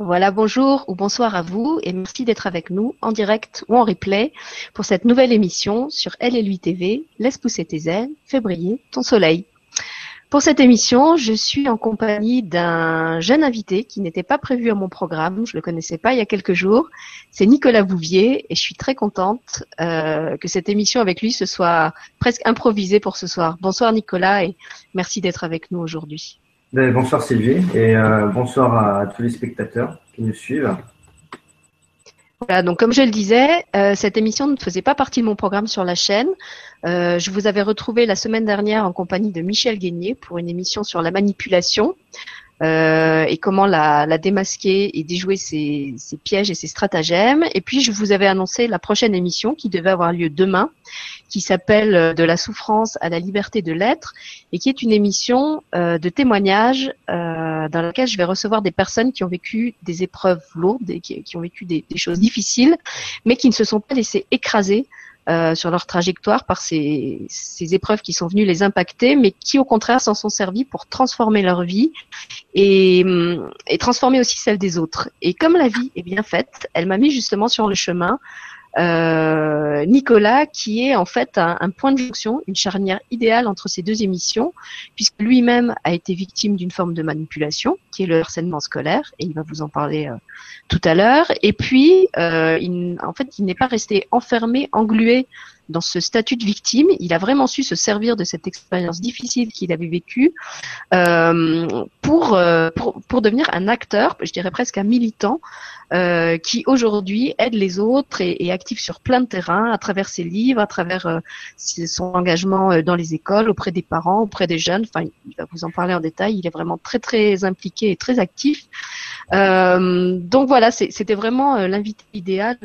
Voilà, bonjour ou bonsoir à vous et merci d'être avec nous en direct ou en replay pour cette nouvelle émission sur lui TV, Laisse pousser tes ailes, fais briller ton soleil. Pour cette émission, je suis en compagnie d'un jeune invité qui n'était pas prévu à mon programme, je le connaissais pas il y a quelques jours. C'est Nicolas Bouvier et je suis très contente euh, que cette émission avec lui se soit presque improvisée pour ce soir. Bonsoir Nicolas et merci d'être avec nous aujourd'hui. Ben, bonsoir Sylvie et euh, bonsoir à tous les spectateurs qui nous suivent. Voilà, donc comme je le disais, euh, cette émission ne faisait pas partie de mon programme sur la chaîne. Euh, je vous avais retrouvé la semaine dernière en compagnie de Michel Guénier pour une émission sur la manipulation. Euh, et comment la, la, démasquer et déjouer ses, ses, pièges et ses stratagèmes. Et puis je vous avais annoncé la prochaine émission qui devait avoir lieu demain, qui s'appelle euh, De la souffrance à la liberté de l'être, et qui est une émission euh, de témoignage euh, dans laquelle je vais recevoir des personnes qui ont vécu des épreuves lourdes et qui, ont vécu des, des, choses difficiles, mais qui ne se sont pas laissées écraser euh, sur leur trajectoire par ces, ces, épreuves qui sont venues les impacter, mais qui au contraire s'en sont servis pour transformer leur vie et, et, transformer aussi celle des autres. Et comme la vie est bien faite, elle m'a mis justement sur le chemin euh, Nicolas, qui est en fait un, point de jonction, une charnière idéale entre ces deux émissions, puisque lui-même a été victime d'une forme de manipulation, qui est le harcèlement scolaire, et il va vous en parler euh, tout à l'heure. Et puis, euh, en fait, il n'est pas resté enfermé, englué dans ce statut de victime. Il a vraiment su se servir de cette expérience difficile qu'il avait vécue euh, pour, euh, pour, pour devenir un acteur, je dirais presque un militant, euh, qui aujourd'hui aide les autres et, et, actif sur plein de terrains à travers ses livres, à travers son engagement dans les écoles, auprès des parents, auprès des jeunes. Enfin, il va vous en parler en détail. Il est vraiment très très impliqué et très actif. Donc voilà, c'était vraiment l'invité idéal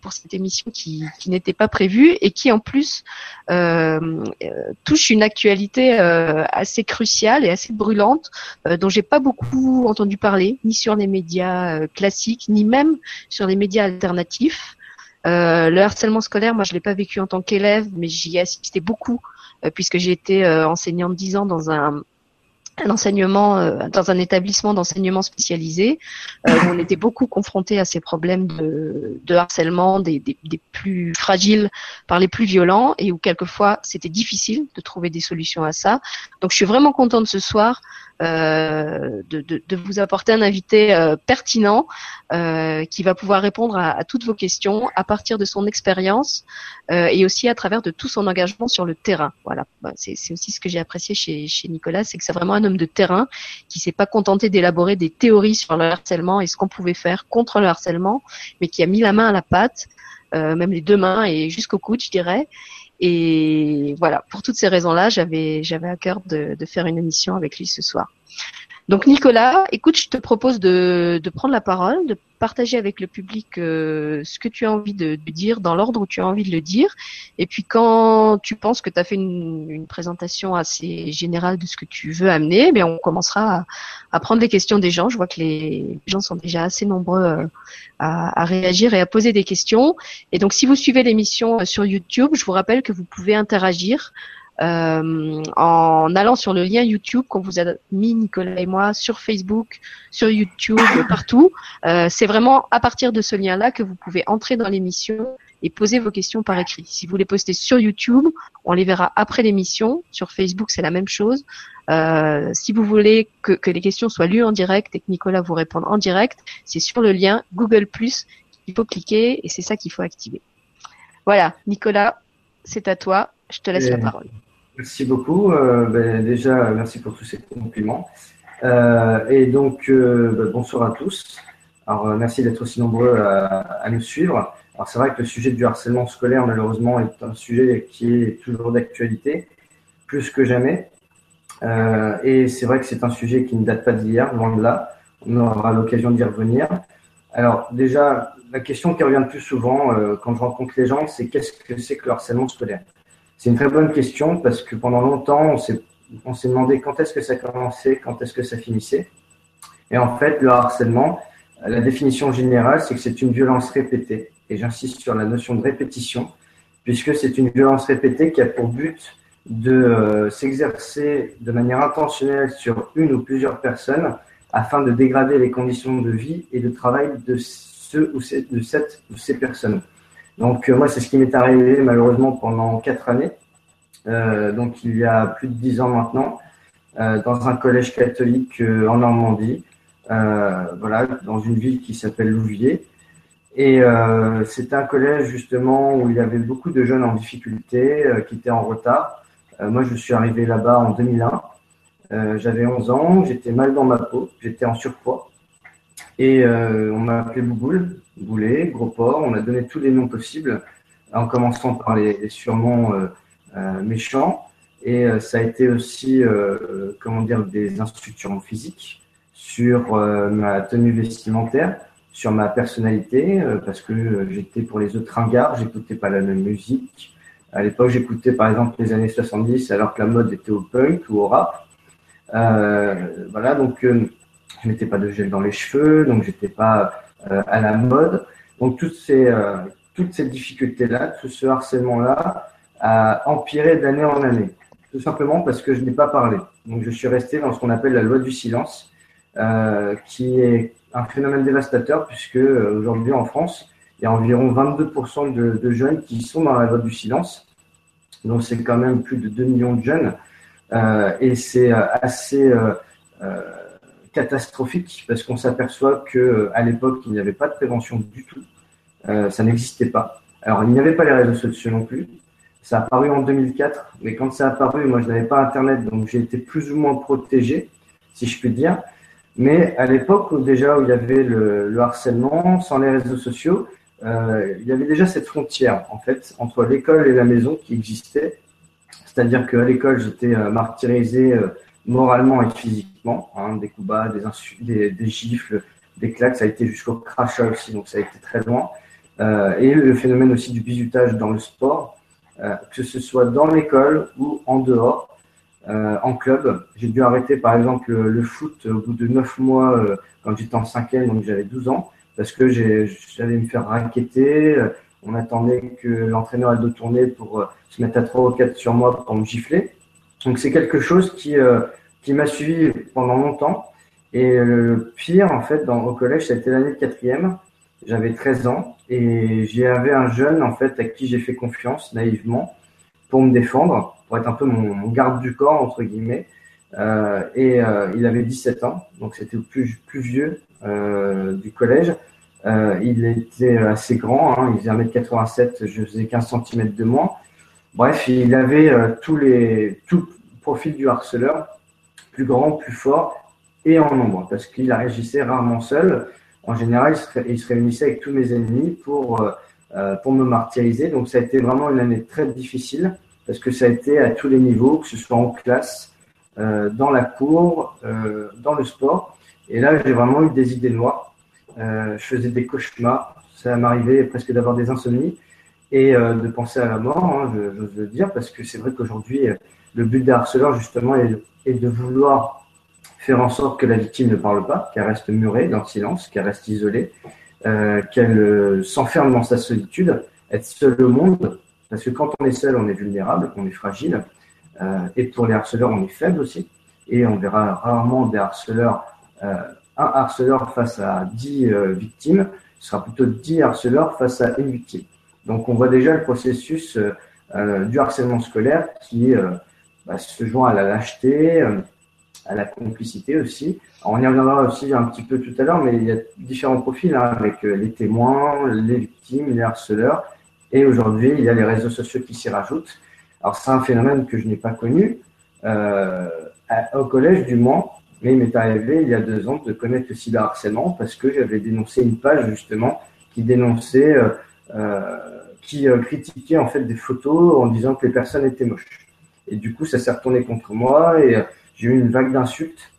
pour cette émission qui n'était pas prévue et qui en plus touche une actualité assez cruciale et assez brûlante dont j'ai pas beaucoup entendu parler, ni sur les médias classiques, ni même sur les médias alternatifs. Euh, le harcèlement scolaire, moi, je l'ai pas vécu en tant qu'élève, mais j'y ai assisté beaucoup euh, puisque j'ai été euh, enseignante dix ans dans un un enseignement euh, dans un établissement d'enseignement spécialisé euh, où on était beaucoup confronté à ces problèmes de, de harcèlement des, des, des, plus fragiles par les plus violents et où quelquefois c'était difficile de trouver des solutions à ça. Donc je suis vraiment contente ce soir de, de, de, vous apporter un invité euh, pertinent euh, qui va pouvoir répondre à, à, toutes vos questions à partir de son expérience et aussi à travers de tout son engagement sur le terrain. Voilà, bah, c'est aussi ce que j'ai apprécié chez, chez Nicolas, c'est que c'est vraiment un homme de terrain qui s'est pas contenté d'élaborer des théories sur le harcèlement et ce qu'on pouvait faire contre le harcèlement, mais qui a mis la main à la pâte, euh, même les deux mains et jusqu'au coude, je dirais. Et voilà, pour toutes ces raisons-là, j'avais j'avais à cœur de, de faire une émission avec lui ce soir. Donc Nicolas, écoute, je te propose de, de prendre la parole, partager avec le public euh, ce que tu as envie de, de dire dans l'ordre où tu as envie de le dire. Et puis quand tu penses que tu as fait une, une, présentation assez générale de ce que tu veux amener, mais on commencera à, à, prendre les questions des gens. Je vois que les gens sont déjà assez nombreux euh, à, à, réagir et à poser des questions. Et donc si vous suivez l'émission euh, sur YouTube, je vous rappelle que vous pouvez interagir. Euh, en allant sur le lien YouTube qu'on vous a mis Nicolas et moi sur Facebook, sur YouTube, partout. Euh, c'est vraiment à partir de ce lien-là que vous pouvez entrer dans l'émission et poser vos questions par écrit. Si vous les postez sur YouTube, on les verra après l'émission. Sur Facebook, c'est la même chose. Euh, si vous voulez que, que, les questions soient lues en direct et que Nicolas vous réponde en direct, c'est sur le lien Google Plus qu'il faut cliquer et c'est ça qu'il faut activer. Voilà, Nicolas, c'est à toi. Je te laisse et... la parole. Merci beaucoup. Euh, ben, déjà, merci pour tous ces compliments. Euh, et donc, euh, ben, bonsoir à tous. Alors, euh, merci d'être aussi nombreux à, à, nous suivre. Alors, c'est vrai que le sujet du harcèlement scolaire, malheureusement, est un sujet qui est toujours d'actualité, plus que jamais. Euh, et c'est vrai que c'est un sujet qui ne date pas d'hier, loin de là. On aura l'occasion d'y revenir. Alors, déjà, la question qui revient le plus souvent quand je rencontre les gens, c'est qu'est-ce que c'est que le harcèlement scolaire? C'est une très bonne question parce que pendant longtemps, on s'est, demandé quand est-ce que ça commençait, quand est-ce que ça finissait. Et en fait, le harcèlement, la définition générale, c'est que c'est une violence répétée. Et j'insiste sur la notion de répétition, puisque c'est une violence répétée qui a pour but de euh, s'exercer de manière intentionnelle sur une ou plusieurs personnes afin de dégrader les conditions de vie et de travail de ceux ou de cette ou ces personnes. Donc moi, c'est ce qui m'est arrivé malheureusement pendant quatre années. donc il y a plus de dix ans maintenant, dans un collège catholique en Normandie, voilà, dans une ville qui s'appelle Louviers. Et euh, c'était un collège justement où il y avait beaucoup de jeunes en difficulté, euh, qui étaient en retard. Euh, moi, je suis arrivé là-bas en 2001. Euh, j'avais 11 ans, j'étais mal dans ma peau, j'étais en surpoids. Et euh, on m'a appelé Bouboule, Boulet, Gros Porc. On a donné tous les noms possibles, en commençant par les, les surnoms méchants. Et ça a été aussi, comment dire, des instructions physiques sur ma tenue vestimentaire sur ma personnalité euh, parce que euh, j'étais pour les autres ringards, j'écoutais pas la même musique. À l'époque, j'écoutais par exemple les années 70 alors que la mode était au punk ou au rap. Euh, voilà, donc euh, je mettais pas de gel dans les cheveux, donc j'étais pas à la mode. Donc toutes ces toutes ces difficultés là, tout ce harcèlement là a empiré d'année en année, tout simplement parce que je n'ai pas parlé. Donc je suis resté dans ce qu'on appelle la loi du silence, qui est un phénomène dévastateur puisque euh, aujourd'hui en France, il y a environ 22% de, jeunes qui sont dans la voie du silence. Donc c'est quand même plus de 2 millions de jeunes. Euh, et c'est euh, assez catastrophique parce qu'on s'aperçoit que à l'époque il n'y avait pas de prévention du tout. ça n'existait pas. Alors il n'y avait pas les réseaux sociaux non plus. Ça a apparu en 2004, mais quand ça a apparu, moi je n'avais pas Internet, donc j'ai été plus ou moins protégé, si je puis dire. Mais à l'époque déjà où il y avait le, le harcèlement, sans les réseaux sociaux, euh, il y avait déjà cette frontière en fait entre l'école et la maison qui existait. C'est-à-dire qu'à l'école, j'étais euh, martyrisé euh, moralement et physiquement, des coups bas, des, gifles, des claques, ça a été jusqu'au crachat aussi, donc ça a été très loin. Euh, et le phénomène aussi du bizutage dans le sport, euh, que ce soit dans l'école ou en dehors. Euh, en club. J'ai dû arrêter par exemple le, foot au bout de neuf mois quand j'étais en cinquième, donc j'avais 12 ans, parce que j'allais me faire raqueter. On attendait que l'entraîneur ait de tourner pour se mettre à trois ou quatre sur moi pour me gifler. Donc c'est quelque chose qui, qui m'a suivi pendant longtemps. Et le pire, en fait, dans, au collège, c'était l'année de quatrième. J'avais 13 ans et j'avais un jeune, en fait, à qui j'ai fait confiance naïvement pour me défendre pour être un peu mon, garde du corps, entre guillemets. Euh, et euh, il avait 17 ans, donc c'était le plus, plus vieux euh, du collège. Euh, il était assez grand, hein, il faisait 1m87, je faisais 15 cm de moins. Bref, il avait euh, tous les, tout le profil du harceleur, plus grand, plus fort et en nombre, parce qu'il réagissait rarement seul. En général, il se, réunissait avec tous mes ennemis pour, pour me martyriser. Donc ça a été vraiment une année très difficile parce que ça a été à tous les niveaux, que ce soit en classe, euh, dans la cour, euh, dans le sport. Et là, j'ai vraiment eu des idées noires. Euh, je faisais des cauchemars. Ça m'arrivait presque d'avoir des insomnies et euh, de penser à la mort, hein, le dire, parce que c'est vrai qu'aujourd'hui, le but des harceleurs, justement, est, est, de vouloir faire en sorte que la victime ne parle pas, qu'elle reste murée dans le silence, qu'elle reste isolée, euh, qu'elle s'enferme dans sa solitude, être seule au monde, parce que quand on est seul, on est vulnérable, on est fragile. Euh, et pour les harceleurs, on est faible aussi. Et on verra rarement des harceleurs, euh, un harceleur face à dix euh, victimes, ce sera plutôt dix harceleurs face à une victime. Donc on voit déjà le processus euh, du harcèlement scolaire qui bah, se joint à la lâcheté, à la complicité aussi. On y reviendra aussi un petit peu tout à l'heure, mais il y a différents profils hein, avec les témoins, les victimes, les harceleurs et aujourd'hui, il y a les réseaux sociaux qui s'y rajoutent. Alors, c'est un phénomène que je n'ai pas connu euh, au collège, du moins, mais il m'est arrivé il y a deux ans de connaître le cyberharcèlement parce que j'avais dénoncé une page justement qui dénonçait, euh, euh, qui euh, critiquait en fait des photos en disant que les personnes étaient moches. Et du coup, ça s'est retourné contre moi et euh, j'ai eu une vague d'insultes,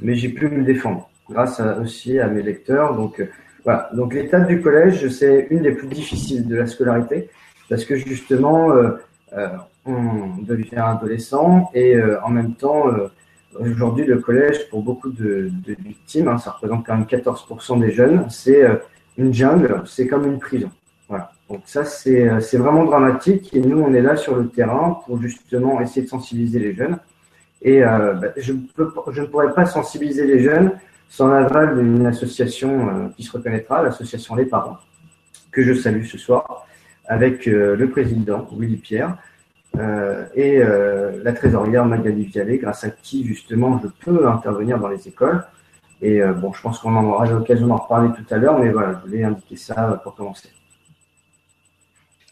mais j'ai pu me défendre grâce aussi à mes lecteurs. Donc, euh, voilà. Donc l'étape du collège, c'est une des plus difficiles de la scolarité parce que justement, euh, euh, on devient adolescent et en même temps, aujourd'hui, le collège, pour beaucoup de, victimes, hein, ça représente quand même 14% des jeunes, c'est une jungle, c'est comme une prison. Voilà. Donc ça, c'est vraiment dramatique et nous, on est là sur le terrain pour justement essayer de sensibiliser les jeunes. Et bah, je, peux, je ne pourrais pas sensibiliser les jeunes sans l'aval d'une association qui se reconnaîtra, l'association Les Parents, que je salue ce soir, avec le président Willy Pierre et la trésorière Magali Vialet, grâce à qui justement je peux intervenir dans les écoles. Et bon, je pense qu'on en aura l'occasion d'en reparler tout à l'heure, mais voilà, je voulais indiquer ça pour commencer.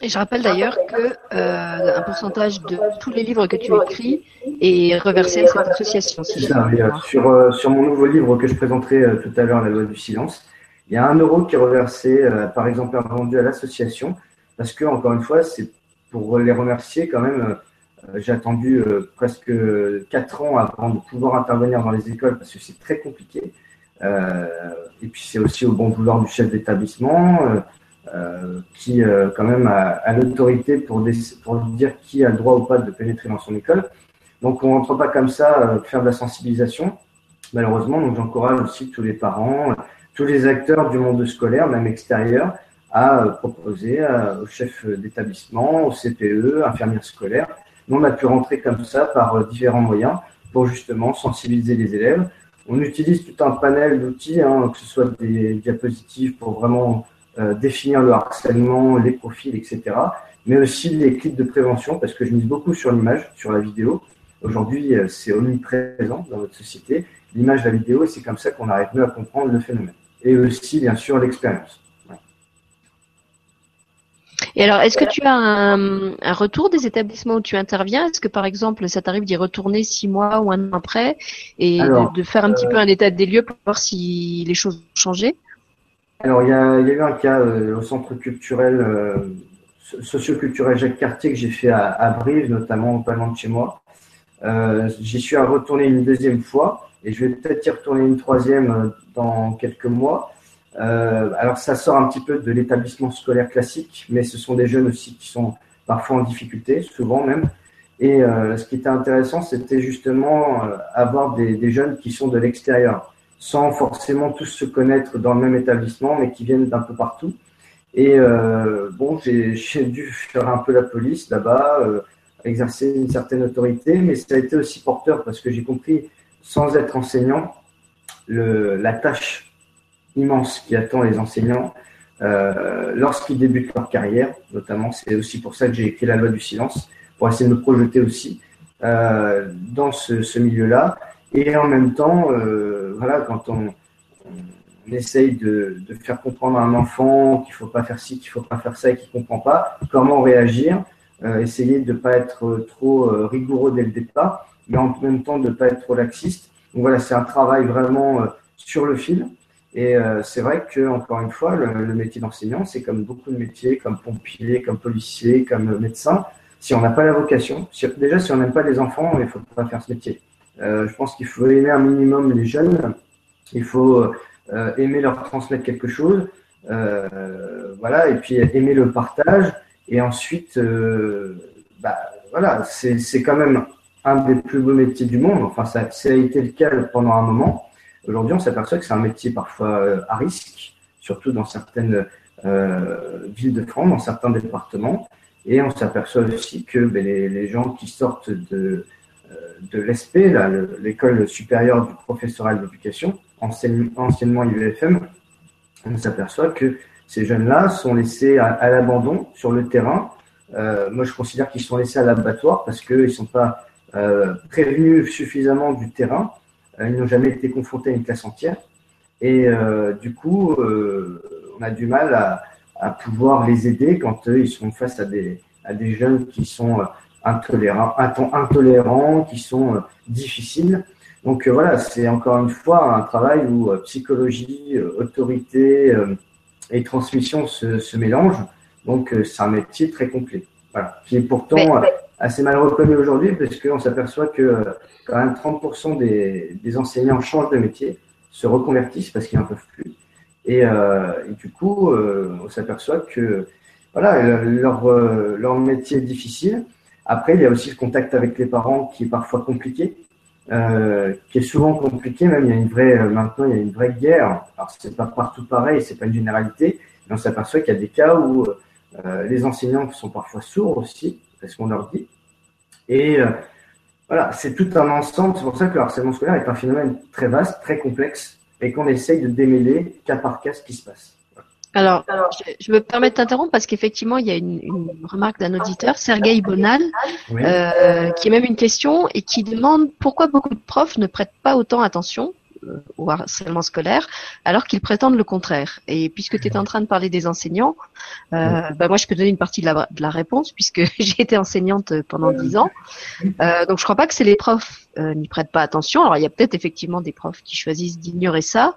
Et je rappelle d'ailleurs que euh, un pourcentage de tous les livres que tu écris est reversé à cette association. Euh, sur, euh, sur mon nouveau livre que je présenterai tout à l'heure, La loi du silence, il y a un euro qui est reversé par exemple vendu à l'association parce que encore une fois, c'est pour les remercier quand même. J'ai attendu presque quatre ans avant de pouvoir intervenir dans les écoles parce que c'est très compliqué. et puis c'est aussi au bon vouloir du chef d'établissement euh, qui euh, quand même a, l'autorité pour, pour dire qui a le droit ou pas de pénétrer dans son école. Donc on rentre pas comme ça euh, faire de la sensibilisation, malheureusement. Donc j'encourage aussi tous les parents, tous les acteurs du monde scolaire, même extérieur, à proposer au chef d'établissement, au CPE, infirmière scolaire. Nous, on a pu rentrer comme ça par différents moyens pour justement sensibiliser les élèves. On utilise tout un panel d'outils, hein, que ce soit des diapositives pour vraiment euh, définir le harcèlement, les profils, etc. Mais aussi les clips de prévention, parce que je mise beaucoup sur l'image, sur la vidéo. Aujourd'hui, euh, c'est omniprésent dans notre société, l'image, la vidéo, et c'est comme ça qu'on arrive mieux à comprendre le phénomène. Et aussi, bien sûr, l'expérience. Et alors, est-ce que tu as un, retour des établissements où tu interviens? Est-ce que, par exemple, ça t'arrive d'y retourner six mois ou un an après et de, faire un petit peu un état des lieux pour voir si les choses ont changé? Alors, il y, a, eu un cas euh, au centre culturel, euh, socioculturel Jacques Cartier que j'ai fait à, Brive, notamment pas loin de chez moi. Euh, J'y suis à retourner une deuxième fois et je vais peut-être y retourner une troisième euh, dans quelques mois. alors, ça sort un petit peu de l'établissement scolaire classique, mais ce sont des jeunes aussi qui sont parfois en difficulté, souvent même. Et ce qui était intéressant, c'était justement avoir des, des jeunes qui sont de l'extérieur sans forcément tous se connaître dans le même établissement, mais qui viennent d'un peu partout. Et euh, bon, j'ai dû faire un peu la police là-bas, euh, exercer une certaine autorité, mais ça a été aussi porteur parce que j'ai compris, sans être enseignant, la tâche immense qui attend les enseignants euh, lorsqu'ils débutent leur carrière, notamment. C'est aussi pour ça que j'ai écrit la loi du silence, pour essayer de me projeter aussi dans ce milieu-là. Et en même temps, euh, voilà, quand on, essaye de, faire comprendre à un enfant qu'il faut pas faire ci, qu'il faut pas faire ça et qu'il comprend pas, comment réagir, euh, essayer de ne pas être trop euh, rigoureux dès le départ, mais en même temps de ne pas être trop laxiste. Donc voilà, c'est un travail vraiment sur le fil. Et c'est vrai que encore une fois, le, métier d'enseignant, c'est comme beaucoup de métiers, comme pompier, comme policier, comme médecin. Si on n'a pas la vocation, déjà si on n'aime pas les enfants, il faut pas faire ce métier. Euh, je pense qu'il faut aimer un minimum les jeunes. Il faut euh, aimer leur transmettre quelque chose. Euh, voilà, et puis aimer le partage. Et ensuite, bah, voilà, c'est quand même un des plus beaux métiers du monde. Enfin, ça, ça a été le cas pendant un moment. Aujourd'hui, on s'aperçoit que c'est un métier parfois à risque, surtout dans certaines villes de France, dans certains départements. Et on s'aperçoit aussi que ben, les, les, gens qui sortent de, de l'ESP, l'école supérieure du professoral d'éducation, anciennement UFM, on s'aperçoit que ces jeunes-là sont laissés à, l'abandon sur le terrain. Euh, moi, je considère qu'ils sont laissés à l'abattoir parce qu'ils ne sont pas euh, prévenus suffisamment du terrain. Euh, ils n'ont jamais été confrontés à une classe entière. Et du coup, on a du mal à, pouvoir les aider quand ils sont face à des jeunes qui sont intolérants, intolérants qui sont euh, difficiles. Donc euh, voilà, c'est encore une fois un travail où euh, psychologie, autorité et transmission se, se mélangent. Donc c'est un métier très complet, voilà, qui est pourtant assez mal reconnu aujourd'hui parce qu'on s'aperçoit que quand même 30% des, des, enseignants changent de métier, se reconvertissent parce qu'ils n'en peuvent plus. Et, euh, et du coup, on s'aperçoit que voilà, leur, leur métier est difficile après, il y a aussi le contact avec les parents qui est parfois compliqué, euh, qui est souvent compliqué. Même il y a une vraie, euh, maintenant, il y a une vraie guerre. Alors c'est pas partout pareil, c'est pas une généralité, mais on s'aperçoit qu'il y a des cas où euh, les enseignants sont parfois sourds aussi, parce qu'on leur dit. Et voilà, c'est tout un ensemble. C'est pour ça que le harcèlement scolaire est un phénomène très vaste, très complexe, et qu'on essaye de démêler cas par cas ce qui se passe. Alors, je, me permets de t'interrompre parce qu'effectivement, il y a une, remarque d'un auditeur, Sergei Bonal, euh, qui est même une question et qui demande pourquoi beaucoup de profs ne prêtent pas autant attention au harcèlement scolaire, alors qu'ils prétendent le contraire. Et puisque tu es en train de parler des enseignants, euh, bah moi je peux donner une partie de la, de la réponse puisque j'ai été enseignante pendant dix ans. Euh, donc je crois pas que c'est les profs euh, n'y prêtent pas attention. Alors il y a peut-être effectivement des profs qui choisissent d'ignorer ça.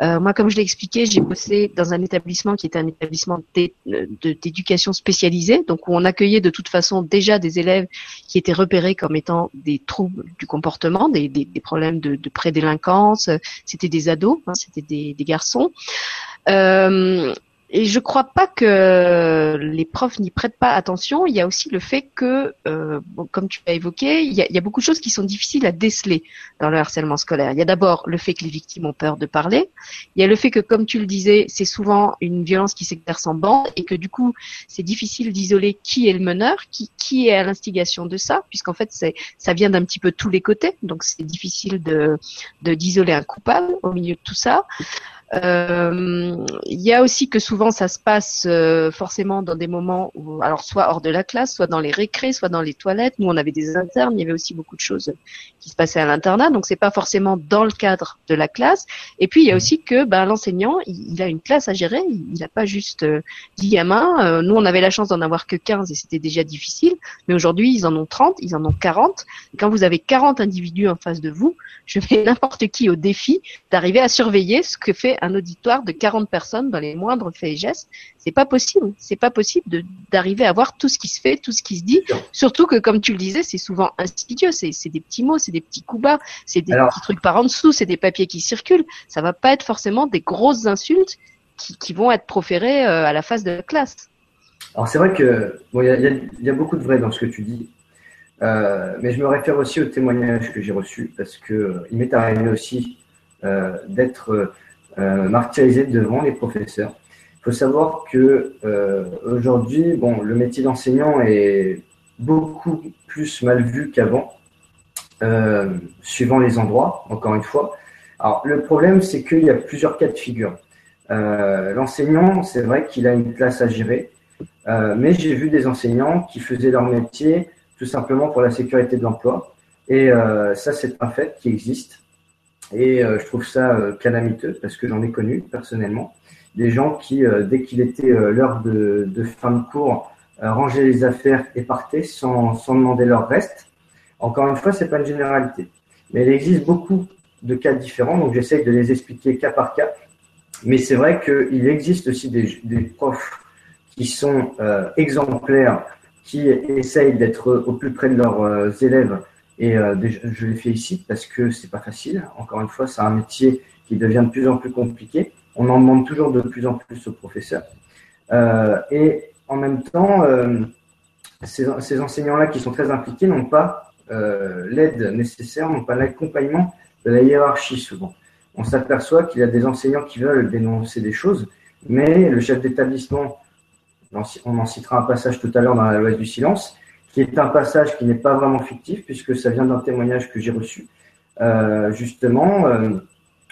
Euh, moi, comme je l'ai expliqué, j'ai bossé dans un établissement qui était un établissement d'éducation spécialisée, donc où on accueillait de toute façon déjà des élèves qui étaient repérés comme étant des troubles du comportement, des, des, des problèmes de, de prédélinquance. C'était des ados, hein, c'était des, des, garçons. Euh, et je crois pas que les profs n'y prêtent pas attention. Il y a aussi le fait que, euh, comme tu l'as évoqué, il y, a, il y, a, beaucoup de choses qui sont difficiles à déceler dans le harcèlement scolaire. Il y a d'abord le fait que les victimes ont peur de parler. Il y a le fait que, comme tu le disais, c'est souvent une violence qui s'exerce en bande et que du coup, c'est difficile d'isoler qui est le meneur, qui, qui est à l'instigation de ça, puisqu'en fait, c'est, ça vient d'un petit peu tous les côtés. Donc, c'est difficile de, de d'isoler un coupable au milieu de tout ça. Euh, il y a aussi que souvent ça se passe euh, forcément dans des moments où, alors soit hors de la classe, soit dans les récrés, soit dans les toilettes. Nous, on avait des internes, il y avait aussi beaucoup de choses qui se passaient à l'internat, donc c'est pas forcément dans le cadre de la classe. Et puis il y a aussi que ben, l'enseignant, il, a une classe à gérer, il n'a pas juste euh, 10 gamins. nous, on avait la chance d'en avoir que 15 et c'était déjà difficile, mais aujourd'hui, ils en ont 30, ils en ont 40. Et quand vous avez 40 individus en face de vous, je mets n'importe qui au défi d'arriver à surveiller ce que fait un auditoire de 40 personnes dans les moindres faits et gestes. C'est pas possible. C'est pas possible d'arriver à voir tout ce qui se fait, tout ce qui se dit. Surtout que, comme tu le disais, c'est souvent insidieux. C'est des petits mots, c'est des petits coups bas, c'est des petits trucs par en dessous, c'est des papiers qui circulent. Ça va pas être forcément des grosses insultes qui, vont être proférées euh, à la face de la classe. Alors c'est vrai que il y, y, a beaucoup de vrai dans ce que tu dis. Euh, mais je me réfère aussi au témoignage que j'ai reçu parce que euh, il m'est arrivé aussi euh, d'être euh, martyrisé devant les professeurs. Il faut savoir que euh, aujourd'hui, bon, le métier d'enseignant est beaucoup plus mal vu qu'avant, euh, suivant les endroits. Encore une fois. Alors le problème, c'est qu'il y a plusieurs cas de figure. L'enseignant, c'est vrai qu'il a une classe à gérer, mais j'ai vu des enseignants qui faisaient leur métier tout simplement pour la sécurité de l'emploi. Et ça, c'est un fait qui existe. Et euh, je trouve ça euh, calamiteux parce que j'en ai connu personnellement des gens qui, euh, dès qu'il était l'heure de, fin de cours, rangeaient les affaires et partaient sans, sans demander leur reste. Encore une fois, c'est pas une généralité, mais il existe beaucoup de cas différents, donc j'essaye de les expliquer cas par cas. Mais c'est vrai qu'il existe aussi des, profs qui sont exemplaires, qui essayent d'être au plus près de leurs élèves et euh, je les félicite parce que c'est pas facile. Encore une fois, c'est un métier qui devient de plus en plus compliqué. On en demande toujours de plus en plus aux professeurs. Euh, et en même temps, euh, ces, ces enseignants-là qui sont très impliqués n'ont pas euh, l'aide nécessaire, n'ont pas l'accompagnement de la hiérarchie souvent. On s'aperçoit qu'il y a des enseignants qui veulent dénoncer des choses, mais le chef d'établissement, on en citera un passage tout à l'heure dans la loi du silence, qui est un passage qui n'est pas vraiment fictif, puisque ça vient d'un témoignage que j'ai reçu, euh, justement, euh,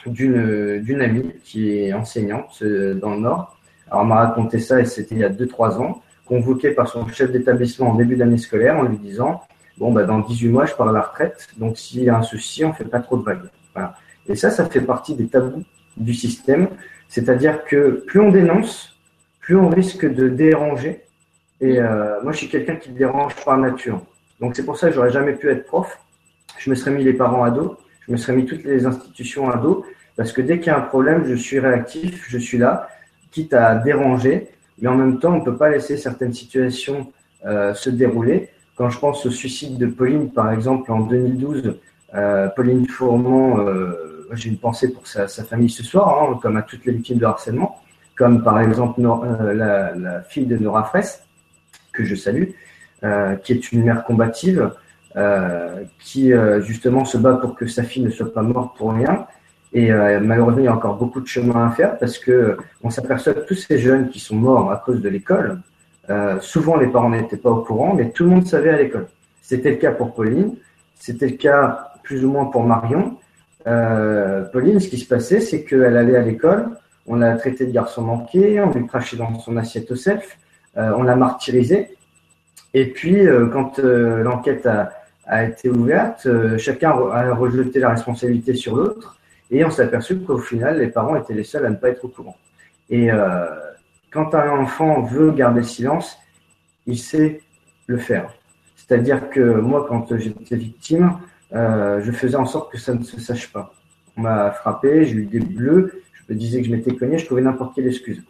d'une amie qui est enseignante euh, dans le Nord. Alors, on m'a raconté ça, et c'était il y a 2-3 ans, convoqué par son chef d'établissement en début d'année scolaire en lui disant Bon, bah, dans 18 mois, je pars à la retraite, donc s'il y a un souci, on ne fait pas trop de vagues. Et ça, ça fait partie des tabous du système, c'est-à-dire que plus on dénonce, plus on risque de déranger et euh, moi, je suis quelqu'un qui dérange par nature. Donc, c'est pour ça que j'aurais jamais pu être prof. Je me serais mis les parents à dos. Je me serais mis toutes les institutions à dos. Parce que dès qu'il y a un problème, je suis réactif, je suis là, quitte à déranger. Mais en même temps, on ne peut pas laisser certaines situations euh, se dérouler. Quand je pense au suicide de Pauline, par exemple, en 2012, euh, Pauline Fourmont, j'ai une pensée pour sa, famille ce soir, hein, comme à toutes les victimes de harcèlement, comme par exemple la, la, fille de Nora Fraisse que je salue, euh, qui est une mère combative, euh, qui euh, justement se bat pour que sa fille ne soit pas morte pour rien. Et malheureusement, il y a encore beaucoup de chemin à faire parce que on s'aperçoit que tous ces jeunes qui sont morts à cause de l'école, souvent les parents n'étaient pas au courant, mais tout le monde savait à l'école. C'était le cas pour Pauline, c'était le cas plus ou moins pour Marion. Pauline, ce qui se passait, c'est qu'elle allait à l'école, on l'a traité de garçon manqué, on lui crachait dans son assiette au self, on l'a martyrisé. Et puis, quand l'enquête a, été ouverte, chacun a rejeté la responsabilité sur l'autre, et on s'est aperçu qu'au final, les parents étaient les seuls à ne pas être au courant. Et quand un enfant veut garder le silence, il sait le faire. C'est-à-dire que moi, quand j'étais victime, euh, je faisais en sorte que ça ne se sache pas. On m'a frappé, j'ai eu des bleus, je me disais que je m'étais cogné, je trouvais n'importe quelle excuse.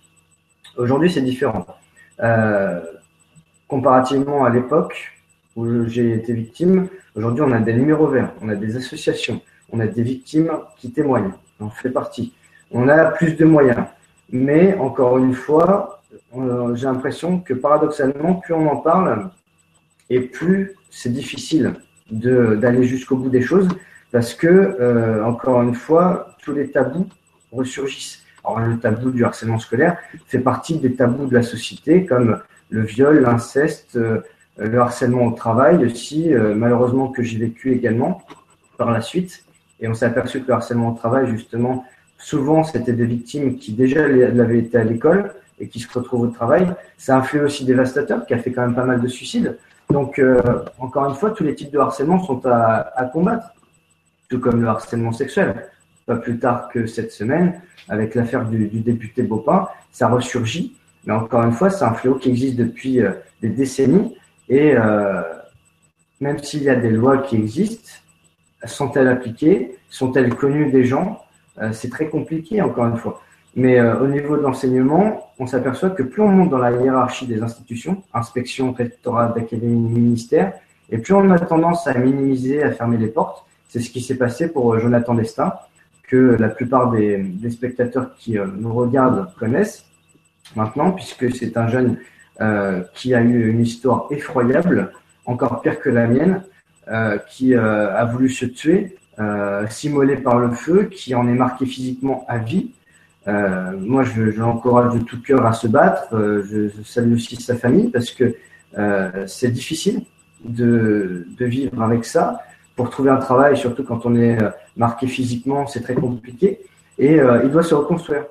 Aujourd'hui, c'est différent. Euh, comparativement à l'époque où j'ai été victime, aujourd'hui, on a des numéros verts, on a des associations, on a des victimes qui témoignent, on fait partie. On a plus de moyens. Mais encore une fois, j'ai l'impression que paradoxalement, plus on en parle, et plus c'est difficile d'aller jusqu'au bout des choses, parce que, euh, encore une fois, tous les tabous ressurgissent. Alors, le tabou du harcèlement scolaire fait partie des tabous de la société, comme le viol, l'inceste, euh, le harcèlement au travail aussi, malheureusement que j'ai vécu également par la suite. Et on s'est aperçu que le harcèlement au travail, justement, souvent, c'était des victimes qui déjà l'avaient été à l'école et qui se retrouvent au travail. C'est un flux aussi dévastateur qui a fait quand même pas mal de suicides. Donc, euh, encore une fois, tous les types de harcèlement sont à, combattre, tout comme le harcèlement sexuel. Pas plus tard que cette semaine, avec l'affaire du, député Bopin, ça ressurgit. Mais encore une fois, c'est un fléau qui existe depuis euh, des décennies. Et euh, même s'il y a des lois qui existent, sont-elles appliquées? Sont-elles connues des gens? Euh, c'est très compliqué, encore une fois. Mais au niveau de l'enseignement, on s'aperçoit que plus on monte dans la hiérarchie des institutions, inspection, rectorat, d'académie, ministère, et plus on a tendance à minimiser, à fermer les portes. C'est ce qui s'est passé pour Jonathan Destin, la plupart des, spectateurs qui nous regardent connaissent maintenant, puisque c'est un jeune qui a eu une histoire effroyable, encore pire que la mienne, qui a voulu se tuer euh, s'immolé par le feu, qui en est marqué physiquement à vie. Euh, moi, je, l'encourage de tout cœur à se battre. Euh, je, salue aussi sa famille parce que euh, c'est difficile de, vivre avec ça. Pour trouver un travail, surtout quand on est marqué physiquement, c'est très compliqué. Et il doit se reconstruire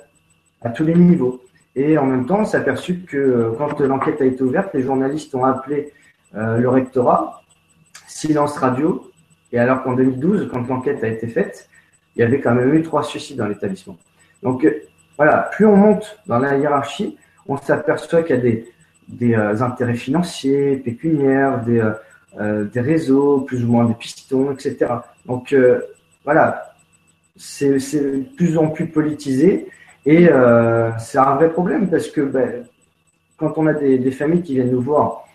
à tous les niveaux. Et en même temps, on s'est aperçu que quand l'enquête a été ouverte, les journalistes ont appelé le rectorat, silence radio, et alors qu'en 2012, quand l'enquête a été faite, il y avait quand même eu trois suicides dans l'établissement. Donc euh, voilà, plus on monte dans la hiérarchie, on s'aperçoit qu'il y a des, euh, intérêts financiers, pécuniaires, des, euh, des réseaux, plus ou moins des pistons, etc. Donc voilà, c'est de plus en plus politisé et c'est un vrai problème parce que ben, quand on a des, familles qui viennent nous voir,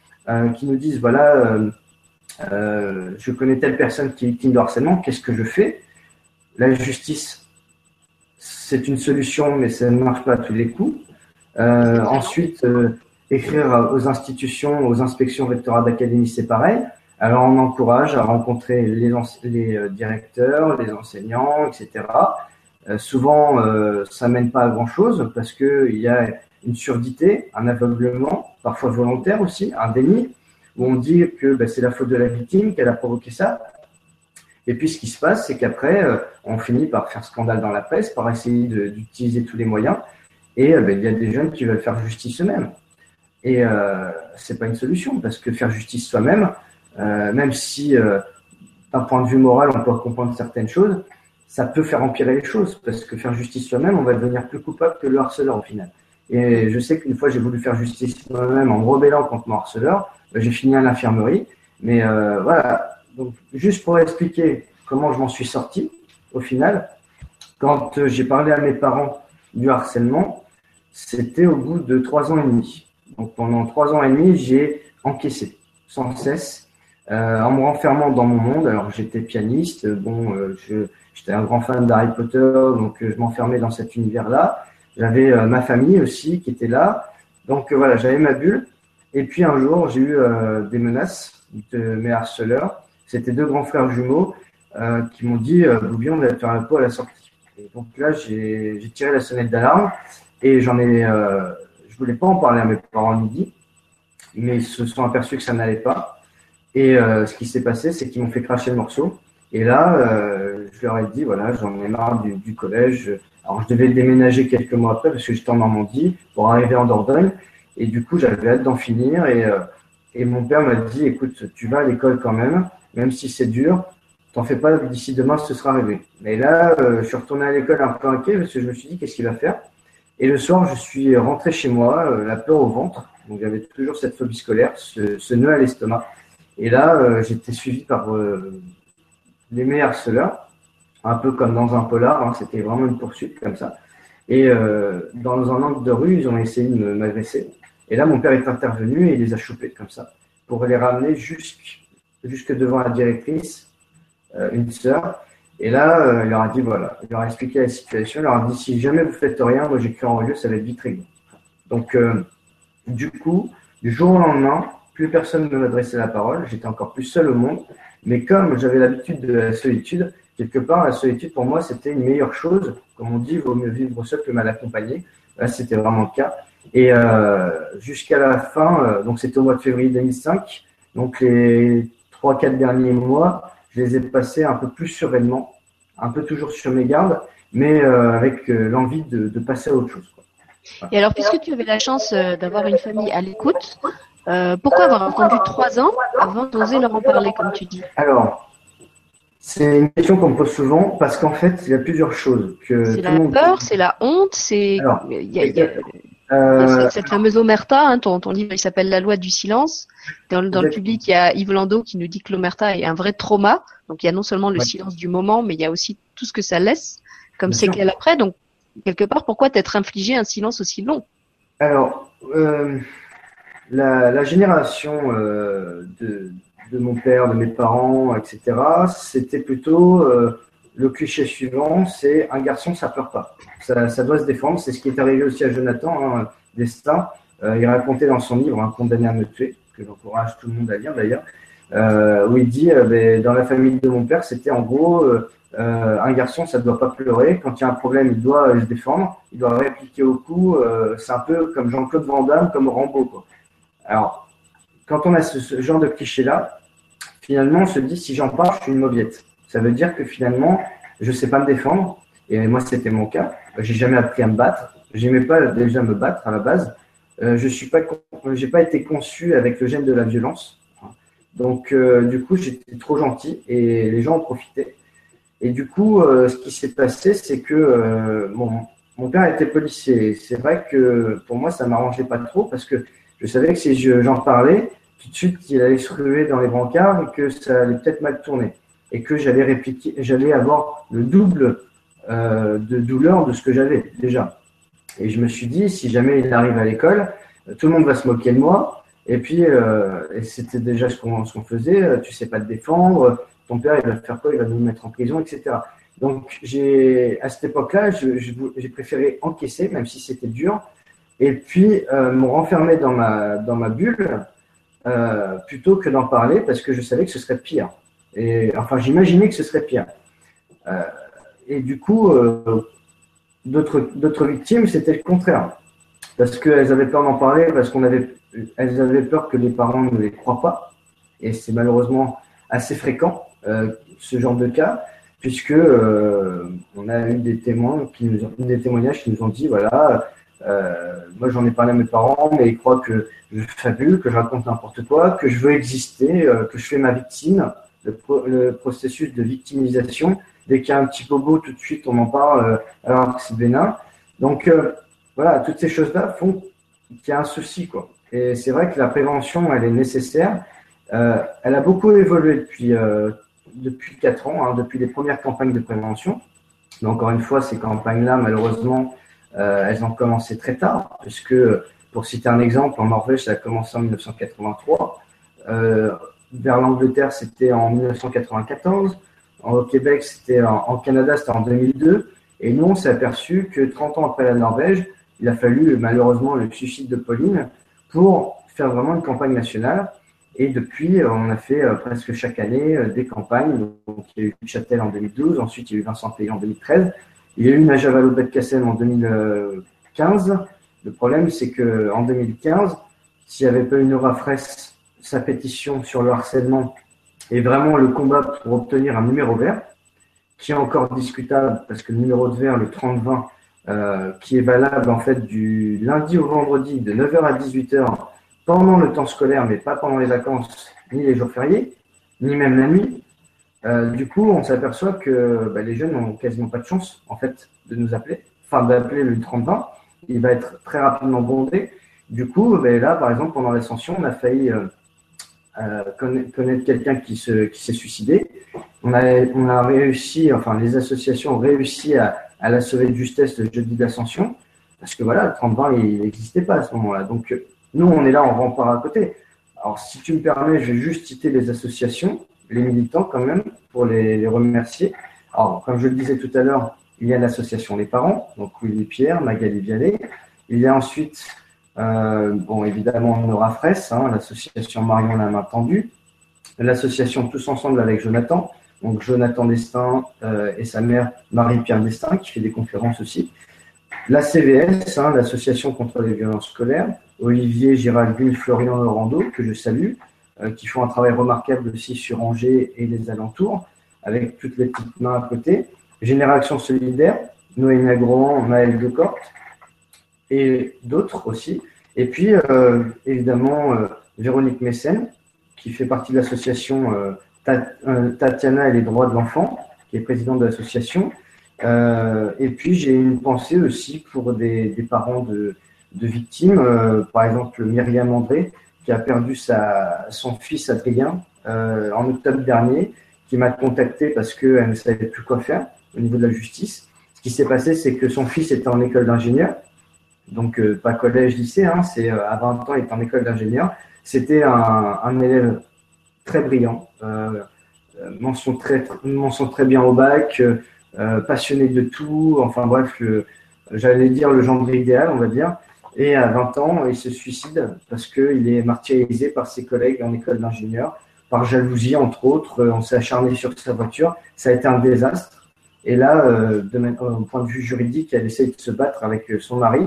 qui nous disent voilà, euh, je connais telle personne qui est victime de harcèlement, qu'est-ce que je fais? La justice, c'est une solution, mais ça ne marche pas à tous les coups. Euh, ensuite, euh, écrire aux institutions, aux inspections rectorats d'académie, c'est pareil. Alors, on encourage à rencontrer les, les directeurs, les enseignants, etc. souvent, ça mène pas à grand-chose parce qu'il y a une surdité, un aveuglement, parfois volontaire aussi, un déni où on dit que ben, c'est la faute de la victime, qu'elle a provoqué ça. Et puis ce qui se passe, c'est qu'après, euh, on finit par faire scandale dans la presse, par essayer d'utiliser tous les moyens. Et euh, ben, il y a des jeunes qui veulent faire justice eux-mêmes. Et euh, c'est pas une solution, parce que faire justice soi-même, euh, même si d'un point de vue moral, on peut comprendre certaines choses, ça peut faire empirer les choses, parce que faire justice soi-même, on va devenir plus coupable que le harceleur au final. Et je sais qu'une fois, j'ai voulu faire justice moi-même en me rebellant contre mon harceleur. Ben, j'ai fini à l'infirmerie. Mais euh, voilà, donc juste pour expliquer comment je m'en suis sorti, au final, quand euh, j'ai parlé à mes parents du harcèlement, c'était au bout de trois ans et demi. Donc pendant trois ans et demi, j'ai encaissé sans cesse, euh, en me renfermant dans mon monde. Alors j'étais pianiste, bon, euh, j'étais un grand fan d'Harry Potter, donc je m'enfermais dans cet univers-là. J'avais ma famille aussi qui était là. Donc voilà, j'avais ma bulle. Et puis un jour, j'ai eu euh, des menaces de mes harceleurs. C'était deux grands frères jumeaux euh, qui m'ont dit euh, Boubion, on va faire un pot à la sortie. Et donc là, j'ai tiré la sonnette d'alarme et j'en ai. Euh, je voulais pas en parler à mes parents midi, mais ils se sont aperçus que ça n'allait pas. Et euh, ce qui s'est passé, c'est qu'ils m'ont fait cracher le morceau. Et là, je leur ai dit, voilà, j'en ai marre du, collège. Alors, je devais déménager quelques mois après parce que j'étais en Normandie pour arriver en Dordogne. Et du coup, j'avais hâte d'en finir. Et, et mon père m'a dit, écoute, tu vas à l'école quand même, même si c'est dur. T'en fais pas, d'ici demain, ce sera arrivé. Mais là, je suis retourné à l'école un peu inquiet parce que je me suis dit, qu'est-ce qu'il va faire? Et le soir, je suis rentré chez moi, euh, la peur au ventre. Donc j'avais toujours cette phobie scolaire, ce, nœud à l'estomac. Et là, euh, j'étais suivi par euh, les meilleurs harceleurs, un peu comme dans un polar. Hein, C'était vraiment une poursuite comme ça. Et dans un angle de rue, ils ont essayé de m'agresser. Et là, mon père est intervenu et il les a chopés comme ça pour les ramener jusque, jusque devant la directrice, une sœur. Et là, euh, il leur a dit voilà, il leur a expliqué la situation, il leur a dit si jamais vous faites rien, moi j'écris en lieu, ça va être vite. Donc, euh, du coup, du jour au lendemain, plus personne ne m'adressait la parole, j'étais encore plus seul au monde. Mais comme j'avais l'habitude de la solitude, quelque part, la solitude pour moi c'était une meilleure chose. Comme on dit, vaut mieux vivre seul que mal accompagné. Là, c'était vraiment le cas. Et euh, jusqu'à la fin, euh, donc c'était au mois de février 2005, donc les trois, quatre derniers mois, je les ai passés un peu plus sereinement, un peu toujours sur mes gardes, mais euh, avec euh, l'envie de, passer à autre chose. Et alors, puisque tu avais la chance euh, d'avoir une famille à l'écoute, pourquoi avoir attendu trois ans avant d'oser leur en parler, comme tu dis? Alors, c'est une question qu'on me pose souvent parce qu'en fait, il y a plusieurs choses. C'est la peur, c'est la honte, c'est. Euh, cette fameuse omerta, hein, ton, ton, livre il s'appelle La loi du silence. Dans, dans le public, il y a Yves Landau qui nous dit que l'omerta est un vrai trauma. Donc il y a non seulement le silence du moment, mais il y a aussi tout ce que ça laisse comme séquelle après. Donc quelque part, pourquoi t'être infligé un silence aussi long? Alors, euh, la, la, génération euh, de, de, mon père, de mes parents, etc., c'était plutôt le cliché suivant, c'est un garçon, ça pleure pas. Ça, doit se défendre. C'est ce qui est arrivé aussi à Jonathan hein, Destin. Euh, il racontait dans son livre un Condamné à me tuer, que j'encourage tout le monde à lire d'ailleurs, euh, où il dit euh, ben, dans la famille de mon père, c'était en gros un garçon, ça ne doit pas pleurer. Quand il y a un problème, il doit se défendre, il doit répliquer au coup. c'est un peu comme Jean-Claude Van Damme, comme Rambo. Quoi. Alors, quand on a ce, ce genre de cliché-là, finalement, on se dit si j'en parle, je suis une mauviette. Ça veut dire que finalement, je sais pas me défendre. Et moi, c'était mon cas. J'ai jamais appris à me battre. J'aimais pas déjà me battre à la base. Euh, je suis pas, j'ai pas été conçu avec le gène de la violence. Donc, euh, du coup, j'étais trop gentil et les gens en profitaient. Et du coup, euh, ce qui s'est passé, c'est que mon, mon père était policier. C'est vrai que pour moi, ça m'arrangeait pas trop parce que je savais que si j'en parlais, tout de suite, il allait se ruer dans les brancards et que ça allait peut-être mal tourner et que j'allais répliquer, j'allais avoir le double euh, de douleur de ce que j'avais déjà. Et je me suis dit, si jamais il arrive à l'école, tout le monde va se moquer de moi. Et puis, euh, c'était déjà ce qu'on faisait. Tu sais pas te défendre. Ton père, il va faire quoi? Il va nous mettre en prison, etc. Donc, j'ai à cette époque-là, j'ai préféré encaisser, même si c'était dur, et puis euh, me renfermer dans ma dans ma bulle euh, plutôt que d'en parler parce que je savais que ce serait pire. Enfin, j'imaginais que ce serait pire. Euh, et du coup, euh, d'autres victimes, c'était le contraire. Parce qu'elles avaient peur d'en parler, parce qu'on avait, elles avaient peur que les parents ne les croient pas. Et c'est malheureusement assez fréquent, euh, ce genre de cas, puisque on a eu des témoins qui nous ont, des témoignages qui nous ont dit, voilà, moi j'en ai parlé à mes parents, mais ils croient que je fabule, que je raconte n'importe quoi, que je veux exister, que je fais ma victime le, processus de victimisation. Dès qu'il y a un petit bobo, tout de suite, on en parle euh, alors que c'est bénin. Donc, euh, voilà, toutes ces choses-là font qu'il y a un souci, quoi. Et c'est vrai que la prévention, elle est nécessaire. Euh, elle a beaucoup évolué depuis, depuis 4 ans, hein, depuis les premières campagnes de prévention. Mais encore une fois, ces campagnes-là, malheureusement, elles ont commencé très tard, puisque, pour citer un exemple, en Norvège, ça a commencé en 1983 vers l'Angleterre, c'était en 1994. Au Québec, c'était en, Canada, c'était en 2002. Et nous, on s'est aperçu que 30 ans après la Norvège, il a fallu malheureusement le suicide de Pauline pour faire vraiment une campagne nationale. Et depuis, on a fait euh, presque chaque année euh, des campagnes. Donc, il y a eu Châtel en 2012, ensuite il y a eu Vincent Pays en 2013, il y a eu Najavalo Cassel en 2015. Le problème, c'est que en 2015, s'il n'y avait pas eu Nora Fraisse sa pétition sur le harcèlement et vraiment le combat pour obtenir un numéro vert, qui est encore discutable parce que le numéro de vert, le 30-20, euh, qui est valable en fait du lundi au vendredi de 9h à 18h pendant le temps scolaire, mais pas pendant les vacances ni les jours fériés, ni même la nuit. Euh, du coup, on s'aperçoit que bah, les jeunes n'ont quasiment pas de chance en fait de nous appeler, enfin d'appeler le 30-20. Il va être très rapidement bondé. Du coup, bah, là, par exemple, pendant l'ascension, on a failli euh, euh, connaître quelqu'un qui se qui s'est suicidé. On a réussi, enfin les associations ont réussi à, à la sauver de justesse le jeudi d'ascension parce que voilà, le 30-20 il n'existait pas à ce moment-là. Donc nous on est là, on rempart à côté. Alors si tu me permets, je vais juste citer les associations, les militants quand même pour les, les remercier. Alors comme je le disais tout à l'heure, il y a l'association Les Parents, donc Willy Pierre, Magali Vialet. Il y a ensuite euh, bon, évidemment, Nora Fraisse, hein, l'association Marion la main tendue, l'association Tous Ensemble avec Jonathan, donc Jonathan Destin euh, et sa mère Marie-Pierre Destin, qui fait des conférences aussi. La CVS, hein, l'association contre les violences scolaires, Olivier, Géraldine, Florian Laurando, que je salue, euh, qui font un travail remarquable aussi sur Angers et les alentours, avec toutes les petites mains à côté. Génération solidaire, Noémie Agrohan, Maël Decorte, et d'autres aussi. Et puis, euh, évidemment, euh, Véronique Messen, qui fait partie de l'association euh, Tatiana et les droits de l'enfant, qui est présidente de l'association. et puis, j'ai une pensée aussi pour des, des parents de, de victimes, par exemple Myriam André, qui a perdu sa, son fils Adrien en octobre dernier, qui m'a contacté parce qu'elle ne savait plus quoi faire au niveau de la justice. Ce qui s'est passé, c'est que son fils était en école d'ingénieur donc euh, pas collège, lycée, hein, c'est euh, à 20 ans, il est en école d'ingénieur. C'était un, un, élève très brillant, euh, mention, très, mention très bien au bac, passionné de tout, enfin bref, j'allais dire le genre idéal, on va dire. Et à 20 ans, il se suicide parce qu'il est martyrisé par ses collègues en école d'ingénieur, par jalousie entre autres. On s'est acharné sur sa voiture, ça a été un désastre. Et là, de, au point de vue juridique, elle essaye de se battre avec son mari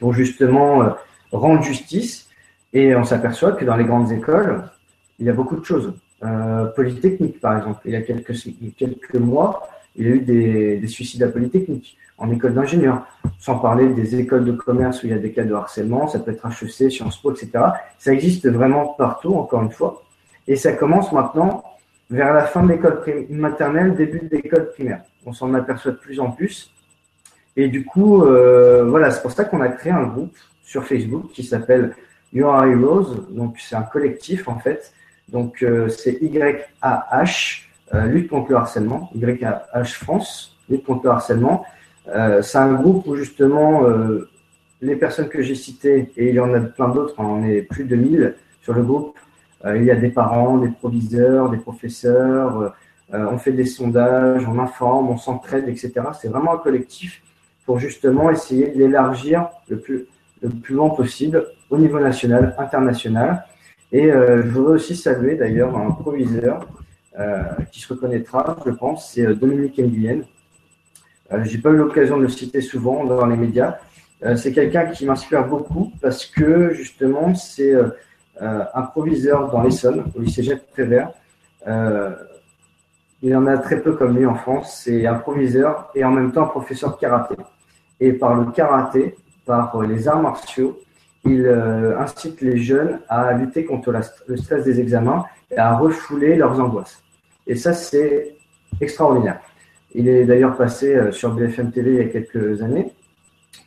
pour justement euh, rendre justice. Et on s'aperçoit que dans les grandes écoles, il y a beaucoup de choses. Euh, Polytechnique, par exemple, il y a quelques, mois, il y a eu des, des suicides à Polytechnique, en école d'ingénieur, sans parler des écoles de commerce où il y a des cas de harcèlement, ça peut être HEC, Sciences Po, etc. Ça existe vraiment partout, encore une fois. Et ça commence maintenant vers la fin de l'école maternelle, début de l'école primaire. On s'en aperçoit de plus en plus. Et du coup, euh, voilà, c'est pour ça qu'on a créé un groupe sur Facebook qui s'appelle You Are Heroes. Donc, c'est un collectif en fait. Donc, euh, c'est YAH, euh, lutte contre le harcèlement, YAH France, lutte contre le harcèlement. Euh, c'est un groupe où justement euh, les personnes que j'ai citées, et il y en a plein d'autres, hein, on est plus de 1000 sur le groupe. Euh, il y a des parents, des proviseurs, des professeurs. on fait des sondages, on informe, on s'entraide, etc. C'est vraiment un collectif pour justement essayer de l'élargir le plus, le plus loin possible au niveau national, international. Et euh, je voudrais aussi saluer d'ailleurs un proviseur euh, qui se reconnaîtra, je pense, c'est euh, Dominique Nguyen. Euh, J'ai pas eu l'occasion de le citer souvent dans les médias. C'est quelqu'un qui m'inspire beaucoup parce que justement c'est un proviseur dans l'Essonne, au lycée Jacques Prévert. il y en a très peu comme lui en France. C'est un proviseur et en même temps un professeur de karaté et par le karaté, par les arts martiaux, il euh, incite les jeunes à lutter contre le stress des examens et à refouler leurs angoisses. Et ça, c'est extraordinaire. Il est d'ailleurs passé euh, sur BFM TV il y a quelques années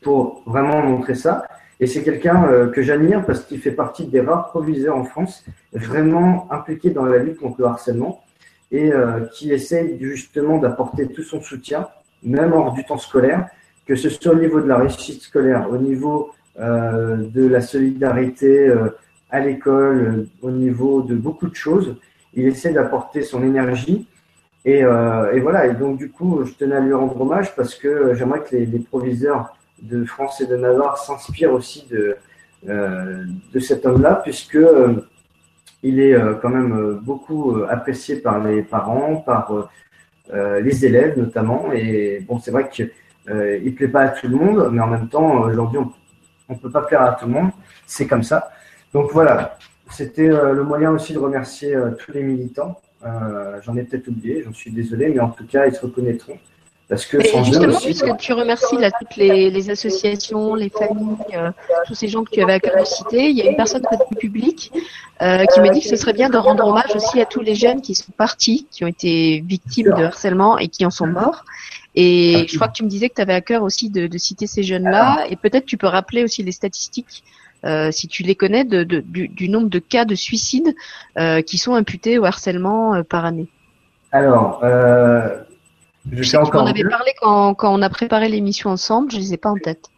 pour vraiment montrer ça. Et c'est quelqu'un euh, que j'admire parce qu'il fait partie des rares proviseurs en France vraiment impliqués dans la lutte contre le harcèlement et qui essaye justement d'apporter tout son soutien, même hors du temps scolaire, que ce soit au niveau de la réussite scolaire, au niveau euh, de la solidarité euh, à l'école, euh, au niveau de beaucoup de choses. Il essaie d'apporter son énergie. Et, voilà, et donc du coup, je tenais à lui rendre hommage parce que j'aimerais que les, les, proviseurs de France et de Navarre s'inspirent aussi de, de cet homme-là, puisque il est quand même beaucoup apprécié par les parents, par les élèves notamment. Et bon, c'est vrai que euh, il plaît pas à tout le monde, mais en même temps, aujourd'hui, on ne peut pas plaire à tout le monde. C'est comme ça. Donc voilà, c'était euh, le moyen aussi de remercier euh, tous les militants J'en ai peut-être oublié, j'en suis désolé, mais en tout cas, ils se reconnaîtront. Parce que justement, puisque tu remercies là, toutes les, associations, les familles, tous ces gens que tu avais à cœur de citer, il y a une personne du public qui me dit que ce serait bien de rendre hommage aussi à tous les jeunes qui sont partis, qui ont été victimes de harcèlement et qui en sont morts. Et je crois que tu me disais que tu avais à cœur aussi de, citer ces jeunes-là. Et peut-être tu peux rappeler aussi les statistiques, euh, si tu les connais, de, du, nombre de cas de suicide qui sont imputés au harcèlement par année. Alors, je sais encore. On avait parlé quand, quand, on a préparé l'émission ensemble, je ne les ai pas en tête.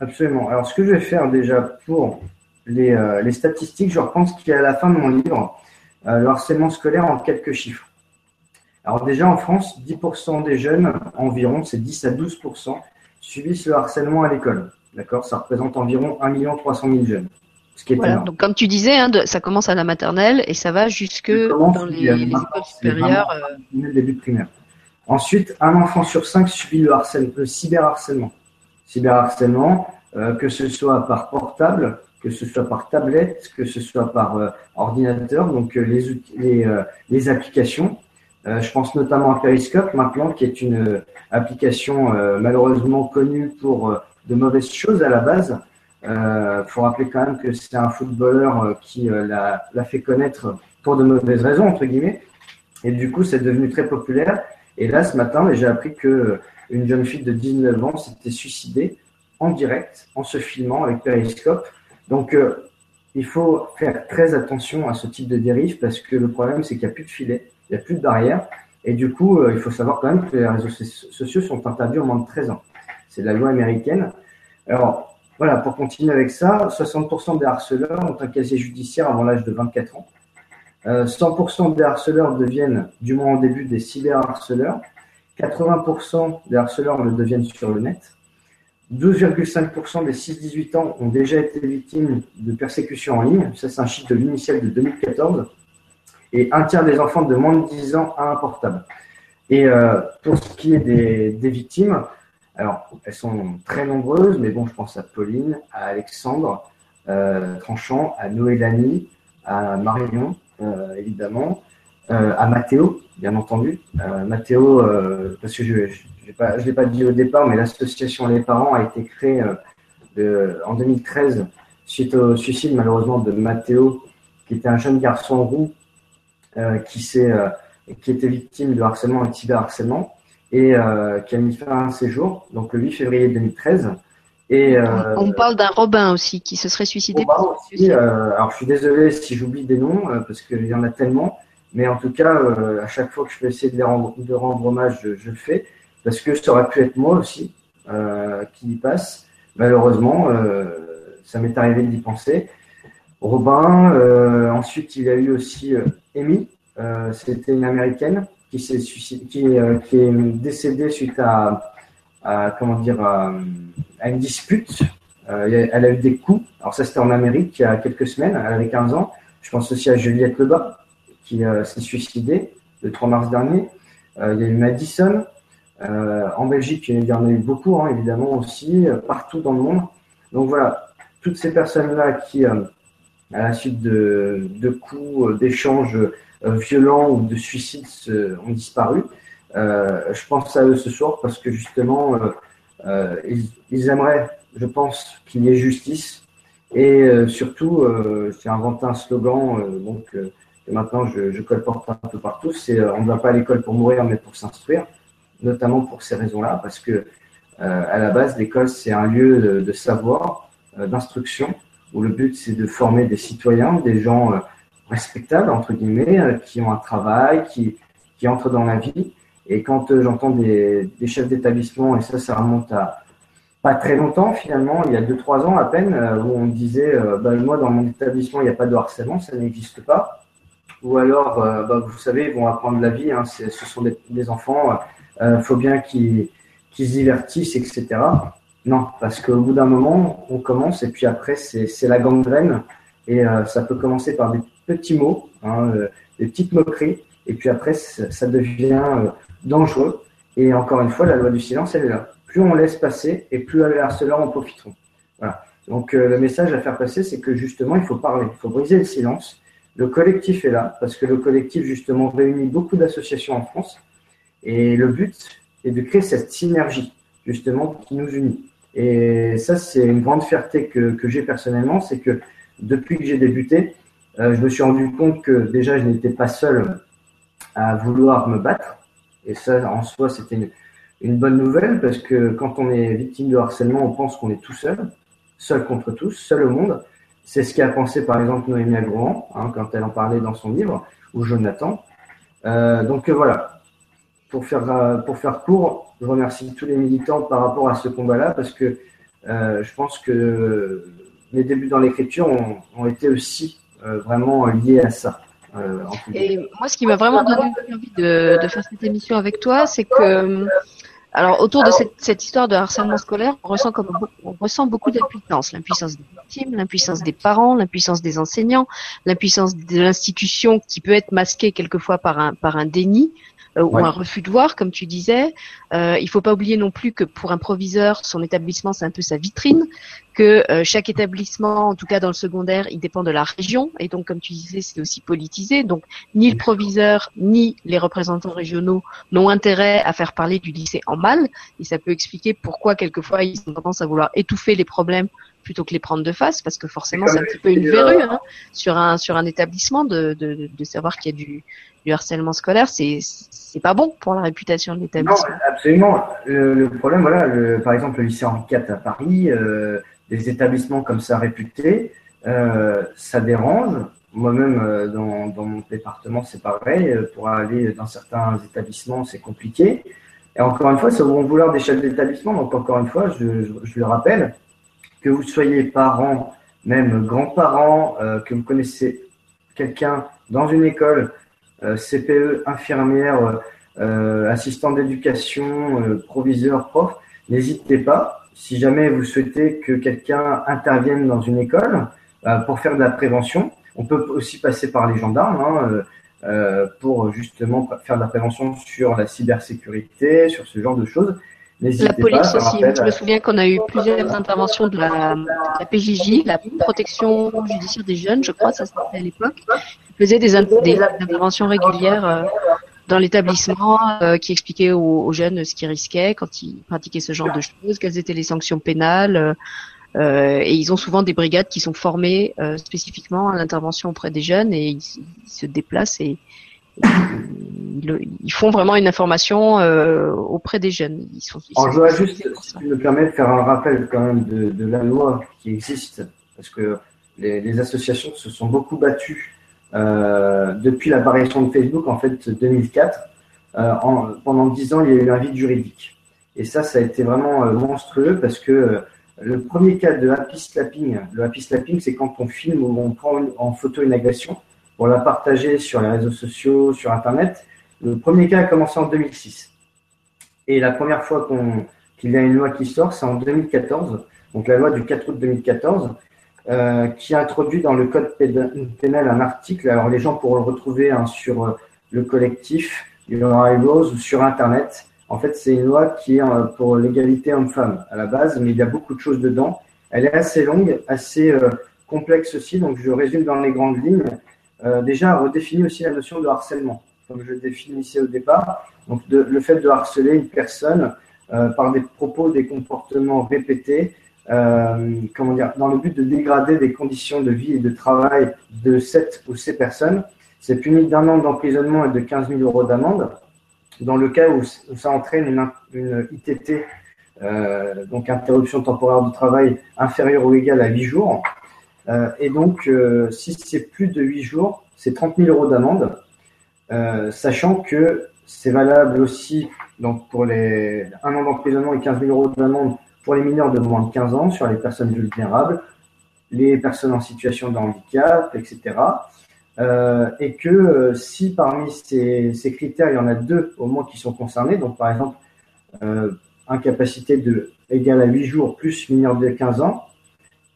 Absolument. Alors, ce que je vais faire déjà pour les, euh, les statistiques, je reprends ce qu'il y a à la fin de mon livre, euh, le harcèlement scolaire en quelques chiffres. Alors, déjà en France, 10% des jeunes, environ, c'est 10 à 12%, subissent le harcèlement à l'école. D'accord Ça représente environ 1 300 000 jeunes. Ce qui est voilà. Donc, comme tu disais, hein, ça commence à la maternelle et ça va jusque dans les, les écoles supérieures. Euh... Le début primaire. Ensuite, un enfant sur cinq subit le, harcèlement, le cyberharcèlement. Cyberharcèlement, euh, que ce soit par portable, que ce soit par tablette, que ce soit par euh, ordinateur, donc euh, les, les, les, applications. Je pense notamment à Periscope maintenant, qui est une application malheureusement connue pour de mauvaises choses à la base. Il faut rappeler quand même que c'est un footballeur qui l'a fait connaître pour de mauvaises raisons, entre guillemets. Et du coup, c'est devenu très populaire. Et là, ce matin, j'ai appris que une jeune fille de 19 ans s'était suicidée en direct, en se filmant avec Periscope. Donc, euh, il faut faire très attention à ce type de dérive parce que le problème, c'est qu'il n'y a plus de filet, il n'y a plus de barrière. Et du coup, euh, il faut savoir quand même que les réseaux sociaux sont interdits au moins de 13 ans. C'est la loi américaine. Alors, voilà, pour continuer avec ça, 60% des harceleurs ont un casier judiciaire avant l'âge de 24 ans. 100% euh, des harceleurs deviennent, du moins au début, des cyberharceleurs. 80% des harceleurs le deviennent sur le net. 12,5% des 6-18 ans ont déjà été victimes de persécutions en ligne. Ça, c'est un chiffre de l'UNICEF de 2014. Et un tiers des enfants de moins de 10 ans a un portable. Et euh, pour ce qui est des, des, victimes, alors elles sont très nombreuses, mais bon, je pense à Pauline, à Alexandre euh, Tranchant, à Noélanie, à Marion, euh, évidemment, euh, à Mathéo, bien entendu. Euh, Mathéo, parce que je ne l'ai pas dit au départ, mais l'association Les Parents a été créée en 2013 suite au suicide malheureusement de Mathéo, qui était un jeune garçon roux qui, qui était victime de harcèlement et de cyberharcèlement et qui a mis fin à un séjour, donc le 8 février 2013. Et, euh, on parle d'un Robin aussi qui se serait suicidé. aussi, euh, alors je suis désolé si j'oublie des noms euh, parce qu'il y en a tellement, mais en tout cas à chaque fois que je peux essayer de, rendre, de rendre hommage, je, le fais parce que ça aurait pu être moi aussi qui y passe. Malheureusement, ça m'est arrivé d'y penser. Robin, ensuite il y a eu aussi Amy, c'était une américaine qui s'est qui, qui est décédée suite à comment dire, à, une dispute. Euh, elle a eu des coups. Alors ça, c'était en Amérique il y a quelques semaines. Elle avait 15 ans. Je pense aussi à Juliette Lebas, qui euh, s'est suicidée le 3 mars dernier. Euh, il y a eu Madison. en Belgique, il y en a eu beaucoup, hein, évidemment, aussi, partout dans le monde. Donc voilà, toutes ces personnes-là qui, à la suite de, coups, d'échanges violents ou de suicides, ont disparu. Euh, je pense à eux ce soir parce que justement, euh, euh, ils, aimeraient, je pense, qu'il y ait justice. Et surtout, j'ai inventé un slogan donc, que maintenant je, je, colporte un peu partout, c'est on ne va pas à l'école pour mourir, mais pour s'instruire, notamment pour ces raisons-là, parce que à la base, l'école, c'est un lieu de savoir, d'instruction, où le but, c'est de former des citoyens, des gens respectables, entre guillemets, qui ont un travail, qui, qui entrent dans la vie. Et quand euh, j'entends des, des, chefs d'établissement, et ça, ça remonte à pas très longtemps finalement, il y a 2-3 ans à peine, euh, où on disait, euh, bah, moi dans mon établissement, il n'y a pas de harcèlement, ça n'existe pas. Ou alors, bah, vous savez, ils vont apprendre la vie, hein, ce sont des, des enfants, il faut bien qu'ils qu se divertissent, etc. Non, parce qu'au bout d'un moment, on commence, et puis après, c'est la gangrène, et ça peut commencer par des petits mots, hein, des petites moqueries, et puis après, ça devient dangereux. Et encore une fois, la loi du silence, elle est là. Plus on laisse passer et plus les harceleurs en profiteront. Voilà. Donc euh, le message à faire passer, c'est que justement, il faut parler, il faut briser le silence. Le collectif est là parce que le collectif justement réunit beaucoup d'associations en France et le but est de créer cette synergie justement qui nous unit. Et ça, c'est une grande fierté que, que j'ai personnellement, c'est que depuis que j'ai débuté, euh, je me suis rendu compte que déjà, je n'étais pas seul à vouloir me battre. Et ça, en soi, c'était une, une, bonne nouvelle parce que quand on est victime de harcèlement, on pense qu'on est tout seul, seul contre tous, seul au monde. C'est ce qu'a pensé par exemple Noémie Agrouan hein, quand elle en parlait dans son livre, ou Jonathan. Euh, donc euh, voilà, pour faire, euh, pour faire court, je remercie tous les militants par rapport à ce combat-là parce que euh, je pense que mes débuts dans l'écriture ont, été aussi euh, vraiment liés à ça. Et moi, ce qui m'a vraiment donné envie de, de, faire cette émission avec toi, c'est que, alors, autour de cette, cette, histoire de harcèlement scolaire, on ressent, comme, on ressent beaucoup d'impuissance. L'impuissance des victimes, l'impuissance des parents, l'impuissance des enseignants, l'impuissance de l'institution qui peut être masquée quelquefois par un, par un déni euh, ou ouais. un refus de voir, comme tu disais. Euh, il faut pas oublier non plus que pour un proviseur, son établissement, c'est un peu sa vitrine, que euh, chaque établissement, en tout cas dans le secondaire, il dépend de la région, et donc, comme tu disais, c'est aussi politisé. Donc, ni le proviseur, ni les représentants régionaux n'ont intérêt à faire parler du lycée en mal, et ça peut expliquer pourquoi, quelquefois, ils ont tendance à vouloir étouffer les problèmes plutôt que les prendre de face, parce que forcément, c'est un petit peu une verrue hein, sur un sur un établissement de, de, de savoir qu'il y a du, du harcèlement scolaire, c'est c'est pas bon pour la réputation de l'établissement. absolument. Le, le, problème, voilà, le, par exemple, le lycée Henri IV à Paris, euh, des établissements comme ça réputés, euh, ça dérange. Moi-même, euh, dans, dans, mon département, c'est pareil. Pour aller dans certains établissements, c'est compliqué. Et encore une fois, ça vont vouloir des chefs d'établissement. Donc, encore une fois, je, je, je, le rappelle, que vous soyez parents, même grands-parents, euh, que vous connaissez quelqu'un dans une école euh, CPE, infirmière, euh, assistant d'éducation, proviseur, prof, n'hésitez pas. Si jamais vous souhaitez que quelqu'un intervienne dans une école pour faire de la prévention, on peut aussi passer par les gendarmes hein, pour justement faire de la prévention sur la cybersécurité, sur ce genre de choses. La police pas, aussi. Je me souviens qu'on a eu plusieurs interventions de la, de la, PJJ, la protection judiciaire des jeunes, je crois, ça s'appelait à l'époque, faisait des, des, interventions régulières euh, dans l'établissement euh, qui expliquaient aux, aux, jeunes ce qu'ils risquaient quand ils pratiquaient ce genre de choses, quelles étaient les sanctions pénales. Euh, et ils ont souvent des brigades qui sont formées euh, spécifiquement à l'intervention auprès des jeunes et ils, ils se déplacent et, ils, font vraiment une information euh, auprès des jeunes. Ils sont, ils Alors, je voudrais juste, si tu me permets, de faire un rappel quand même de, de la loi qui existe, parce que les, les, associations se sont beaucoup battues euh, depuis l'apparition de Facebook, en fait, 2004. Euh, en, pendant dix ans, il y a eu un vide juridique. Et ça, ça a été vraiment euh, monstrueux parce que le premier cas de happy slapping, le happy slapping, c'est quand on filme ou on prend en photo une agression pour la partager sur les réseaux sociaux, sur Internet. Le premier cas a commencé en 2006. Et la première fois qu'il qu y a une loi qui sort, c'est en 2014, donc la loi du 4 août 2014, euh, qui introduit dans le code pénal un article. Alors les gens pourront le retrouver hein, sur euh, le collectif Rose ou sur Internet. En fait, c'est une loi qui est euh, pour l'égalité homme-femme à la base, mais il y a beaucoup de choses dedans. Elle est assez longue, assez euh, complexe aussi, donc je résume dans les grandes lignes euh, déjà redéfinit aussi la notion de harcèlement, comme je définissais au départ. Donc, le fait de harceler une personne euh, par des propos, des comportements répétés, euh, comment dire, dans le but de dégrader des conditions de vie et de travail de cette ou ces personnes, c'est puni d'un an d'emprisonnement et de 15 000 euros d'amende. Dans le cas où, ça entraîne une, une ITT, euh, donc interruption temporaire du travail inférieure ou égale à 8 jours, et donc, euh, si c'est plus de 8 jours, c'est 30 000 euros d'amende, euh, sachant que c'est valable aussi donc pour les un an d'emprisonnement et 15 000 euros d'amende pour les mineurs de moins de 15 ans, sur les personnes vulnérables, les personnes en situation de handicap, etc. Euh, et que euh, si parmi ces, critères, il y en a deux au moins qui sont concernés, donc par exemple, euh, incapacité de égale à 8 jours plus mineur de 15 ans,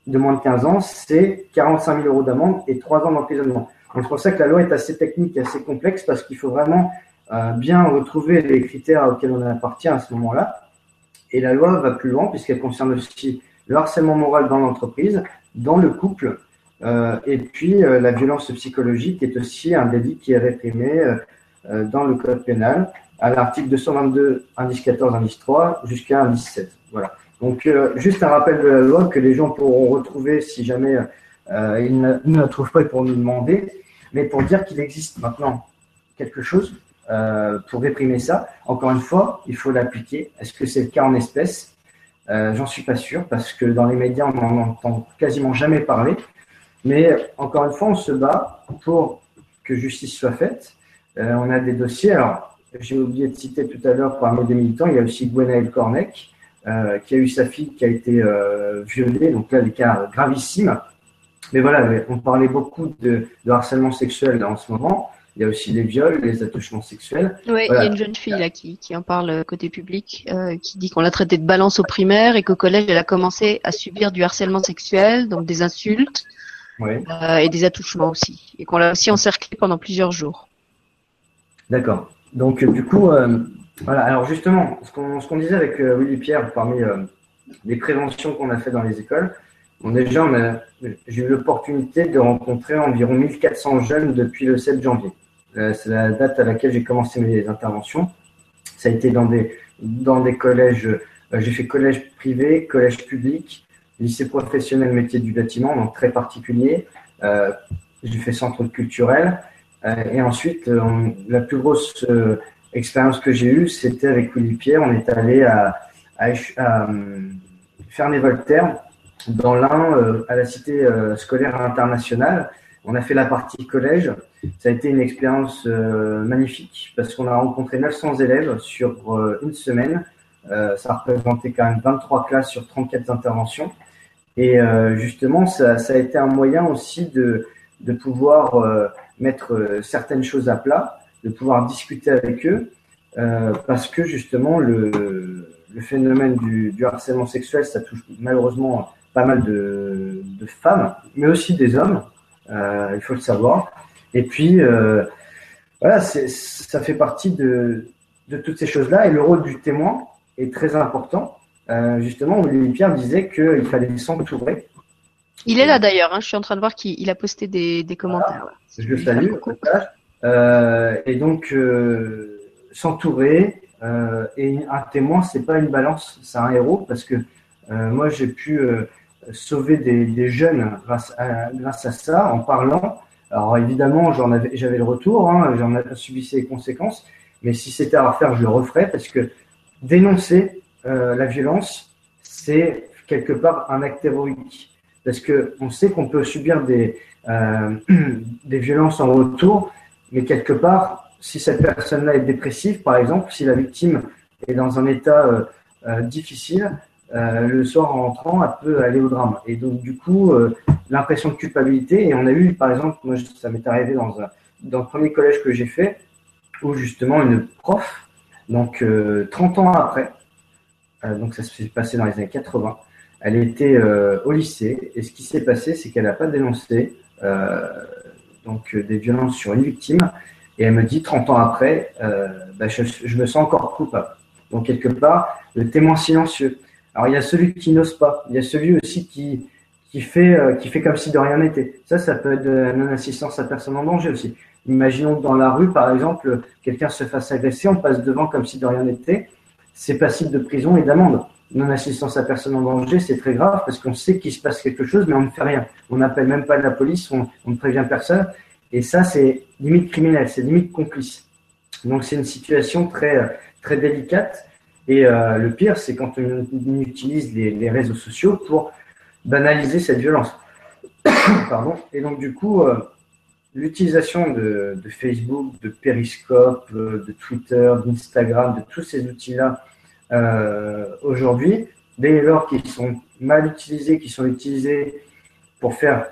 de moins de 15 ans, c'est 45 000 euros d'amende et 3 ans d'emprisonnement. Donc c'est pour ça que la loi est assez technique et assez complexe parce qu'il faut vraiment euh, bien retrouver les critères auxquels on appartient à ce moment-là. Et la loi va plus loin puisqu'elle concerne aussi le harcèlement moral dans l'entreprise, dans le couple, et puis la violence psychologique est aussi un délit qui est réprimé dans le code pénal à l'article 222, indice 14, indice 3, jusqu'à indice 7. Voilà. Donc, juste un rappel de la loi que les gens pourront retrouver si jamais ils ne, la trouvent pas pour nous demander, mais pour dire qu'il existe maintenant quelque chose euh, pour réprimer ça. Encore une fois, il faut l'appliquer. Est-ce que c'est le cas en espèces? Euh, J'en suis pas sûr parce que dans les médias, on n'en entend quasiment jamais parler. Mais encore une fois, on se bat pour que justice soit faite. Euh, on a des dossiers. Alors, j'ai oublié de citer tout à l'heure parmi des militants, il y a aussi Gwenaël Cornec, euh, qui a eu sa fille qui a été euh, violée. Donc là, des cas gravissimes. Mais voilà, on parlait beaucoup de, de harcèlement sexuel en ce moment. Il y a aussi les viols, les attouchements sexuels. Oui, il y a une jeune fille là qui, qui en parle euh, côté public, euh, qui dit qu'on l'a traité de balance au primaire et qu'au collège, elle a commencé à subir du harcèlement sexuel, donc des insultes et des attouchements aussi, et qu'on l'a aussi encerclé pendant plusieurs jours. D'accord. Donc du coup, euh, voilà. Alors justement, ce qu'on qu'on disait avec euh, Willy Pierre parmi les préventions qu'on a fait dans les écoles, Bon, déjà, j'ai eu l'opportunité de rencontrer environ 1400 jeunes depuis le 7 janvier. Euh, c'est la date à laquelle j'ai commencé mes interventions. Ça a été dans des, dans des collèges, euh, j'ai fait collège privé, collège public, lycée professionnel métier du bâtiment, donc très particulier. Euh, j'ai fait centre culturel. Et ensuite, la plus grosse expérience que j'ai eue, c'était avec Willy Pierre. On est allé à, à, à, Ferney-Voltaire dans euh, à la cité euh, scolaire internationale. On a fait la partie collège. Ça a été une expérience euh, magnifique parce qu'on a rencontré 900 élèves sur une semaine. ça représentait quand même 23 classes sur 34 interventions. Et justement, ça, a été un moyen aussi de pouvoir mettre certaines choses à plat, de pouvoir discuter avec eux, parce que justement, le, le phénomène du, du harcèlement sexuel, ça touche malheureusement pas mal de, de femmes, mais aussi des hommes, euh, il faut le savoir. Et puis, euh, voilà, ça fait partie de, de toutes ces choses-là. Et le rôle du témoin est très important. Euh, justement, Olivier Pierre disait qu'il fallait s'entourer. Il est là d'ailleurs, hein, je suis en train de voir qu'il a posté des, des commentaires. je le salue. Euh, et donc, euh, s'entourer, euh, et un témoin, c'est pas une balance, c'est un héros, parce que moi, j'ai pu sauver des, des jeunes grâce à, grâce à ça, en parlant. Alors évidemment, j'en avais, j'avais le retour, hein, j'en ai subi les conséquences, mais si c'était à refaire, je le referais parce que dénoncer euh, la violence, c'est quelque part un acte héroïque. Parce que on sait qu'on peut subir des, euh, des violences en retour, mais quelque part, si cette personne-là est dépressive, par exemple, si la victime est dans un état euh, euh difficile, le soir en rentrant, elle peut aller au drame. Et donc, du coup, l'impression de culpabilité. Et on a eu, par exemple, moi, ça m'est arrivé dans, un, dans le premier collège que j'ai fait, où justement une prof, donc 30 euh, ans après, donc ça s'est passé dans les années 80, elle était au lycée. Et ce qui s'est passé, c'est qu'elle n'a pas dénoncé donc des violences sur une victime. Et elle me dit 30 ans après, bah, je, me sens encore coupable. Donc quelque part, le témoin silencieux. Alors il y a celui qui n'ose pas, il y a celui aussi qui, fait, euh, qui fait comme si de rien n'était. Ça, ça peut être de non-assistance à personne en danger aussi. Imaginons que dans la rue, par exemple, quelqu'un se fasse agresser, on passe devant comme si de rien n'était. C'est passible de prison et d'amende. Non-assistance à personne en danger, c'est très grave parce qu'on sait qu'il se passe quelque chose, mais on ne fait rien. On n'appelle même pas la police, on, ne prévient personne. Et ça, c'est limite criminel, c'est limite complice. Donc c'est une situation très, très délicate et euh, le pire, c'est quand on, utilise les, réseaux sociaux pour banaliser cette violence. Pardon. Et donc, du coup, euh, l'utilisation de, Facebook, de Periscope, euh, de Twitter, d'Instagram, de tous ces outils-là, aujourd'hui, dès lors qu'ils sont mal utilisés, qu'ils sont utilisés pour faire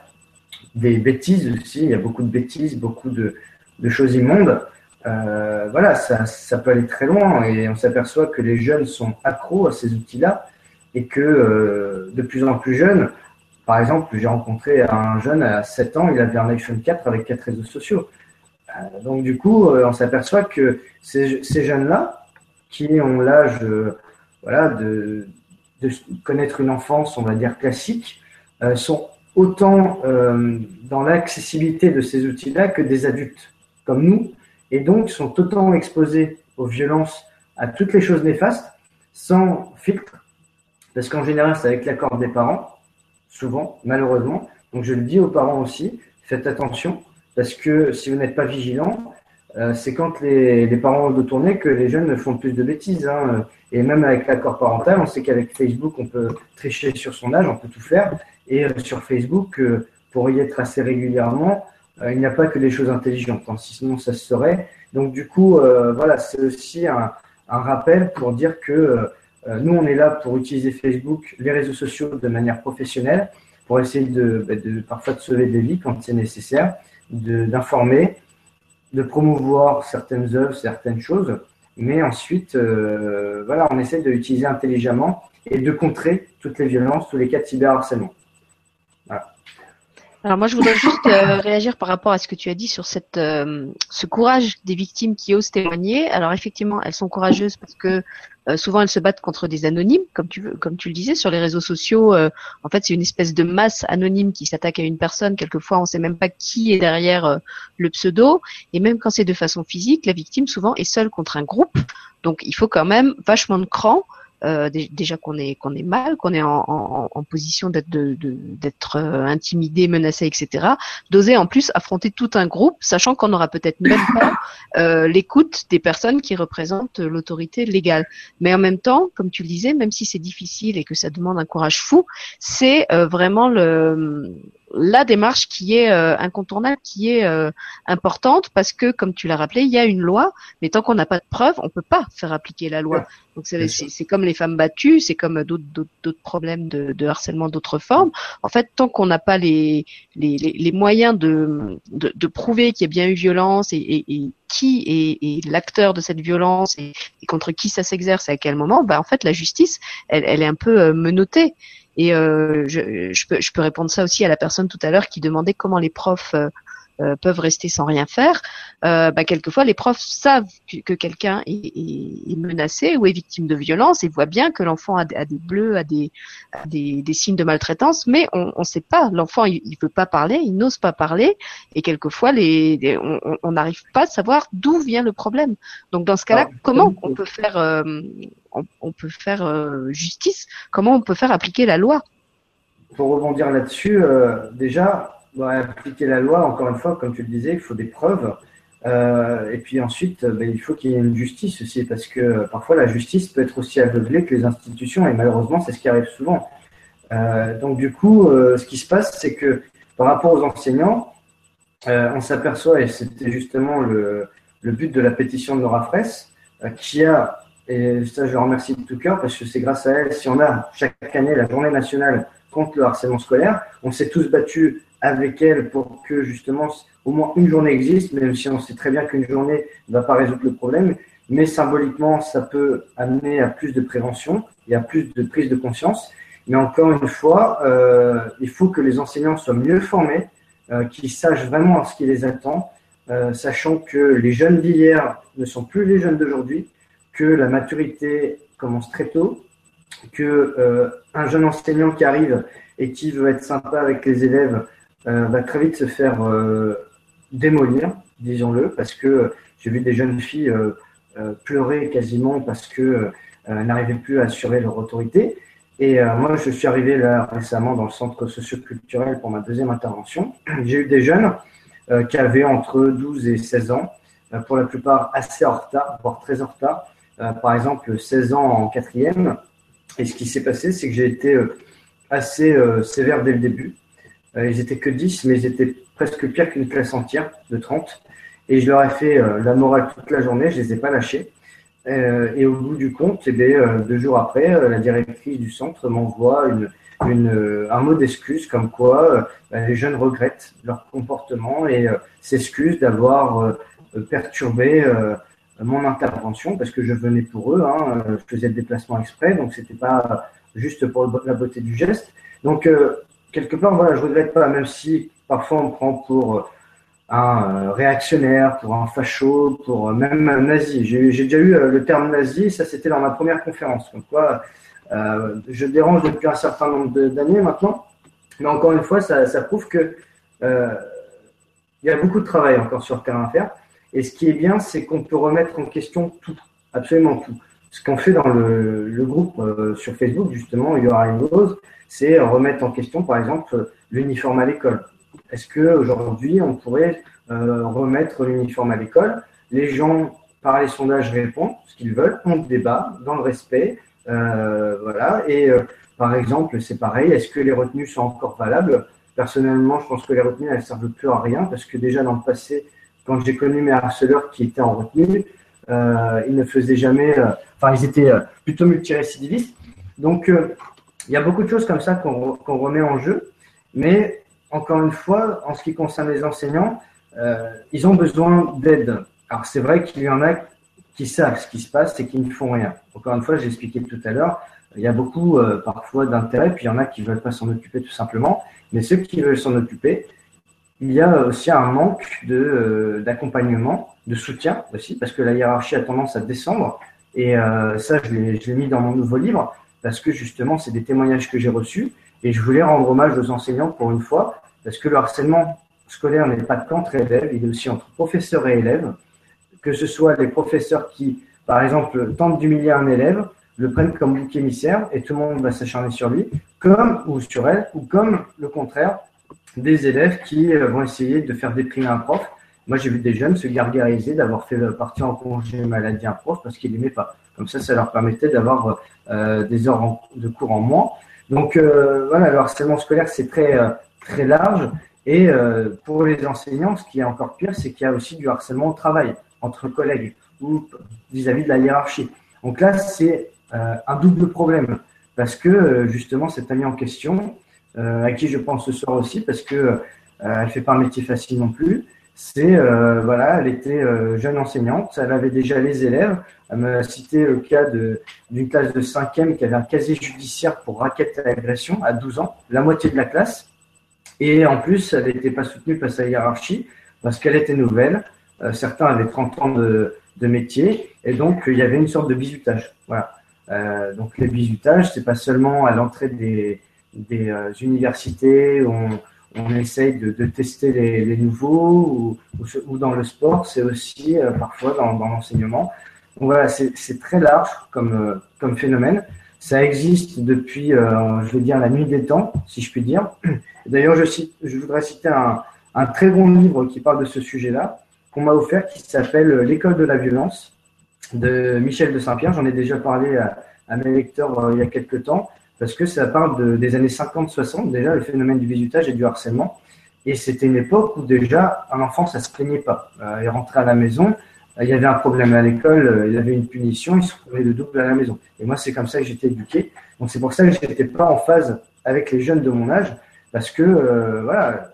des bêtises aussi, il y a beaucoup de bêtises, beaucoup de choses immondes, euh, voilà, ça, ça, peut aller très loin et on s'aperçoit que les jeunes sont accros à ces outils-là et que euh, de plus en plus jeunes, par exemple, j'ai rencontré un jeune à 7 ans, il avait un iPhone 4 avec quatre réseaux sociaux. Euh, donc du coup, on s'aperçoit que ces jeunes-là, qui ont l'âge voilà, de, de, connaître une enfance, on va dire classique, sont autant dans l'accessibilité de ces outils-là que des adultes comme nous, et donc sont autant exposés aux violences, à toutes les choses néfastes, sans filtre, parce qu'en général, c'est avec l'accord des parents, souvent, malheureusement. Donc je le dis aux parents aussi, faites attention, parce que si vous n'êtes pas vigilant, euh, c'est quand les, parents ont de tourner que les jeunes font plus de bêtises. Hein. Et même avec l'accord parental, on sait qu'avec Facebook, on peut tricher sur son âge, on peut tout faire. Et euh, sur Facebook, euh, pour y être assez régulièrement, il n'y a pas que des choses intelligentes, hein. sinon ça se serait. Donc du coup, voilà, c'est aussi un, rappel pour dire que nous, on est là pour utiliser Facebook, les réseaux sociaux de manière professionnelle, pour essayer de, bah, de parfois de sauver des vies quand c'est nécessaire, d'informer, de promouvoir certaines œuvres, certaines choses, mais ensuite, euh, voilà, on essaie de l'utiliser intelligemment et de contrer toutes les violences, tous les cas de cyberharcèlement. Alors moi, je voudrais juste euh, réagir par rapport à ce que tu as dit sur cette, euh, ce courage des victimes qui osent témoigner. Alors effectivement, elles sont courageuses parce que euh, souvent elles se battent contre des anonymes, comme tu comme tu le disais sur les réseaux sociaux. en fait, c'est une espèce de masse anonyme qui s'attaque à une personne. Quelquefois, on ne sait même pas qui est derrière le pseudo. Et même quand c'est de façon physique, la victime souvent est seule contre un groupe. Donc, il faut quand même vachement de cran euh, déjà qu'on est qu'on est mal, qu'on est en, position d'être d'être euh, intimidé, menacé, etc. D'oser en plus affronter tout un groupe, sachant qu'on n'aura peut-être même pas euh, l'écoute des personnes qui représentent l'autorité légale. Mais en même temps, comme tu le disais, même si c'est difficile et que ça demande un courage fou, c'est vraiment le la démarche qui est euh, incontournable, qui est euh, importante parce que, comme tu l'as rappelé, il y a une loi, mais tant qu'on n'a pas de preuves, on peut pas faire appliquer la loi. Donc c'est comme les femmes battues, c'est comme d'autres problèmes de, de harcèlement d'autres formes. En fait, tant qu'on n'a pas les, les, les, moyens de, de, de prouver qu'il y a bien eu violence et, et, et qui est, est l'acteur de cette violence et, contre qui ça s'exerce et à quel moment, bah en fait la justice, elle, elle est un peu euh, menottée. Et euh, je, je, peux, je peux répondre ça aussi à la personne tout à l'heure qui demandait comment les profs euh, peuvent rester sans rien faire. Euh, bah, quelquefois, les profs savent que, quelqu'un est, est, menacé ou est victime de violence et voient bien que l'enfant a, a, des bleus, a, des, a des, des, signes de maltraitance, mais on ne sait pas. L'enfant, il ne veut pas parler, il n'ose pas parler, et quelquefois, les, on n'arrive pas à savoir d'où vient le problème. Donc, dans ce cas-là, ah, comment on peut faire, euh, on, on, peut faire euh, justice? Comment on peut faire appliquer la loi? Pour rebondir là-dessus, euh, appliquer la loi, encore une fois, comme tu le disais, il faut des preuves. Euh, et puis ensuite, ben, il faut qu'il y ait une justice aussi, parce que parfois la justice peut être aussi aveuglée que les institutions, et malheureusement, c'est ce qui arrive souvent. Euh, donc du coup, euh, ce qui se passe, c'est que par rapport aux enseignants, on s'aperçoit, et c'était justement le, but de la pétition de Nora Fraisse, qui a, et ça je le remercie de tout cœur, parce que c'est grâce à elle, si on a chaque année la journée nationale contre le harcèlement scolaire, on s'est tous battus avec elle pour que justement au moins une journée existe, même si on sait très bien qu'une journée ne va pas résoudre le problème. Mais symboliquement, ça peut amener à plus de prévention et à plus de prise de conscience. Mais encore une fois, euh, il faut que les enseignants soient mieux formés, euh, qu'ils sachent vraiment ce qui les attend, euh, sachant que les jeunes d'hier ne sont plus les jeunes d'aujourd'hui, que la maturité commence très tôt, que un jeune enseignant qui arrive et qui veut être sympa avec les élèves va très vite se faire euh, démolir, disons-le, parce que j'ai vu des jeunes filles euh, pleurer quasiment parce que n'arrivaient plus à assurer leur autorité. Et moi, je suis arrivé là récemment dans le centre socioculturel pour ma deuxième intervention. J'ai eu des jeunes qui avaient entre 12 et 16 ans, pour la plupart assez en retard, voire très en retard. par exemple, 16 ans en quatrième. Et ce qui s'est passé, c'est que j'ai été assez sévère dès le début. Euh, ils étaient que 10, mais ils étaient presque pire qu'une classe entière de 30. Et je leur ai fait euh, la morale toute la journée, je les ai pas lâchés. Euh, et au bout du compte, eh bien, deux jours après, la directrice du centre m'envoie une, une, un mot d'excuse comme quoi bah, les jeunes regrettent leur comportement et s'excusent d'avoir perturbé mon intervention parce que je venais pour eux, hein, je faisais le déplacement exprès, donc c'était pas juste pour la beauté du geste. Donc quelque part, voilà, je regrette pas, même si parfois on prend pour euh, un euh, réactionnaire, pour un facho, pour euh, même un nazi. J'ai déjà eu le terme nazi, ça c'était dans ma première conférence. Donc quoi, je dérange depuis un certain nombre d'années maintenant. Mais encore une fois, ça, ça prouve que il y a beaucoup de travail encore sur le terrain à faire. Et ce qui est bien, c'est qu'on peut remettre en question tout, absolument tout. Ce qu'on fait dans le, le groupe euh, sur Facebook, justement, il y aura une rose, c'est remettre en question, par exemple, l'uniforme à l'école. Est-ce que aujourd'hui, on pourrait euh, remettre l'uniforme à l'école? Les gens, par les sondages, répondent ce qu'ils veulent, on débat dans le respect, euh, voilà. Et euh, par exemple, c'est pareil. Est-ce que les retenues sont encore valables? Personnellement, je pense que les retenues, elles ne servent plus à rien parce que déjà dans le passé, quand j'ai connu mes harceleurs qui étaient en retenue, ils ne faisaient jamais, euh, enfin, ils étaient euh, plutôt multirécidivistes. Donc, il y a beaucoup de choses comme ça qu'on remet en jeu. Mais encore une fois, en ce qui concerne les enseignants, ils ont besoin d'aide. Alors, c'est vrai qu'il y en a qui savent ce qui se passe et qui ne font rien. Encore une fois, j'ai expliqué tout à l'heure, il y a beaucoup parfois d'intérêt, puis il y en a qui veulent pas s'en occuper tout simplement. Mais ceux qui veulent s'en occuper, il y a aussi un manque de euh, d'accompagnement, de soutien aussi, parce que la hiérarchie a tendance à descendre. Et euh, ça, je l'ai mis dans mon nouveau livre, parce que justement, c'est des témoignages que j'ai reçus. Et je voulais rendre hommage aux enseignants pour une fois, parce que le harcèlement scolaire n'est pas qu'entre élèves, il est aussi entre professeurs et élèves. Que ce soit les professeurs qui, par exemple, tentent d'humilier un élève, le prennent comme bouc émissaire et tout le monde va s'acharner sur lui, comme ou sur elle, ou comme le contraire, des élèves qui euh, vont essayer de faire déprimer un prof. Moi, j'ai vu des jeunes se gargariser d'avoir fait partir en congé maladie un prof parce qu'il n'aimait pas. Comme ça, ça leur permettait d'avoir euh, des heures de cours en moins. Donc euh, voilà, le harcèlement scolaire, c'est très, très large. Et pour les enseignants, ce qui est encore pire, c'est qu'il y a aussi du harcèlement au travail, entre collègues ou vis-à-vis -vis de la hiérarchie. Donc là, c'est un double problème parce que justement, cet ami en question, euh, à qui je pense ce soir aussi, parce que euh, elle fait pas un métier facile non plus. C'est euh, voilà, elle était jeune enseignante, elle avait déjà les élèves. Elle m'a cité le cas d'une classe de 5e qui avait un casier judiciaire pour raquette et agression à 12 ans, la moitié de la classe. Et en plus, elle n'était pas soutenue par sa hiérarchie parce qu'elle était nouvelle. certains avaient 30 ans de, de, métier et donc il y avait une sorte de bizutage. Voilà. Euh, donc les bizutages, c'est pas seulement à l'entrée des, des euh, universités on, on essaye de, de tester les, les nouveaux ou, ou, dans le sport, c'est aussi euh, parfois dans, dans l'enseignement. Donc voilà, c'est très large comme, euh, comme phénomène. Ça existe depuis, je vais dire, la nuit des temps, si je puis dire. D'ailleurs, je, je voudrais citer un, un très bon livre qui parle de ce sujet-là, qu'on m'a offert, qui s'appelle L'école de la violence, de Michel de Saint-Pierre. J'en ai déjà parlé à, à mes lecteurs il y a quelques temps parce que ça parle de, des années 50-60, déjà, le phénomène du bizutage et du harcèlement. Et c'était une époque où déjà, un enfant, ça se plaignait pas. Euh, il rentrait à la maison, euh, il y avait un problème à l'école, euh, il avait une punition, il se retrouvait de double à la maison. Et moi, c'est comme ça que j'étais éduqué. Donc, c'est pour ça que j'étais pas en phase avec les jeunes de mon âge, parce que, voilà.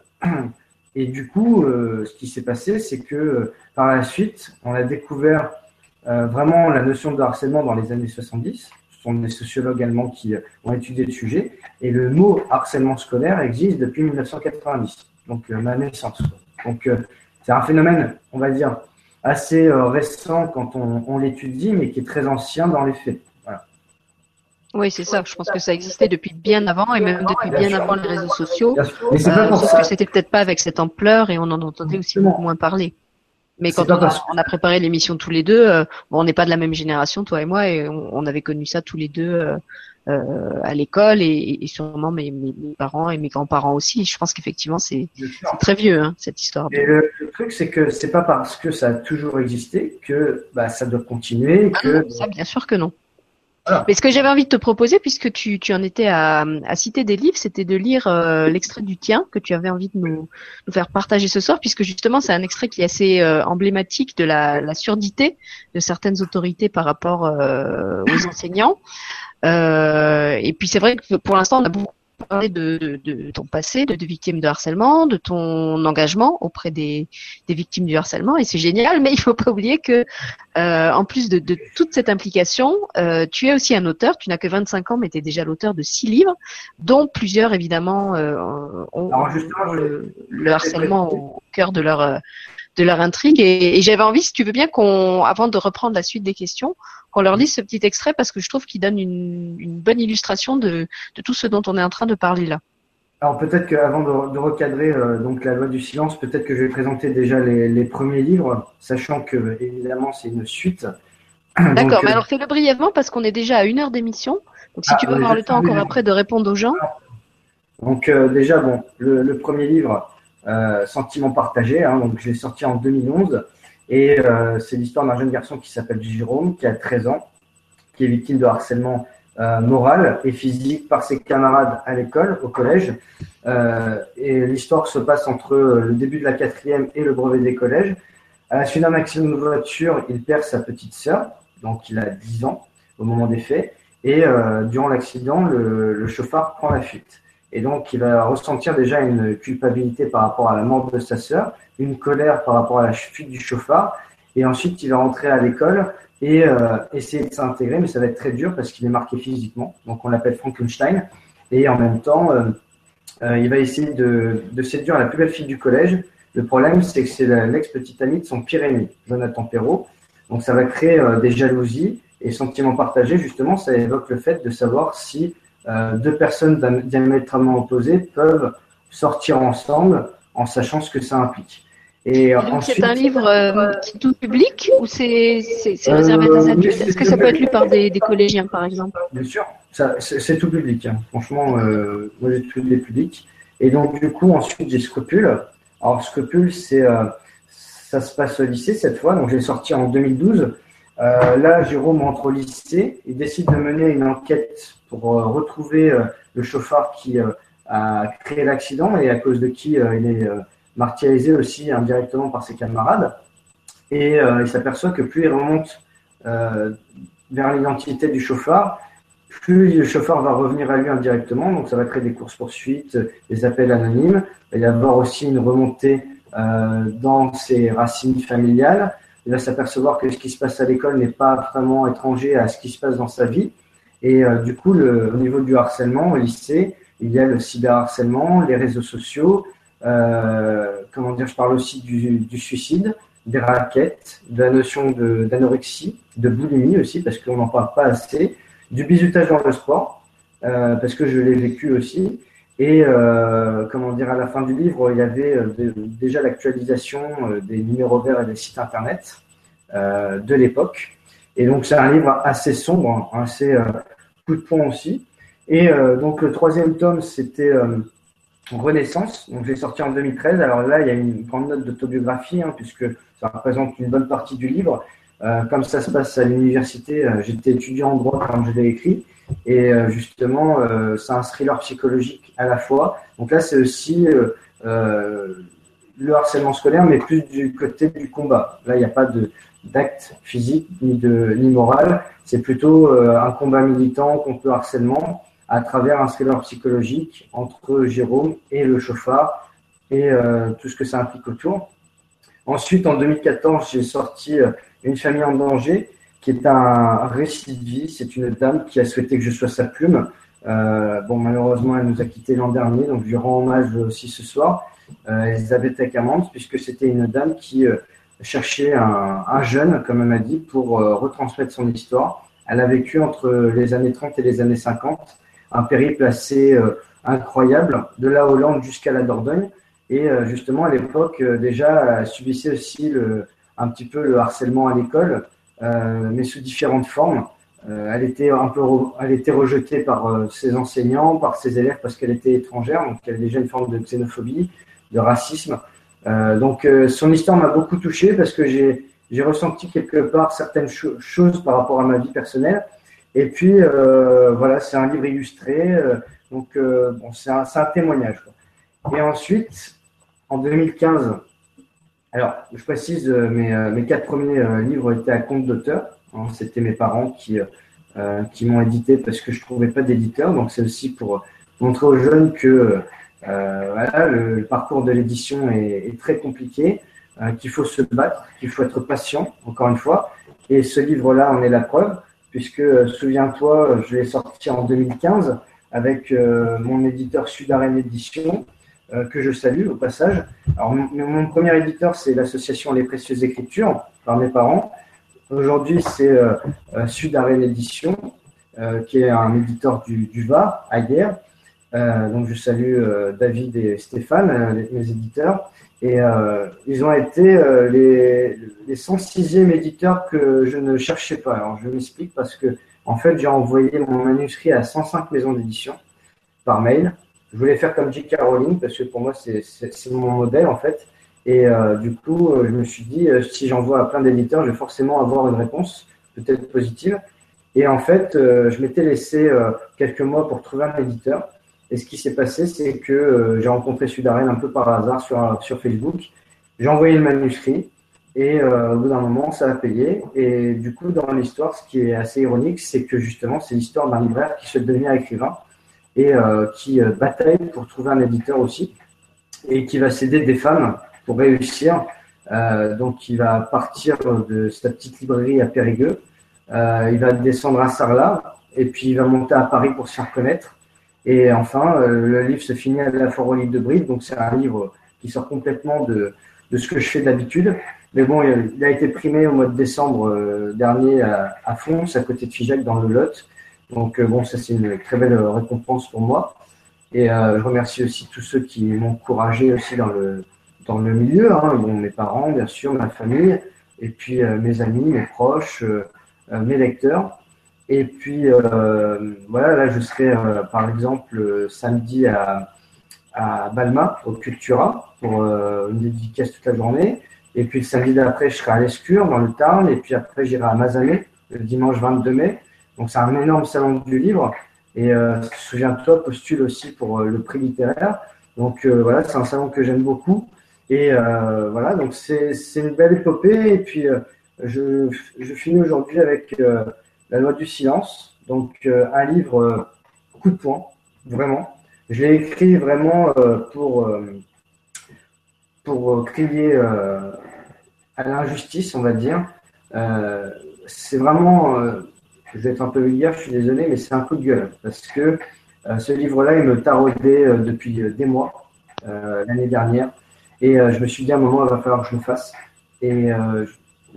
Et du coup, ce qui s'est passé, c'est que par la suite, on a découvert vraiment la notion de harcèlement dans les années 70 sont des sociologues allemands qui euh, ont étudié le sujet. Et le mot harcèlement scolaire existe depuis 1990, donc euh, ma naissance. Donc euh, c'est un phénomène, on va dire, assez récent quand on, l'étudie, mais qui est très ancien dans les faits. Oui, c'est ça. Je pense que ça existait depuis bien avant et même depuis bien avant les réseaux sociaux. Mais sauf que c'était peut-être pas avec cette ampleur et on en entendait aussi beaucoup moins parler. Mais quand on a, préparé l'émission tous les deux, euh, bon, on n'est pas de la même génération, toi et moi, et on, avait connu ça tous les deux euh, euh à l'école et, et, sûrement mes, mes, parents et mes grands-parents aussi. Je pense qu'effectivement, c'est très vieux hein, cette histoire. Et le, truc, c'est que c'est pas parce que ça a toujours existé que bah, ça doit continuer. Ah que... ça, bien sûr que non. Mais ce que j'avais envie de te proposer, puisque tu, tu en étais à, à citer des livres, c'était de lire euh, l'extrait du tien que tu avais envie de nous, nous faire partager ce soir, puisque justement c'est un extrait qui est assez euh, emblématique de la, la, surdité de certaines autorités par rapport euh, aux enseignants. et puis c'est vrai que pour l'instant on a beaucoup parler de, de, de, ton passé, de, de victime de harcèlement, de ton engagement auprès des, des victimes du harcèlement, et c'est génial. Mais il faut pas oublier que, euh, en plus de, de, toute cette implication, euh, tu es aussi un auteur. Tu n'as que 25 ans, mais tu es déjà l'auteur de six livres, dont plusieurs évidemment euh, ont, le, le, harcèlement au cœur de leur de leur intrigue. Et, et j'avais envie, si tu veux bien, qu'on, avant de reprendre la suite des questions, qu'on leur lise ce petit extrait parce que je trouve qu'il donne une, une bonne illustration de, de, tout ce dont on est en train de parler là. Alors peut-être qu'avant de, de, recadrer euh, donc la loi du silence, peut-être que je vais présenter déjà les, les premiers livres, sachant que évidemment c'est une suite. D'accord, mais alors fais-le brièvement parce qu'on est déjà à une heure d'émission. Donc si ah, tu veux avoir le temps encore après de répondre aux gens. Donc euh, déjà bon, le, le premier livre, euh, Sentiment partagé, hein, donc je l'ai sorti en 2011 et c'est l'histoire d'un jeune garçon qui s'appelle Jérôme, qui a 13 ans, qui est victime de harcèlement euh, morale et physique par ses camarades à l'école, au collège. Euh, et l'histoire se passe entre le début de la quatrième et le brevet des collèges. À la suite d'un accident de voiture, il perd sa petite sœur, donc il a 10 ans au moment des faits. Et euh, durant l'accident, le, le chauffard prend la fuite. Et donc, il va ressentir déjà une culpabilité par rapport à la mort de sa sœur, une colère par rapport à la fuite du chauffard. Et ensuite, il va rentrer à l'école et euh, essayer de s'intégrer, mais ça va être très dur parce qu'il est marqué physiquement. Donc on l'appelle Frankenstein. Et en même temps, euh, euh, il va essayer de, séduire la plus belle fille du collège. Le problème, c'est que c'est l'ex-petite amie de son pire ennemi, Jonathan Perrault. Donc ça va créer des jalousies et sentiments partagés. Justement, ça évoque le fait de savoir si deux personnes diamétralement opposées peuvent sortir ensemble en sachant ce que ça implique. Et, c'est un livre euh, qui est tout public ou c'est réservé à des adultes? Est-ce que ça peut être lu par des, des collégiens, par exemple? Bien sûr, c'est tout public. Hein. Franchement, euh, moi j'ai tout les publics. Et donc, du coup, ensuite, j'ai Scrupule. Alors, Scrupule, c'est euh, ça se passe au lycée cette fois. Donc, j'ai sorti en 2012. Euh, là, Jérôme entre au lycée. Il décide de mener une enquête pour retrouver le chauffeur qui a créé l'accident et à cause de qui il est martyrisé aussi indirectement par ses camarades. Et euh, il s'aperçoit que plus il remonte euh, vers l'identité du chauffeur, plus le chauffeur va revenir à lui indirectement. Donc ça va créer des courses-poursuites, des appels anonymes. Il va y avoir aussi une remontée euh, dans ses racines familiales. Il va s'apercevoir que ce qui se passe à l'école n'est pas vraiment étranger à ce qui se passe dans sa vie. Et du coup, le, au niveau du harcèlement au lycée, il y a le cyberharcèlement, les réseaux sociaux, euh, comment dire, je parle aussi du, du, suicide, des raquettes, de la notion d'anorexie, de, boulimie aussi, parce qu'on n'en parle pas assez, du bizutage dans le sport, euh, parce que je l'ai vécu aussi. Et euh, comment dire, à la fin du livre, il y avait euh, déjà l'actualisation euh, des numéros verts et des sites internet euh, de l'époque. Et donc c'est un livre assez sombre, hein, assez coup de poing aussi. Et donc le troisième tome, c'était Renaissance, donc je l'ai sorti en 2013. Alors là, il y a une grande note d'autobiographie, hein, puisque ça représente une bonne partie du livre. Euh, comme ça se passe à l'université, euh, j'étais étudiant en droit quand je l'ai écrit. Et euh, justement, euh, c'est un thriller psychologique à la fois. Donc là, c'est aussi euh, le harcèlement scolaire, mais plus du côté du combat. Là, il n'y a pas d'acte physique ni, de, ni moral. C'est plutôt un combat militant contre le harcèlement à travers un thriller psychologique entre Jérôme et le chauffard et tout ce que ça implique autour. Ensuite, en 2014, j'ai sorti Une famille en danger, qui est un récit de vie. C'est une dame qui a souhaité que je sois sa plume. Euh, bon, malheureusement, elle nous a quittés l'an dernier, donc je lui rends hommage aussi ce soir. Euh, Elisabeth Acamante, puisque c'était une dame qui euh, cherchait un, un, jeune, comme elle m'a dit, pour retransmettre son histoire. Elle a vécu entre les années 30 et les années 50 un périple assez incroyable, de la Hollande jusqu'à la Dordogne. Et justement, à l'époque, déjà, elle subissait aussi un petit peu le harcèlement à l'école, mais sous différentes formes. elle était un peu, elle était rejetée par ses enseignants, par ses élèves parce qu'elle était étrangère, donc il y avait déjà une forme de xénophobie, de racisme. donc son histoire m'a beaucoup touché parce que j'ai j'ai ressenti quelque part certaines choses par rapport à ma vie personnelle et puis, euh, voilà, c'est un livre illustré. Euh, donc, euh, bon, c'est un, un, témoignage. Quoi. Et ensuite, en 2015, alors, je précise, mes, mes quatre premiers livres étaient à compte d'auteur. Hein, C'était mes parents qui, euh, m'ont édité parce que je trouvais pas d'éditeur. Donc, c'est aussi pour montrer aux jeunes que euh, le, parcours de l'édition est, très compliqué, euh, qu'il faut se battre, qu'il faut être patient, encore une fois. Et ce livre-là en est la preuve puisque, euh, souviens-toi, je l'ai sorti en 2015 avec euh, mon éditeur Sudarène Édition, euh, que je salue au passage. Alors, mon, premier éditeur, c'est l'association Les Précieuses Écritures, par mes parents. Aujourd'hui, c'est euh, Sudarène Édition, qui est un éditeur du, Var, à donc je salue David et Stéphane, mes éditeurs. Et ils ont été les, les 106e éditeurs que je ne cherchais pas. Alors je m'explique parce que en fait j'ai envoyé mon manuscrit à 105 maisons d'édition par mail. Je voulais faire comme J. Caroline parce que pour moi c'est mon modèle en fait. Et du coup, je me suis dit, si j'envoie à plein d'éditeurs, je vais forcément avoir une réponse, peut-être positive. Et en fait, euh, je m'étais laissé euh, quelques mois pour trouver un éditeur. Et ce qui s'est passé, c'est que euh, j'ai rencontré Sudarène un peu par hasard sur, sur Facebook. J'ai envoyé le manuscrit et au bout d'un moment, ça a payé. Et du coup, dans l'histoire, ce qui est assez ironique, c'est que justement, c'est l'histoire d'un libraire qui se devient écrivain et qui bataille pour trouver un éditeur aussi et qui va s'aider des femmes pour réussir. donc, il va partir de sa petite librairie à Périgueux euh, il va descendre à Sarlat et puis il va monter à Paris pour se faire connaître. Et enfin, euh, le livre se finit à la Foire de Brive, donc c'est un livre qui sort complètement de, ce que je fais d'habitude. Mais bon, il a été primé au mois de décembre euh, dernier à, à à côté de Figeac, dans le Lot. Donc bon, ça c'est une très belle récompense pour moi. Et je remercie aussi tous ceux qui m'ont encouragé aussi dans le, dans le milieu. Hein. Bon, mes parents, bien sûr, ma famille, et puis mes amis, mes proches, euh, mes lecteurs. Et puis, euh, voilà, là, je serai, euh, par exemple, samedi à, à Balma, au Cultura, pour une dédicace toute la journée. Et puis, le samedi d'après, je serai à l'Escure, dans le Tarn. Et puis après, j'irai à Mazamet, le dimanche 22 mai. Donc, c'est un énorme salon du livre. Et euh, souviens-toi, postule aussi pour le prix littéraire. Donc voilà, c'est un salon que j'aime beaucoup. Et euh, voilà, donc c'est une belle épopée. Et puis je, je finis aujourd'hui avec euh, La loi du silence, donc euh, un livre euh, coup de poing, vraiment. Je l'ai écrit vraiment pour, pour crier à l'injustice, on va dire. c'est vraiment, je vais être un peu vulgaire, je suis désolé, mais c'est un coup de gueule parce que ce livre-là, il me taraudait depuis des mois, l'année dernière. Et je me suis dit à un moment, il va falloir que je le fasse. Et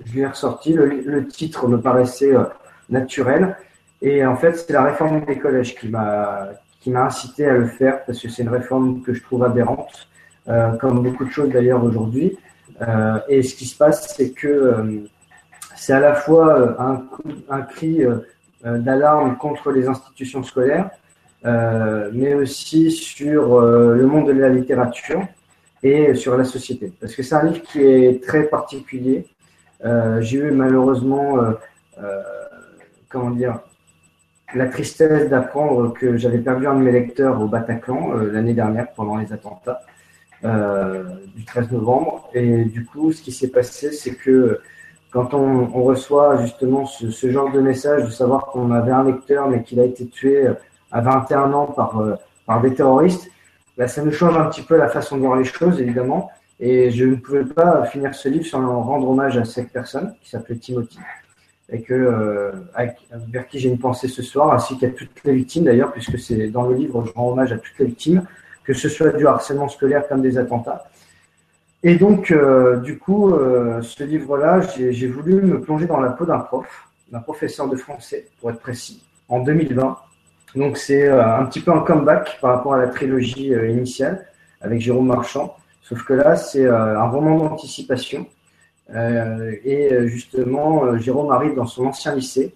je l'ai ressorti. Le, titre me paraissait euh, naturel. Et en fait, c'est la réforme des collèges qui m'a qui m'a incité à le faire parce que c'est une réforme que je trouve aberrante, euh, comme beaucoup de choses d'ailleurs aujourd'hui. Euh, et ce qui se passe, c'est que c'est à la fois un, un cri d'alarme contre les institutions scolaires, mais aussi sur le monde de la littérature et sur la société. Parce que c'est un livre qui est très particulier, euh, j'ai eu malheureusement, euh, euh, comment dire, la tristesse d'apprendre que j'avais perdu un de mes lecteurs au Bataclan l'année dernière pendant les attentats du 13 novembre. Et du coup, ce qui s'est passé, c'est que quand on, reçoit justement ce, genre de message, de savoir qu'on avait un lecteur mais qu'il a été tué à 21 ans par, par des terroristes, bah, ça nous change un petit peu la façon de voir les choses, évidemment. Et je ne pouvais pas finir ce livre sans rendre hommage à cette personne qui s'appelait Timothy, et que, euh, vers qui j'ai une pensée ce soir, ainsi qu'à toutes les victimes d'ailleurs, puisque c'est dans le livre, je rends hommage à toutes les victimes, que ce soit du harcèlement scolaire comme des attentats. Et donc, euh, du coup, euh, ce livre-là, j'ai voulu me plonger dans la peau d'un prof, d'un professeur de français, pour être précis, en 2020. Donc, c'est un petit peu un comeback par rapport à la trilogie initiale avec Jérôme Marchand. Sauf que là, c'est euh, un roman d'anticipation. Euh, et euh, justement, Jérôme arrive dans son ancien lycée,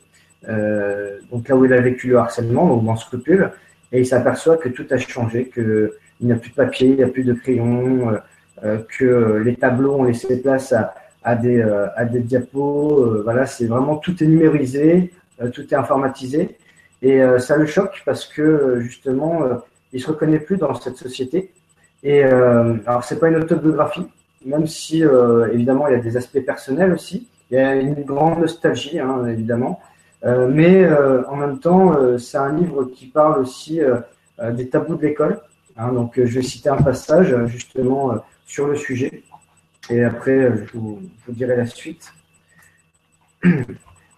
donc là où il a vécu le harcèlement, donc dans Scrupule, et il s'aperçoit que tout a changé, qu'il n'y a plus de papier, il n'y a plus de crayon, que les tableaux ont laissé place à, des, à des diapos. voilà, c'est vraiment tout est numérisé, tout est informatisé. Et ça le choque parce que justement, il se reconnaît plus dans cette société. Et euh, alors, c'est pas une autobiographie, même si euh, évidemment il y a des aspects personnels aussi. Il y a une grande nostalgie, hein, évidemment. Euh, mais euh, en même temps, euh, c'est un livre qui parle aussi des tabous de l'école. Hein, donc, je vais citer un passage justement sur le sujet. Et après, je vous, je vous dirai la suite.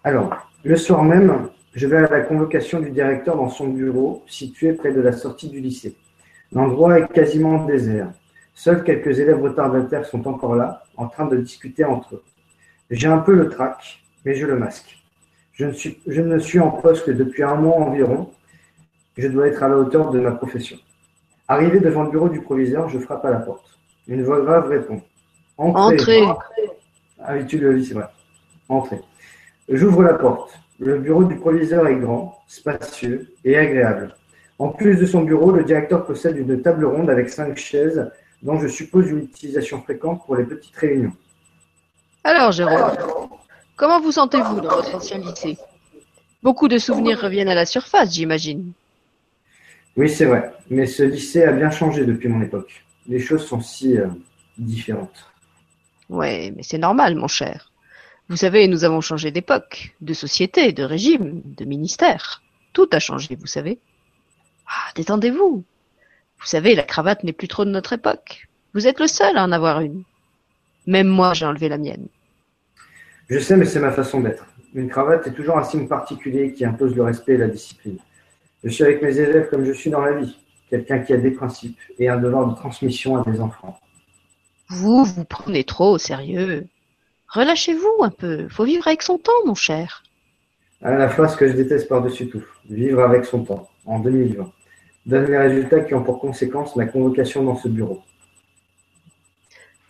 Alors, le soir même, je vais à la convocation du directeur dans son bureau situé près de la sortie du lycée. L'endroit est quasiment désert. Seuls quelques élèves retardataires sont encore là, en train de discuter entre eux. J'ai un peu le trac, mais je le masque. Je ne, suis, je ne suis en poste que depuis un mois environ. Je dois être à la hauteur de ma profession. Arrivé devant le bureau du proviseur, je frappe à la porte. Une voix grave répond. Entrez. Ah tu le lis, c'est vrai. Entrez. J'ouvre la porte. Le bureau du proviseur est grand, spacieux et agréable. En plus de son bureau, le directeur possède une table ronde avec cinq chaises dont je suppose une utilisation fréquente pour les petites réunions. Alors, Jérôme, comment vous sentez-vous dans votre ancien lycée Beaucoup de souvenirs reviennent à la surface, j'imagine. Oui, c'est vrai, mais ce lycée a bien changé depuis mon époque. Les choses sont si euh, différentes. Ouais, mais c'est normal, mon cher. Vous savez, nous avons changé d'époque, de société, de régime, de ministère. Tout a changé, vous savez. Ah, détendez-vous. Vous savez, la cravate n'est plus trop de notre époque. Vous êtes le seul à en avoir une. Même moi, j'ai enlevé la mienne. Je sais, mais c'est ma façon d'être. Une cravate est toujours un signe particulier qui impose le respect et la discipline. Je suis avec mes élèves comme je suis dans la vie, quelqu'un qui a des principes et un devoir de transmission à des enfants. Vous, vous prenez trop au sérieux. Relâchez-vous un peu. Faut vivre avec son temps, mon cher. À la phrase que je déteste par-dessus tout. Vivre avec son temps, en 2020, donne les résultats qui ont pour conséquence ma convocation dans ce bureau.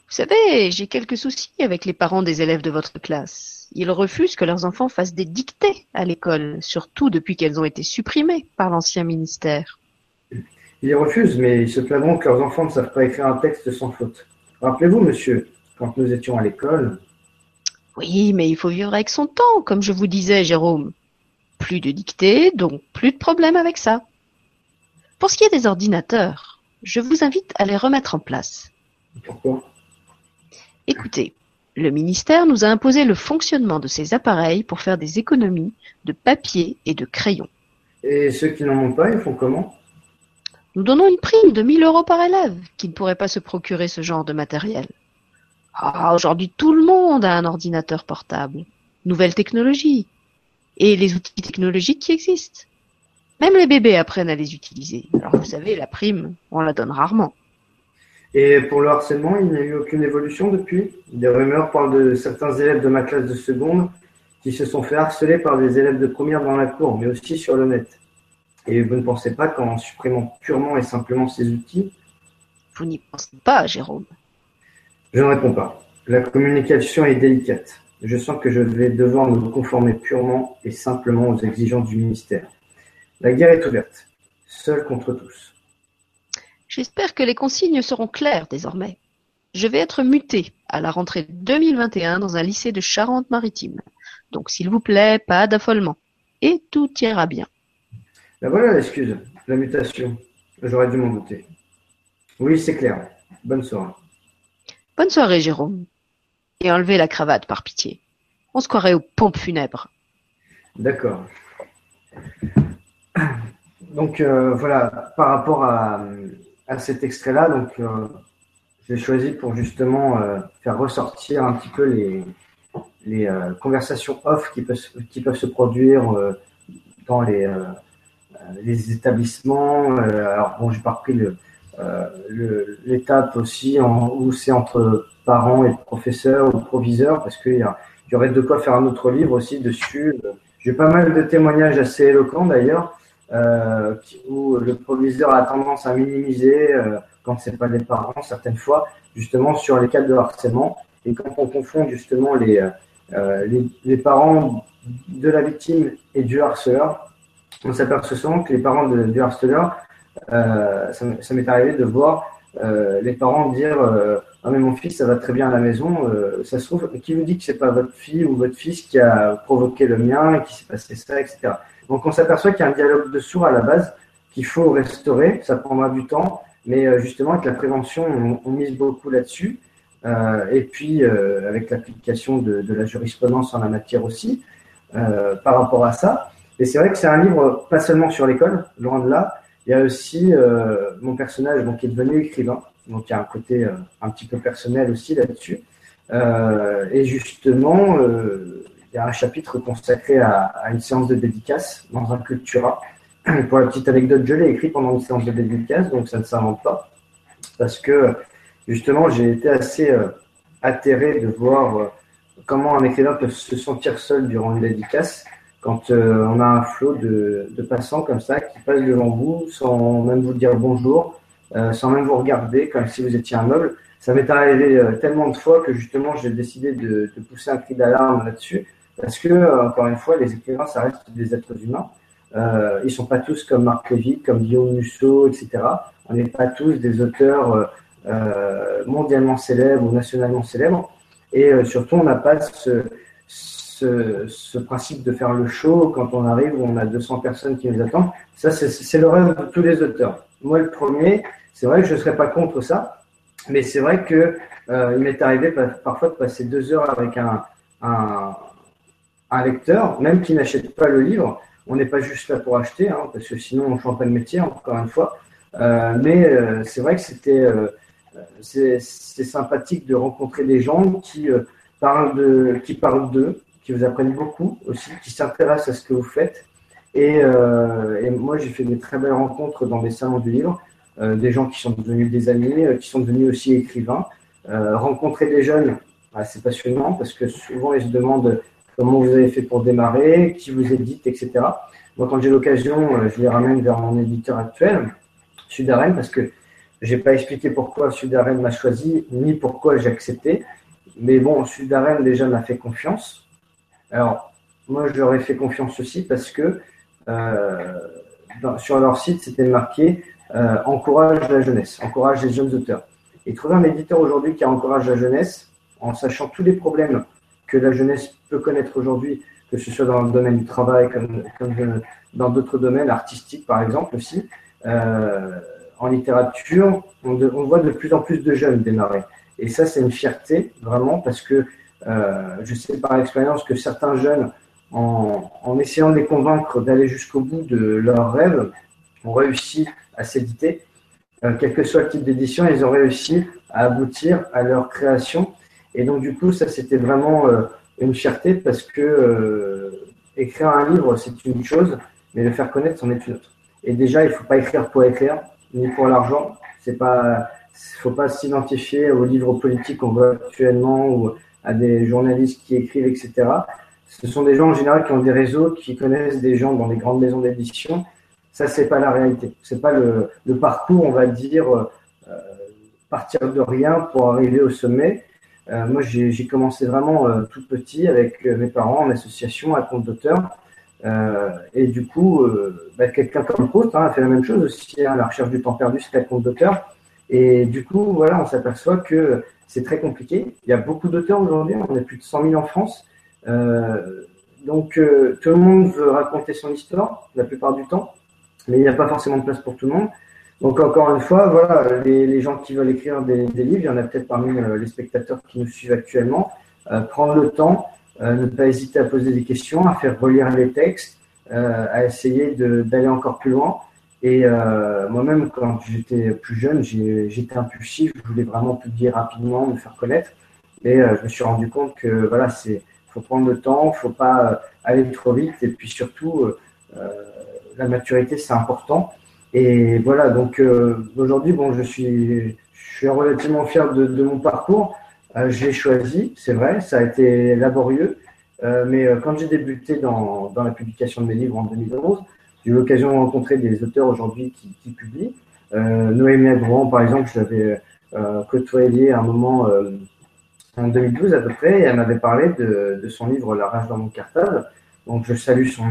Vous savez, j'ai quelques soucis avec les parents des élèves de votre classe. Ils refusent que leurs enfants fassent des dictées à l'école, surtout depuis qu'elles ont été supprimées par l'ancien ministère. Ils refusent, mais ils se plaindront que leurs enfants ne savent pas écrire un texte sans faute. Rappelez-vous, monsieur, quand nous étions à l'école. Oui, mais il faut vivre avec son temps, comme je vous disais, Jérôme. Plus de dictées, donc plus de problèmes avec ça. Pour ce qui est des ordinateurs, je vous invite à les remettre en place. Pourquoi? Écoutez, le ministère nous a imposé le fonctionnement de ces appareils pour faire des économies de papier et de crayon. Et ceux qui n'en ont pas, ils font comment? Nous donnons une prime de 1000 euros par élève qui ne pourrait pas se procurer ce genre de matériel. Ah, aujourd'hui, tout le monde a un ordinateur portable. Nouvelle technologie. Et les outils technologiques qui existent. Même les bébés apprennent à les utiliser. Alors vous savez, la prime, on la donne rarement. Et pour le harcèlement, il n'y a eu aucune évolution depuis? Des rumeurs parlent de certains élèves de ma classe de seconde qui se sont fait harceler par des élèves de première dans la cour, mais aussi sur le net. Et vous ne pensez pas qu'en supprimant purement et simplement ces outils Vous n'y pensez pas, Jérôme. Je ne réponds pas. La communication est délicate. Je sens que je vais devoir me conformer purement et simplement aux exigences du ministère. La guerre est ouverte, seule contre tous. J'espère que les consignes seront claires désormais. Je vais être muté à la rentrée 2021 dans un lycée de Charente-Maritime. Donc s'il vous plaît, pas d'affolement. Et tout ira bien. Ben voilà l'excuse, la mutation. J'aurais dû m'en douter. Oui, c'est clair. Bonne soirée. Bonne soirée, Jérôme. Et enlevez la cravate, par pitié. On se croirait aux pompes funèbres. D'accord. Donc euh, voilà, par rapport à, à cet extrait-là, donc euh, j'ai choisi pour justement euh, faire ressortir un petit peu les, les conversations off qui peuvent, qui peuvent se produire dans les, les établissements. Euh, alors bon, j'ai pas repris le, euh, l'étape aussi où c'est entre parents et professeurs ou proviseurs parce qu'il y, y aurait de quoi faire un autre livre aussi dessus. J'ai pas mal de témoignages assez éloquents d'ailleurs euh, où le proviseur a tendance à minimiser euh, quand c'est pas les parents certaines fois justement sur les cas de harcèlement et quand on confond justement les, les, les parents de la victime et du harceleur, on s'aperçoit souvent que les parents de- du harceleur, euh, ça, m'est arrivé de voir euh, les parents dire euh, ah mais mon fils ça va très bien à la maison, euh, ça se trouve qui vous dit que c'est pas votre fille ou votre fils qui a provoqué le mien qui s'est passé ça etc. Donc on s'aperçoit qu'il y a un dialogue de sourds à la base qu'il faut restaurer, ça prendra du temps, mais euh, justement avec la prévention on, on mise beaucoup là-dessus. Euh, et puis euh, avec l'application de, de la jurisprudence en la matière aussi euh, par rapport à ça. Et c'est vrai que c'est un livre pas seulement sur l'école, loin de là. Il y a aussi euh, mon personnage donc, qui est devenu écrivain, donc il y a un côté euh, un petit peu personnel aussi là-dessus. Euh, et justement, euh, il y a un chapitre consacré à, à une séance de dédicace dans un cultura. Pour la petite anecdote, je l'ai écrit pendant une séance de dédicace, donc ça ne s'invente pas. Parce que justement, j'ai été assez euh, atterré de voir euh, comment un écrivain peut se sentir seul durant une dédicace quand euh, on a un flot de, passants comme ça qui passent devant vous sans même vous dire bonjour, sans même vous regarder, comme si vous étiez un meuble. Ça m'est arrivé tellement de fois que justement j'ai décidé de, pousser un cri d'alarme là-dessus, parce que encore une fois, les écrivains, ça reste des êtres humains. Euh, ils sont pas tous comme Marc Lévy, comme Guillaume Musso, etc. On n'est pas tous des auteurs euh, mondialement célèbres ou nationalement célèbres. Et euh, surtout, on n'a pas ce, ce, principe de faire le show quand on arrive où on a 200 personnes qui nous attendent. Ça, c'est le rêve de tous les auteurs. Moi, le premier, c'est vrai que je ne serais pas contre ça, mais c'est vrai que euh, il m'est arrivé parfois de passer deux heures avec un, un, un lecteur, même qui n'achète pas le livre. On n'est pas juste là pour acheter, hein, parce que sinon on ne change pas de métier, encore une fois. Euh, mais euh, c'est vrai que c'était euh, c'est sympathique de rencontrer des gens qui parlent qui parlent d'eux, qui vous apprennent beaucoup aussi, qui s'intéressent à ce que vous faites. Et, euh, moi, j'ai fait des très belles rencontres dans des salons du livre, euh, des gens qui sont devenus des amis, qui sont devenus aussi écrivains. rencontrer des jeunes, bah, c'est passionnant parce que souvent ils se demandent comment vous avez fait pour démarrer, qui vous édite, etc. Moi, quand j'ai l'occasion, je les ramène vers mon éditeur actuel, Sudarène, parce que j'ai pas expliqué pourquoi Sudarène m'a choisi, ni pourquoi j'ai accepté. Mais bon, Sudarène déjà m'a fait confiance. Alors, moi, je leur ai fait confiance aussi parce que euh, sur leur site, c'était marqué euh, encourage la jeunesse, encourage les jeunes auteurs. Et trouver un éditeur aujourd'hui qui encourage la jeunesse, en sachant tous les problèmes que la jeunesse peut connaître aujourd'hui, que ce soit dans le domaine du travail, comme, comme dans d'autres domaines artistiques, par exemple aussi, euh, en littérature, on, voit de plus en plus de jeunes démarrer. Et ça, c'est une fierté, vraiment, parce que euh, je sais par expérience que certains jeunes, en, en essayant de les convaincre d'aller jusqu'au bout de leurs rêves, ont réussi à s'éditer. Euh, quel que soit le type d'édition, ils ont réussi à aboutir à leur création. Et donc, du coup, ça, c'était vraiment euh, une fierté parce que euh, écrire un livre, c'est une chose, mais le faire connaître, c'en est une autre. Et déjà, il ne faut pas écrire pour écrire, ni pour l'argent. C'est pas, faut pas s'identifier aux livres politiques qu'on voit actuellement ou à des journalistes qui écrivent, etc. Ce sont des gens en général qui ont des réseaux, qui connaissent des gens dans les grandes maisons d'édition. Ça, c'est pas la réalité. C'est pas le, parcours, on va dire, euh, partir de rien pour arriver au sommet. Euh, moi, j'ai commencé vraiment euh, tout petit avec mes parents en association à compte d'auteur. Et du coup, bah, quelqu'un comme Proust hein, a fait la même chose aussi, à hein, la recherche du temps perdu, c'est un compte d'auteur. Et du coup, voilà, on s'aperçoit que c'est très compliqué. Il y a beaucoup d'auteurs aujourd'hui, on est plus de 100 000 en France. Euh, donc, euh, tout le monde veut raconter son histoire, la plupart du temps, mais il n'y a pas forcément de place pour tout le monde. Donc, encore une fois, voilà, les, gens qui veulent écrire des, livres, il y en a peut-être parmi euh, les spectateurs qui nous suivent actuellement, prendre le temps ne pas hésiter à poser des questions, à faire relire les textes, à essayer d'aller encore plus loin. Et euh, moi-même, quand j'étais plus jeune, j'étais impulsif, je voulais vraiment publier rapidement, me faire connaître. Et je me suis rendu compte que voilà, c'est faut prendre le temps, faut pas aller trop vite. Et puis surtout, la maturité, c'est important. Et voilà, donc aujourd'hui, bon, je suis, je suis relativement fier de, de mon parcours. Euh, l'ai choisi, c'est vrai, ça a été laborieux, euh, mais euh, quand j'ai débuté dans, dans, la publication de mes livres en 2011, j'ai eu l'occasion de rencontrer des auteurs aujourd'hui qui, publient. Noémie Agron, par exemple, je l'avais côtoyé à un moment en 2012 à peu près, et elle m'avait parlé de, son livre La rage dans mon cartable. Donc je salue son,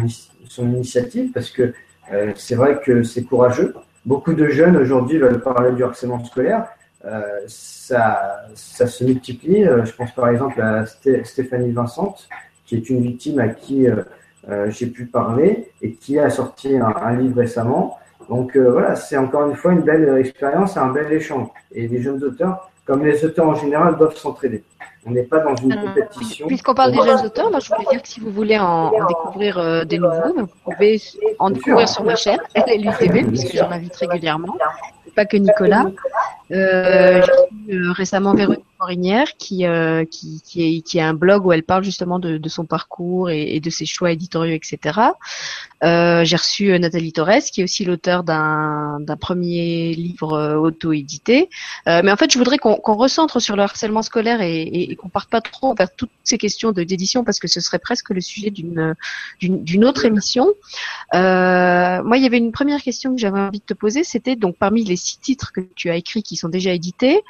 son initiative parce que euh, c'est vrai que c'est courageux. Beaucoup de jeunes aujourd'hui veulent parler du harcèlement scolaire, euh, ça, ça, se multiplie. Euh, je pense par exemple à Stéphanie Vincent, qui est une victime à qui euh, j'ai pu parler et qui a sorti un, un livre récemment. Donc voilà, c'est encore une fois une belle expérience et un bel échange. Et les jeunes auteurs, comme les auteurs en général, doivent s'entraider. On n'est pas dans une compétition. Puisqu'on parle des jeunes auteurs, moi je voulais dire que si vous voulez en, en découvrir euh, des nouveaux, vous pouvez en découvrir sur ma chaîne, LUTV, puisque j'en invite régulièrement pas que Nicolas. Euh, J'ai euh, récemment Véronique Morinière qui, euh, qui, qui, est, qui a un blog où elle parle justement de, son parcours et, de ses choix éditoriaux, etc. Euh, J'ai reçu euh, Nathalie Torres qui est aussi l'auteur d'un premier livre auto-édité. Mais en fait, je voudrais qu'on qu'on recentre sur le harcèlement scolaire et, et, et qu'on parte pas trop vers toutes ces questions d'édition parce que ce serait presque le sujet d'une autre émission. moi, il y avait une première question que j'avais envie de te poser, c'était donc parmi les six titres que tu as écrits qui sont déjà édités,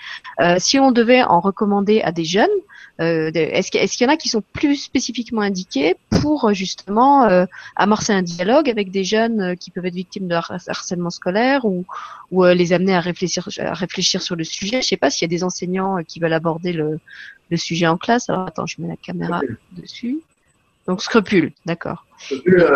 si on devait en recommander à des jeunes, euh, est-ce qu'il y en a qui sont plus spécifiquement indiqués pour justement euh, amorcer un dialogue avec des jeunes qui peuvent être victimes de harcèlement scolaire ou, ou les amener à réfléchir, à réfléchir sur le sujet? Je sais pas s'il y a des enseignants qui veulent aborder le, le sujet en classe. Alors attends, je mets la caméra dessus. Donc scrupule, d'accord.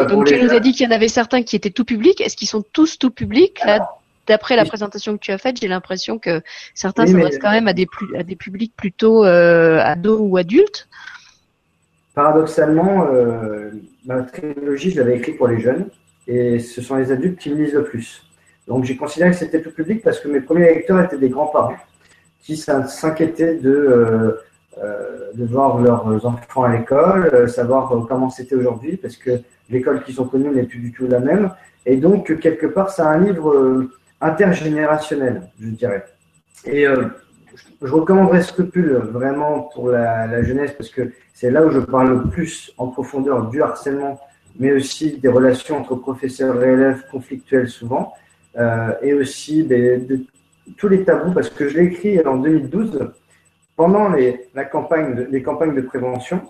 donc tu nous as dit qu'il y en avait certains qui étaient tout publics. Est-ce qu'ils sont tous tout publics Là, d'après la présentation que tu as faite, j'ai l'impression que certains s'adressent quand même à des, à des publics plutôt euh, ados ou adultes. Paradoxalement, euh, ma trilogie, je l'avais écrite pour les jeunes et ce sont les adultes qui me lisent le plus. Donc j'ai considéré que c'était tout public parce que mes premiers lecteurs étaient des grands-parents qui s'inquiétaient de, euh, de voir leurs enfants à l'école, savoir comment c'était aujourd'hui parce que l'école qu'ils ont connue n'est plus du tout la même. Et donc, quelque part, c'est un livre intergénérationnel, je dirais. Et euh, je recommanderais Scrupule vraiment pour la, jeunesse parce que c'est là où je parle le plus en profondeur du harcèlement, mais aussi des relations entre professeurs et élèves conflictuelles souvent, euh, et aussi de tous les tabous parce que je l'ai écrit en 2012 pendant les, la campagne campagnes de prévention.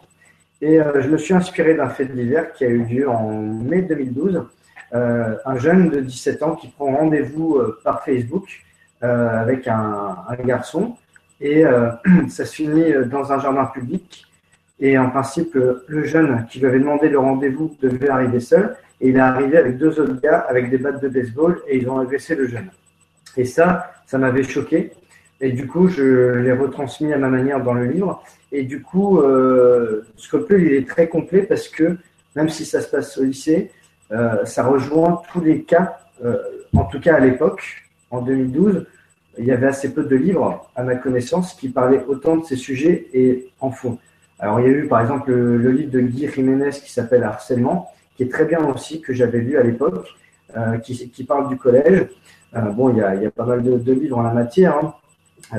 Et euh, je me suis inspiré d'un fait divers qui a eu lieu en mai 2012 euh, un jeune de 17 ans qui prend rendez-vous euh, par Facebook euh, avec un, garçon et ça se finit dans un jardin public. Et en principe, le jeune qui lui avait demandé le rendez-vous devait arriver seul. Et il est arrivé avec deux autres gars avec des battes de baseball et ils ont agressé le jeune. Et ça, ça m'avait choqué. Et du coup, je l'ai retransmis à ma manière dans le livre. Et du coup, euh, Scopule, il est très complet parce que même si ça se passe au lycée, euh, ça rejoint tous les cas, euh, en tout cas à l'époque, en 2012, il y avait assez peu de livres, à ma connaissance, qui parlaient autant de ces sujets et en fond. Alors, il y a eu par exemple le, livre de Guy Jiménez qui s'appelle Harcèlement, qui est très bien aussi, que j'avais lu à l'époque, euh, qui, parle du collège. Bon, il y, a, pas mal de, livres en la matière. Hein.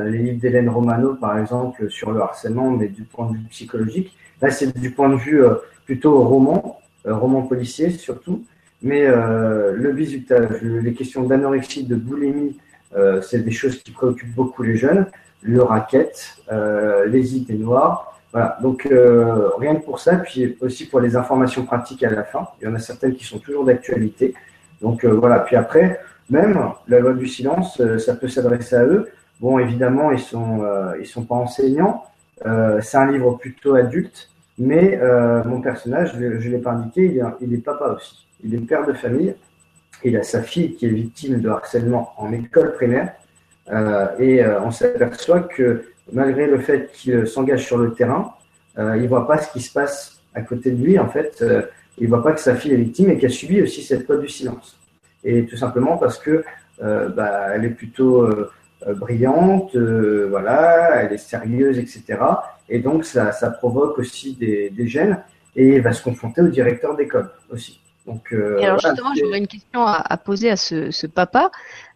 Les livres d'Hélène Romano, par exemple, sur le harcèlement, mais du point de vue psychologique. Là, c'est du point de vue plutôt roman. Euh, roman policier surtout. Mais euh, le bizutage, les questions d'anorexie, de boulimie, euh, c'est des choses qui préoccupent beaucoup les jeunes. Le racket, les idées noires. Voilà, donc rien que pour ça, puis aussi pour les informations pratiques à la fin. Il y en a certaines qui sont toujours d'actualité. Donc voilà, puis après, même la loi du silence, ça peut s'adresser à eux. Bon, évidemment, ils sont ils sont pas enseignants. c'est un livre plutôt adulte, mais euh, mon personnage, je ne l'ai pas indiqué, il est, papa aussi. Il est père de famille. Il a sa fille qui est victime de harcèlement en école primaire. Euh, et euh, on s'aperçoit que malgré le fait qu'il s'engage sur le terrain, il ne voit pas ce qui se passe à côté de lui. En fait, il ne voit pas que sa fille est victime et qu'elle subit aussi cette loi du silence. Et tout simplement parce que bah, elle est plutôt brillante, voilà, elle est sérieuse, etc. Et donc, ça, ça provoque aussi des, des, gènes et va se confronter au directeur d'école aussi. Donc, euh, et alors justement, j'aurais une question à, à, poser à ce, ce papa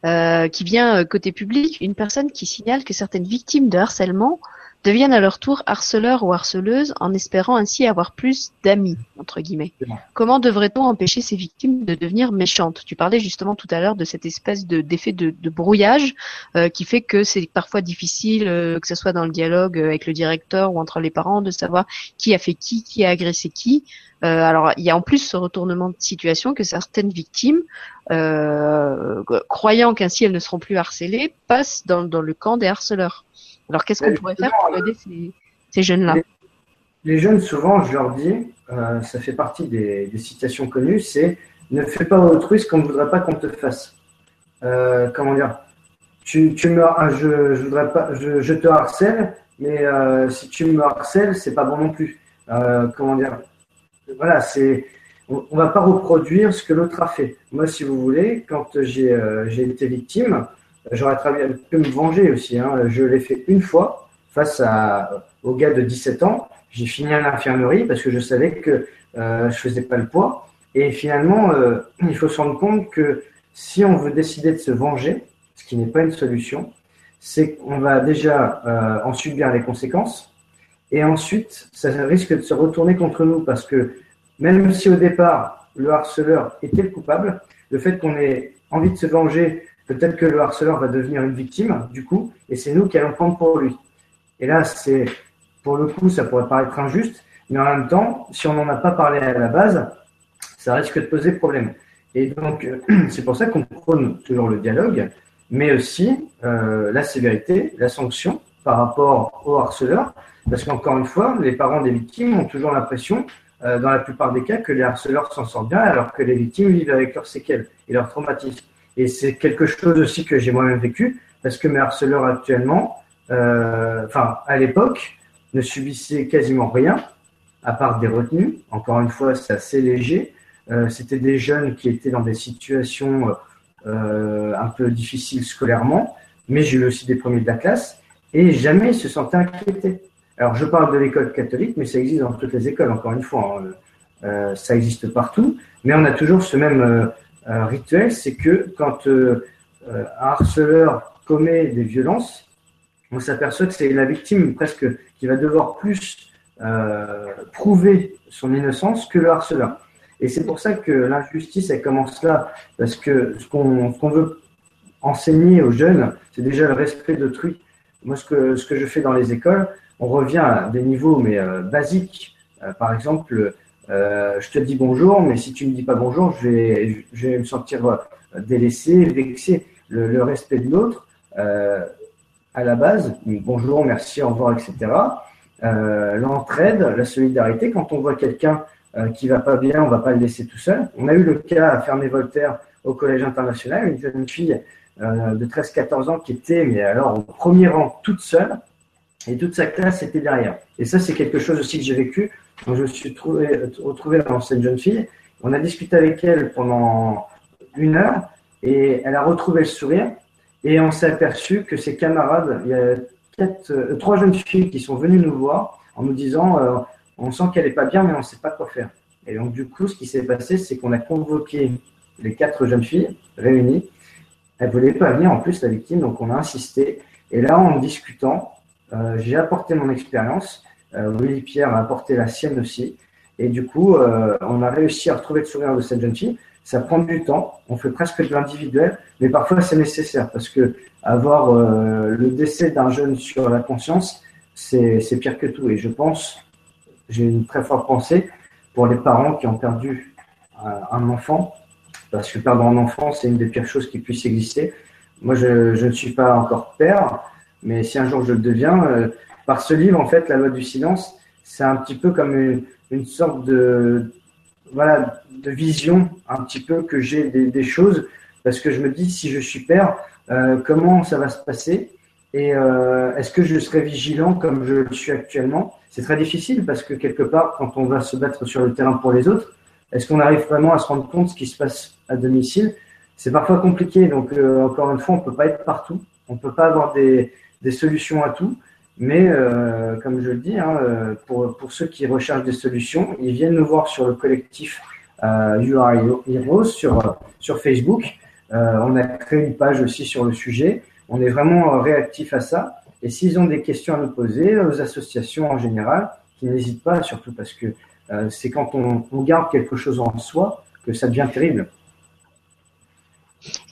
euh, qui vient euh, côté public, une personne qui signale que certaines victimes de harcèlement deviennent à leur tour harceleurs ou harceleuses en espérant ainsi avoir plus d'amis, entre guillemets. Comment devrait-on empêcher ces victimes de devenir méchantes? Tu parlais justement tout à l'heure de cette espèce de, d'effet de, de brouillage euh, qui fait que c'est parfois difficile, euh, que ce soit dans le dialogue avec le directeur ou entre les parents, de savoir qui a fait qui, qui a agressé qui. Euh, alors, il y a en plus ce retournement de situation que certaines victimes, croyant qu'ainsi elles ne seront plus harcelées, passent dans, dans le camp des harceleurs. Alors, qu'est-ce qu'on pourrait faire pour aider ces, jeunes-là les, jeunes, souvent, je leur dis, euh, ça fait partie des, citations connues, c'est ne fais pas autrui ce qu'on ne voudrait pas qu'on te fasse. Euh, comment dire tu, tu me, ah, je, je, voudrais pas, je, je te harcèle, mais euh, si tu me harcèles, c'est pas bon non plus. comment dire Voilà, c'est on, ne va pas reproduire ce que l'autre a fait. Moi, si vous voulez, quand j'ai été victime, J'aurais pu me venger aussi. Hein. Je l'ai fait une fois. face à, au gars de 17 ans. J'ai fini à l'infirmerie parce que je savais que euh, je faisais pas le poids. Et finalement, euh, il faut se rendre compte que si on veut décider de se venger, ce qui n'est pas une solution, c'est qu'on va déjà euh, en subir les conséquences. Et ensuite, ça risque de se retourner contre nous parce que même si au départ, le harceleur était le coupable, le fait qu'on ait envie de se venger, peut-être que le harceleur va devenir une victime, du coup, et c'est nous qui allons prendre pour lui. Et là, c'est, pour le coup, ça pourrait paraître injuste, mais en même temps, si on n'en a pas parlé à la base, ça risque de poser problème. Et donc, c'est pour ça qu'on prône toujours le dialogue, mais aussi euh, la sévérité, la sanction par rapport au harceleur, parce qu'encore une fois, les parents des victimes ont toujours l'impression, euh, dans la plupart des cas, que les harceleurs s'en sortent bien, alors que les victimes vivent avec leurs séquelles et leurs traumatismes. Et c'est quelque chose aussi que j'ai moi-même vécu, parce que mes harceleurs actuellement, euh, enfin, à l'époque, ne subissaient quasiment rien, à part des retenues. Encore une fois, c'est assez léger. Euh, C'était des jeunes qui étaient dans des situations euh, un peu difficiles scolairement, mais j'ai eu aussi des premiers de la classe, et jamais ils se sentaient inquiétés. Alors, je parle de l'école catholique, mais ça existe dans toutes les écoles, encore une fois. Hein. Euh, ça existe partout, mais on a toujours ce même euh, euh, rituel, c'est que quand euh, un harceleur commet des violences, on s'aperçoit que c'est la victime presque qui va devoir plus euh, prouver son innocence que le harceleur. Et c'est pour ça que l'injustice, elle commence là, parce que ce qu'on qu veut enseigner aux jeunes, c'est déjà le respect d'autrui. Moi, ce que, ce que je fais dans les écoles, on revient à des niveaux mais euh, basiques. Euh, par exemple, euh, je te dis bonjour, mais si tu me dis pas bonjour, je vais, je vais me sentir euh, délaissé, vexé. Le, le respect de l'autre, euh, à la base, bonjour, merci, au revoir, etc. Euh, L'entraide, la solidarité, quand on voit quelqu'un euh, qui va pas bien, on va pas le laisser tout seul. On a eu le cas à Ferney-Voltaire au Collège international, une jeune fille de 13-14 ans qui était, mais alors au premier rang, toute seule, et toute sa classe était derrière. Et ça, c'est quelque chose aussi que j'ai vécu. Je me suis trouvé, retrouvé dans cette jeune fille, on a discuté avec elle pendant une heure, et elle a retrouvé le sourire, et on s'est aperçu que ses camarades, il y a euh, trois jeunes filles qui sont venues nous voir en nous disant euh, on sent qu'elle n'est pas bien, mais on ne sait pas quoi faire. Et donc, du coup, ce qui s'est passé, c'est qu'on a convoqué les quatre jeunes filles réunies. Elles ne voulaient pas venir, en plus, la victime, donc on a insisté. Et là, en discutant, euh, j'ai apporté mon expérience. Euh, Willy Pierre a apporté la sienne aussi. Et du coup, euh, on a réussi à retrouver le sourire de cette jeune fille. Ça prend du temps. On fait presque de l'individuel, mais parfois c'est nécessaire parce que avoir euh, le décès d'un jeune sur la conscience, c'est pire que tout. Et je pense, j'ai une très forte pensée pour les parents qui ont perdu un enfant, parce que perdre un enfant, c'est une des pires choses qui puisse exister. Moi, je, je, ne suis pas encore père, mais si un jour je le deviens, par ce livre, en fait, La loi du silence, c'est un petit peu comme une, sorte de, voilà, de vision, un petit peu que j'ai des, des, choses, parce que je me dis, si je suis père, euh, comment ça va se passer? Et euh, est-ce que je serai vigilant comme je le suis actuellement? C'est très difficile parce que quelque part, quand on va se battre sur le terrain pour les autres, est-ce qu'on arrive vraiment à se rendre compte de ce qui se passe à domicile? C'est parfois compliqué. Donc, euh, encore une fois, on ne peut pas être partout. On ne peut pas avoir des, des, solutions à tout. Mais, euh, comme je le dis, hein, pour, pour, ceux qui recherchent des solutions, ils viennent nous voir sur le collectif euh, You Are Heroes sur, sur Facebook. on a créé une page aussi sur le sujet. On est vraiment réactif à ça. Et s'ils ont des questions à nous poser, aux associations en général, qui n'hésitent pas, surtout parce que euh, c'est quand on, garde quelque chose en soi que ça devient terrible.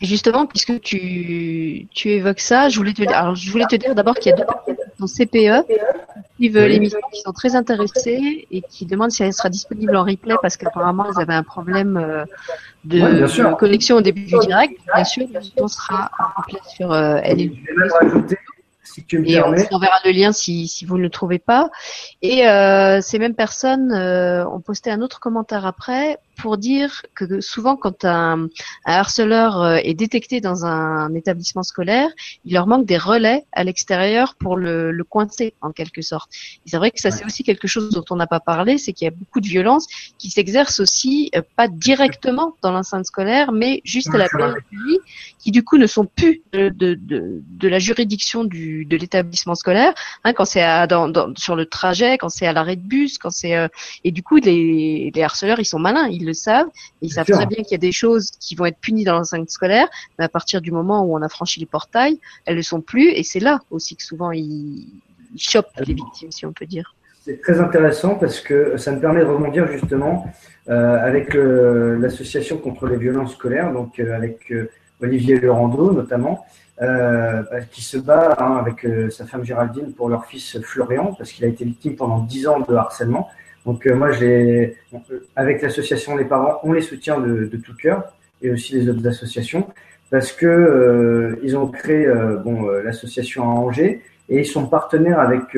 Justement, puisque tu, tu évoques ça, je voulais te je voulais te dire d'abord qu'il y a deux dans CPE qui suivent l'émission, qui sont très intéressées et qui demandent si elle sera disponible en replay parce qu'apparemment elles avaient un problème euh, de, de connexion au début du direct. Bien sûr, on sera en replay sur euh, rajouter, si tu me et on permets, enverra le lien si, si vous ne le trouvez pas. Et euh, ces mêmes personnes euh, ont posté un autre commentaire après pour dire que souvent, quand un, harceleur euh, est détecté dans un établissement scolaire, il leur manque des relais à l'extérieur pour le, le, coincer, en quelque sorte. C'est vrai que ça, c'est aussi quelque chose dont on n'a pas parlé, c'est qu'il y a beaucoup de violences qui s'exercent aussi, euh, pas directement dans l'enceinte scolaire, mais juste à la périphérie, qui du coup ne sont plus de, de, de, la juridiction du, de l'établissement scolaire, hein, quand c'est sur le trajet, quand c'est à l'arrêt de bus, quand c'est euh, et du coup les, les harceleurs ils sont malins, ils le savent, ils savent très bien qu'il y a des choses qui vont être punies dans l'enceinte scolaire, mais à partir du moment où on a franchi les portails, elles ne sont plus, et c'est là aussi que souvent ils, ils chopent les victimes, si on peut dire. C'est très intéressant parce que ça me permet de rebondir justement euh, avec l'association contre les violences scolaires, donc euh, avec euh, Olivier Lerandeau notamment, euh, qui se bat hein, avec sa femme Géraldine pour leur fils Florian parce qu'il a été victime pendant dix ans de harcèlement. Donc moi, j'ai, avec l'association des parents, on les soutient de, de, tout cœur et aussi les autres associations parce que ils ont créé bon l'association à Angers et ils sont partenaires avec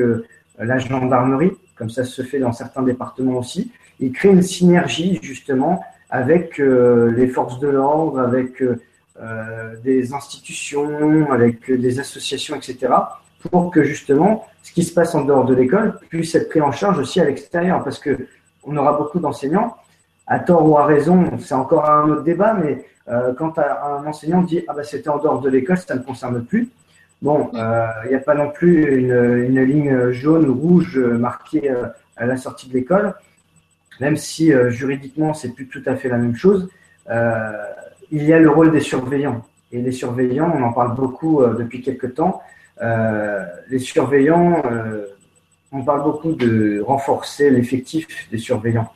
la gendarmerie, comme ça se fait dans certains départements aussi. Ils créent une synergie justement avec euh, les forces de l'ordre, avec euh, des institutions, avec des associations, etc., pour que justement ce qui se passe en dehors de l'école puisse être pris en charge aussi à l'extérieur, parce que on aura beaucoup d'enseignants, à tort ou à raison, c'est encore un autre débat, mais euh, quand un enseignant dit ah bah c'était en dehors de l'école, ça ne concerne plus, Bon, il euh, n'y a pas non plus une, ligne jaune ou rouge marquée euh, à la sortie de l'école, même si juridiquement c'est plus tout à fait la même chose. il y a le rôle des surveillants. Et les surveillants, on en parle beaucoup depuis quelques temps. Les surveillants, on parle beaucoup de renforcer l'effectif des surveillants.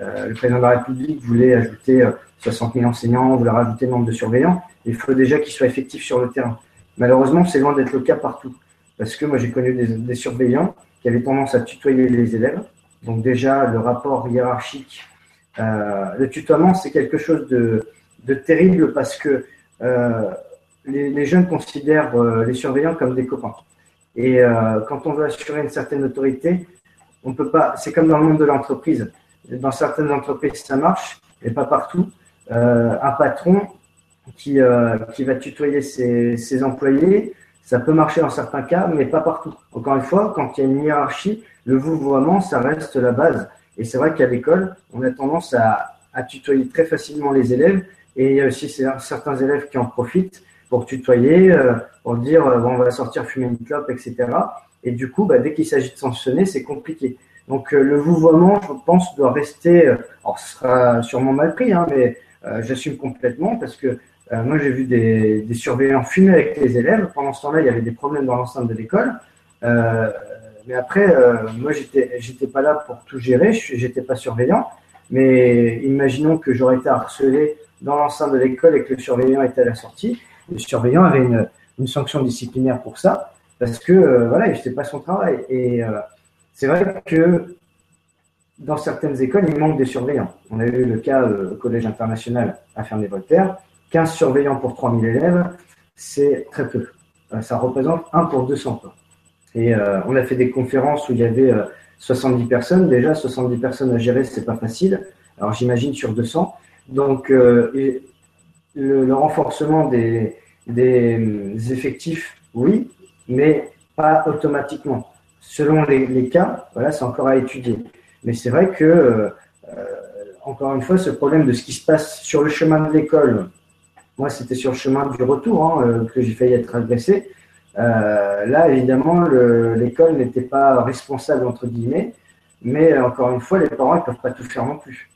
le président de la République voulait ajouter 60 000 enseignants, voulait rajouter le nombre de surveillants. Il faut déjà qu'ils soient effectifs sur le terrain. Malheureusement, c'est loin d'être le cas partout. Parce que moi, j'ai connu des, surveillants qui avaient tendance à tutoyer les élèves. Donc déjà, le rapport hiérarchique, euh, le tutoiement, c'est quelque chose de, terrible parce que euh, les, jeunes considèrent euh, les surveillants comme des copains. Et quand on veut assurer une certaine autorité, on peut pas. C'est comme dans le monde de l'entreprise. Dans certaines entreprises, ça marche, mais pas partout. un patron, qui, euh, qui va tutoyer ses, ses, employés. Ça peut marcher dans certains cas, mais pas partout. Encore une fois, quand il y a une hiérarchie, le vouvoiement, ça reste la base. Et c'est vrai qu'à l'école, on a tendance à, à, tutoyer très facilement les élèves. Et il y a aussi certains élèves qui en profitent pour tutoyer, euh, pour dire euh, bon, on va sortir fumer une clope, etc. Et du coup, bah, dès qu'il s'agit de sanctionner, c'est compliqué. Donc le vouvoiement, je pense, doit rester. alors, ce sera sûrement mal pris, hein, mais j'assume complètement parce que euh, moi, j'ai vu des, des, surveillants fumer avec les élèves. Pendant ce temps-là, il y avait des problèmes dans l'enceinte de l'école. Euh, mais après, euh, moi, j'étais, j'étais pas là pour tout gérer. J'étais pas surveillant. Mais imaginons que j'aurais été harcelé dans l'enceinte de l'école et que le surveillant était à la sortie. Le surveillant avait une, sanction disciplinaire pour ça parce que euh, voilà, il faisait pas son travail. Et euh, c'est vrai que dans certaines écoles, il manque des surveillants. On a eu le cas au Collège international à Ferney-Voltaire 15 surveillants pour 3000 élèves, c'est très peu. Euh, ça représente 1 pour 200. Et euh, on a fait des conférences où il y avait 70 euh, personnes. Déjà, 70 personnes à gérer, c'est pas facile. Alors j'imagine sur 200. Donc le, renforcement des, des, effectifs, oui, mais pas automatiquement. Selon les, cas, voilà, c'est encore à étudier. Mais c'est vrai que, encore une fois, ce problème de ce qui se passe sur le chemin de l'école moi, c'était sur le chemin du retour hein, euh, que j'ai failli être agressé. Euh, là, évidemment, l'école n'était pas responsable, entre guillemets, mais encore une fois, les parents ne peuvent pas tout faire non plus.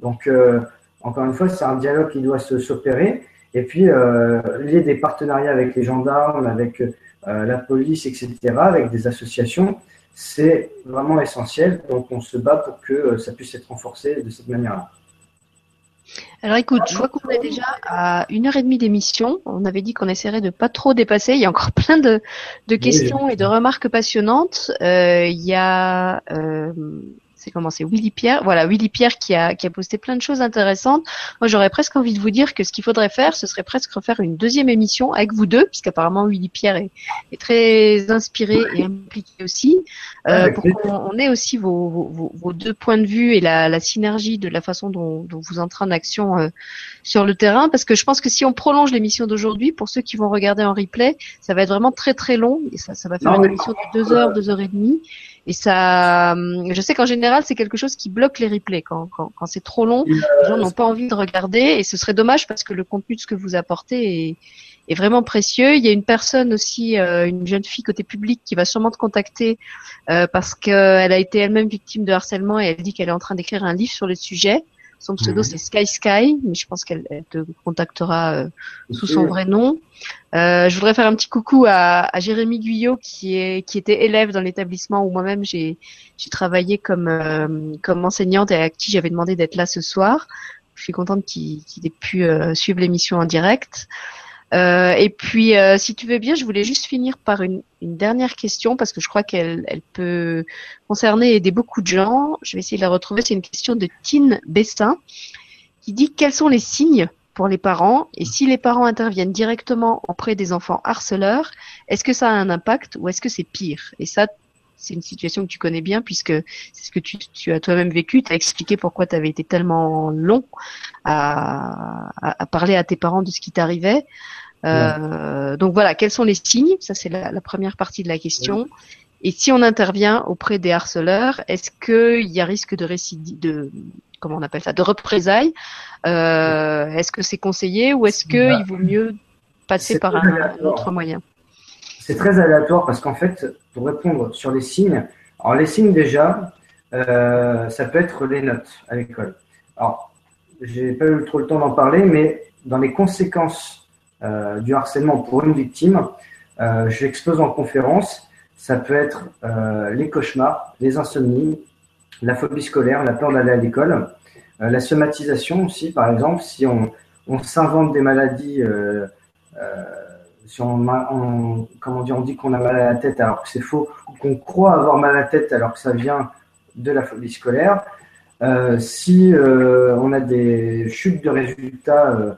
Donc, euh, encore une fois, c'est un dialogue qui doit s'opérer. Et puis, euh, lier des partenariats avec les gendarmes, avec la police, etc., avec des associations, c'est vraiment essentiel. Donc, on se bat pour que ça puisse être renforcé de cette manière-là. Alors écoute, je vois qu'on est déjà à une heure et demie d'émission. On avait dit qu'on essaierait de pas trop dépasser. Il y a encore plein de, de questions et de remarques passionnantes. Euh, il y a, euh, c'est comment c'est Willy Pierre. Voilà, Willy Pierre qui a, qui a posté plein de choses intéressantes. Moi, j'aurais presque envie de vous dire que ce qu'il faudrait faire, ce serait presque refaire une deuxième émission avec vous deux, puisqu'apparemment Willy Pierre est, est, très inspiré et impliqué aussi, euh, pour qu'on ait aussi vos, vos, vos, deux points de vue et la, la synergie de la façon dont, dont vous entrez en action euh, sur le terrain, parce que je pense que si on prolonge l'émission d'aujourd'hui, pour ceux qui vont regarder en replay, ça va être vraiment très très long et ça, ça va faire une émission de deux heures, deux heures et demie. Et ça, hum, je sais qu'en général, c'est quelque chose qui bloque les replays. Quand, quand, quand c'est trop long, les gens n'ont pas envie de regarder. Et ce serait dommage parce que le contenu de ce que vous apportez est, est vraiment précieux. Il y a une personne aussi, euh, une jeune fille côté public, qui va sûrement te contacter euh, parce qu'elle a été elle-même victime de harcèlement et elle dit qu'elle est en train d'écrire un livre sur le sujet. Son pseudo, mhm. c'est Sky Sky, mais je pense qu'elle te contactera euh, sous son vrai nom. Euh, je voudrais faire un petit coucou à, à, Jérémy Guyot, qui, est, qui était élève dans l'établissement où moi-même j'ai travaillé comme, euh, comme enseignante et à qui j'avais demandé d'être là ce soir. Je suis contente qu'il ait pu euh, suivre l'émission en direct. Euh, et puis, euh, si tu veux bien, je voulais juste finir par une, une dernière question parce que je crois qu'elle elle peut concerner et aider beaucoup de gens. Je vais essayer de la retrouver. C'est une question de Tine Bessin qui dit quels sont les signes pour les parents et si les parents interviennent directement auprès des enfants harceleurs, est-ce que ça a un impact ou est-ce que c'est pire? Et ça, c'est une situation que tu connais bien puisque c'est ce que tu, tu as toi-même vécu. Tu as expliqué pourquoi tu avais été tellement long à, à, à, parler à tes parents de ce qui t'arrivait. Euh, Donc voilà, quels sont les signes? Ça, c'est la, la, première partie de la question. Et si on intervient auprès des harceleurs, est-ce qu'il y a risque de récidive, de comment on appelle ça, de représailles? Euh, Est-ce que c'est conseillé ou est-ce qu'il bah, vaut mieux passer par un, un autre moyen? C'est très aléatoire parce qu'en fait, pour répondre sur les signes, alors les signes déjà, euh, ça peut être les notes à l'école. Alors, j'ai pas eu trop le temps d'en parler, mais dans les conséquences euh, du harcèlement pour une victime, euh, j'expose en conférence, ça peut être euh, les cauchemars, les insomnies, la phobie scolaire, la peur d'aller à l'école, la somatisation aussi, par exemple, si on, s'invente des maladies si on, on, on dit qu'on a mal à la tête alors que c'est faux, ou qu'on croit avoir mal à la tête alors que ça vient de la phobie scolaire, euh, si euh, on a des chutes de résultats euh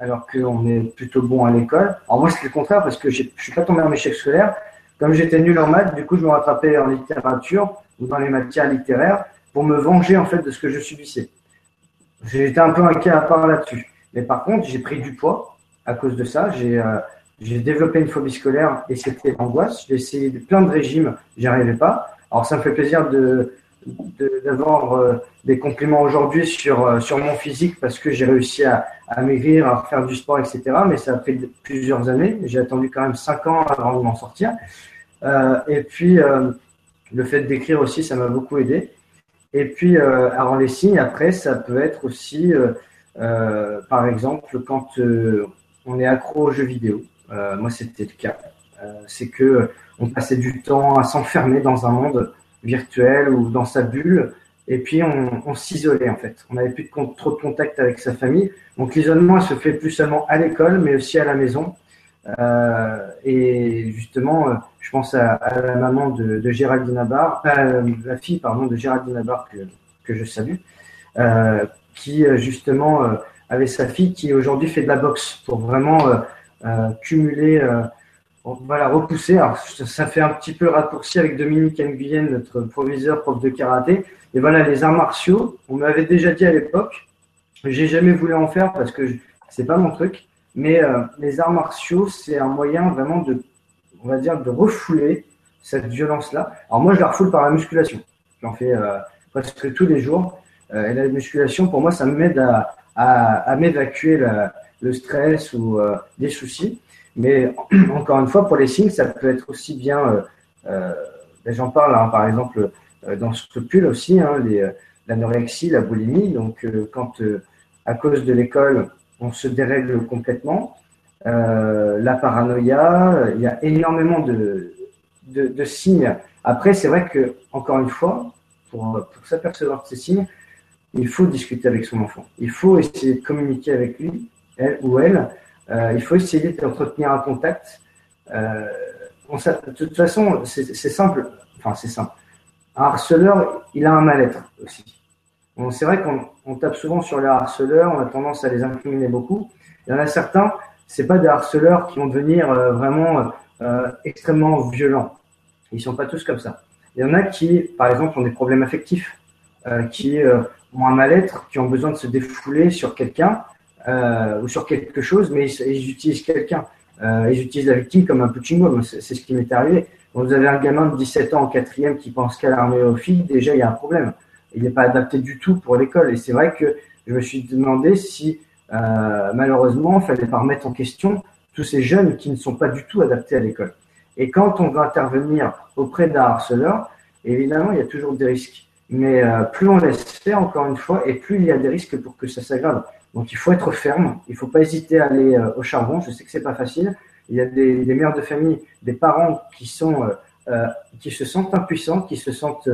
alors qu'on est plutôt bon à l'école. Alors moi, c'est le contraire parce que je suis pas tombé en échec scolaire. Comme j'étais nul en maths, du coup, je me rattrapais en littérature ou dans les matières littéraires pour me venger en fait de ce que je subissais. J'étais un peu inquiet à part là-dessus. Mais par contre, j'ai pris du poids à cause de ça. J'ai euh, j'ai développé une phobie scolaire et c'était l'angoisse. J'ai essayé plein de régimes, j'y arrivais pas. Alors ça me fait plaisir d'avoir euh, des compliments aujourd'hui sur euh, sur mon physique parce que j'ai réussi à, à maigrir, à faire du sport, etc. Mais ça a pris plusieurs années. J'ai attendu quand même cinq ans avant de m'en sortir. Et puis le fait d'écrire aussi, ça m'a beaucoup aidé. Et puis alors les signes après, ça peut être aussi, par exemple, quand on est accro aux jeux vidéo. Euh, moi, c'était le cas. Euh, c'est que on passait du temps à s'enfermer dans un monde virtuel ou dans sa bulle, et puis on, s'isolait en fait. On n'avait plus de, trop de contact avec sa famille. Donc l'isolement se fait plus seulement à l'école, mais aussi à la maison. Euh, et justement, je pense à, la maman de, de Géraldine Abar, la fille pardon de Géraldine Abar que, que je salue, qui justement avait sa fille qui aujourd'hui fait de la boxe pour vraiment euh, cumuler, euh, voilà, repousser. Alors, ça fait un petit peu raccourci avec Dominique Nguyen, notre proviseur, prof de karaté. Et voilà, les arts martiaux, on m'avait déjà dit à l'époque, j'ai jamais voulu en faire parce que c'est pas mon truc, mais euh, les arts martiaux, c'est un moyen vraiment de, on va dire, de refouler cette violence-là. Alors moi, je la refoule par la musculation. J'en fais euh, presque tous les jours. Euh, et la musculation, pour moi, ça m'aide à, à, à m'évacuer le stress ou euh, des soucis. Mais encore une fois, pour les signes, ça peut être aussi bien, euh, euh ben, j'en parle hein, par exemple euh, dans Scrupule aussi, hein, l'anorexie, la boulimie. Donc quand à cause de l'école, on se dérègle complètement, la paranoïa, il y a énormément de, de, de signes. Après, c'est vrai que, encore une fois, pour, pour s'apercevoir de ces signes, il faut discuter avec son enfant. Il faut essayer de communiquer avec lui elle ou elle, euh, il faut essayer d'entretenir un contact. Euh, on, de toute façon, c'est simple. Enfin, c'est simple. un harceleur, il a un mal-être aussi. C'est vrai qu'on tape souvent sur les harceleurs, on a tendance à les incriminer beaucoup. Il y en a certains, c'est pas des harceleurs qui vont devenir euh, vraiment euh, extrêmement violents. Ils sont pas tous comme ça. Il y en a qui, par exemple, ont des problèmes affectifs, euh, qui ont un mal-être, qui ont besoin de se défouler sur quelqu'un ou sur quelque chose, mais ils, utilisent quelqu'un. ils utilisent la victime comme un punching ball. C'est ce qui m'est arrivé. Quand vous avez un gamin de 17 ans en quatrième qui pense qu'à l'armée aux filles, déjà il y a un problème il n'est pas adapté du tout pour l'école. Et c'est vrai que je me suis demandé si euh, malheureusement, il fallait pas remettre en question tous ces jeunes qui ne sont pas du tout adaptés à l'école. Et quand on veut intervenir auprès d'un harceleur, évidemment, il y a toujours des risques. Mais euh, plus on laisse faire, encore une fois, et plus il y a des risques pour que ça s'aggrave. Donc il faut être ferme, il ne faut pas hésiter à aller euh, au charbon. Je sais que c'est pas facile. Il y a des, des, mères de famille, des parents qui sont, euh, qui se sentent impuissants, qui se sentent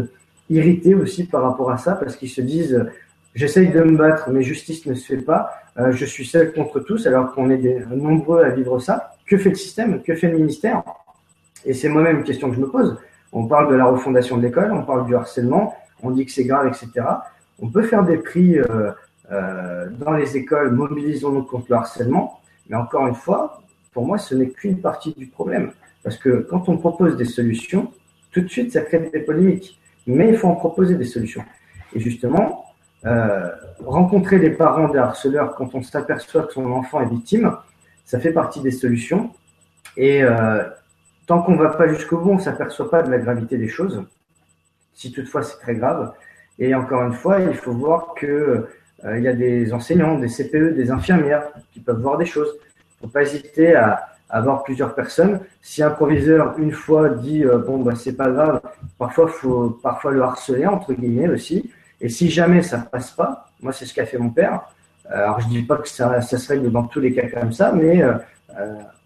irrités aussi par rapport à ça parce qu'ils se disent j'essaye de me battre, mais justice ne se fait pas, euh, je suis seul contre tous alors qu'on est des, nombreux à vivre ça. Que fait le système? Que fait le ministère? Et c'est moi-même une question que je me pose. On parle de la refondation de l'école, on parle du harcèlement, on dit que c'est grave, etc. On peut faire des prix euh, euh, dans les écoles, mobilisons-nous contre le harcèlement, mais encore une fois, pour moi, ce n'est qu'une partie du problème. Parce que quand on propose des solutions, tout de suite, ça crée des polémiques mais il faut en proposer des solutions. Et justement, euh, rencontrer les parents des harceleurs quand on s'aperçoit que son enfant est victime, ça fait partie des solutions. Et tant qu'on ne va pas jusqu'au bout, on ne s'aperçoit pas de la gravité des choses, si toutefois c'est très grave. Et encore une fois, il faut voir qu'il euh, y a des enseignants, des CPE, des infirmières qui peuvent voir des choses. Il ne faut pas hésiter à, avoir plusieurs personnes. Si un proviseur une fois dit euh, bon bah c'est pas grave, parfois faut parfois le harceler entre guillemets aussi. Et si jamais ça passe pas, moi c'est ce qu'a fait mon père. Euh, alors je dis pas que ça, ça se règle dans tous les cas comme ça, mais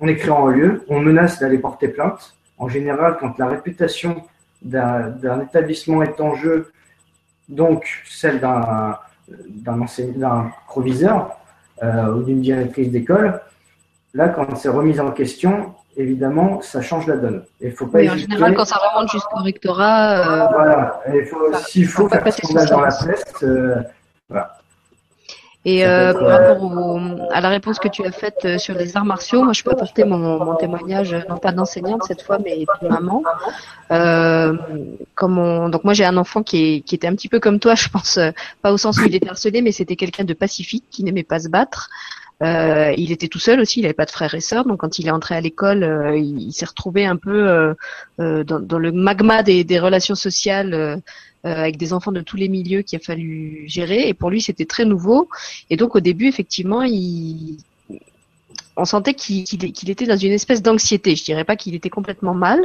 on écrit en lieu, on menace d'aller porter plainte. En général, quand la réputation d'un établissement est en jeu, donc celle d'un d'un proviseur ou d'une directrice d'école, Là, quand c'est remis en question, évidemment, ça change la donne. Il faut pas En général, quand ça remonte jusqu'au rectorat. Euh, voilà. S'il faut, faire scandale dans la presse, euh, voilà. Et euh, par rapport à la réponse que tu as faite sur les arts martiaux, moi je peux apporter mon, témoignage, non pas d'enseignante cette fois, mais de maman. comme donc moi j'ai un enfant qui, qui, était un petit peu comme toi, je pense, pas au sens où il était harcelé, mais c'était quelqu'un de pacifique qui n'aimait pas se battre. Euh, il était tout seul aussi, il n'avait pas de frères et sœurs, donc quand il est entré à l'école, euh, il, s'est retrouvé un peu euh, euh dans, dans, le magma des, des relations sociales euh, avec des enfants de tous les milieux qu'il a fallu gérer. Et pour lui, c'était très nouveau. Et donc au début, effectivement, il, on sentait qu'il était dans une espèce d'anxiété. Je dirais pas qu'il était complètement mal.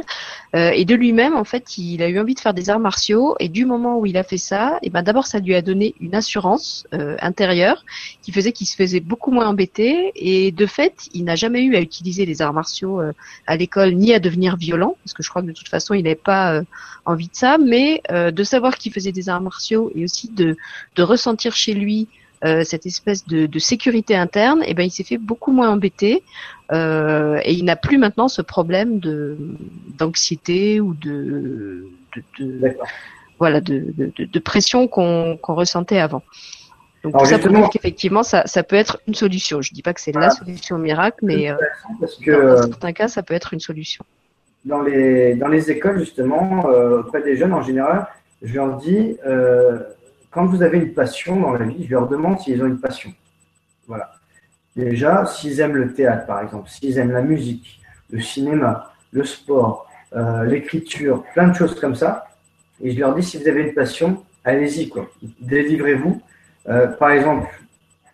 Euh, et de lui-même, en fait, il a eu envie de faire des arts martiaux. Et du moment où il a fait ça, et eh ben d'abord, ça lui a donné une assurance euh, intérieure qui faisait qu'il se faisait beaucoup moins embêter. Et de fait, il n'a jamais eu à utiliser les arts martiaux euh, à l'école ni à devenir violent, parce que je crois que de toute façon, il n'avait pas envie de ça. Mais de savoir qu'il faisait des arts martiaux et aussi de, de ressentir chez lui euh, cette espèce de, de, sécurité interne, et eh ben il s'est fait beaucoup moins embêter euh, et il n'a plus maintenant ce problème de d'anxiété ou de, de, de voilà de, de, pression qu'on ressentait avant. Donc Alors, ça pour dire qu'effectivement ça, ça peut être une solution. Je dis pas que c'est la solution miracle, mais euh, parce que, dans certains cas ça peut être une solution. Dans les dans les écoles justement euh, auprès des jeunes en général, je leur dis euh, quand vous avez une passion dans la vie, je leur demande s'ils ont une passion. Voilà. Déjà, s'ils aiment le théâtre, par exemple, s'ils aiment la musique, le cinéma, le sport, euh, l'écriture, plein de choses comme ça, et je leur dis si vous avez une passion, allez-y, quoi. Délivrez-vous. Euh, par exemple,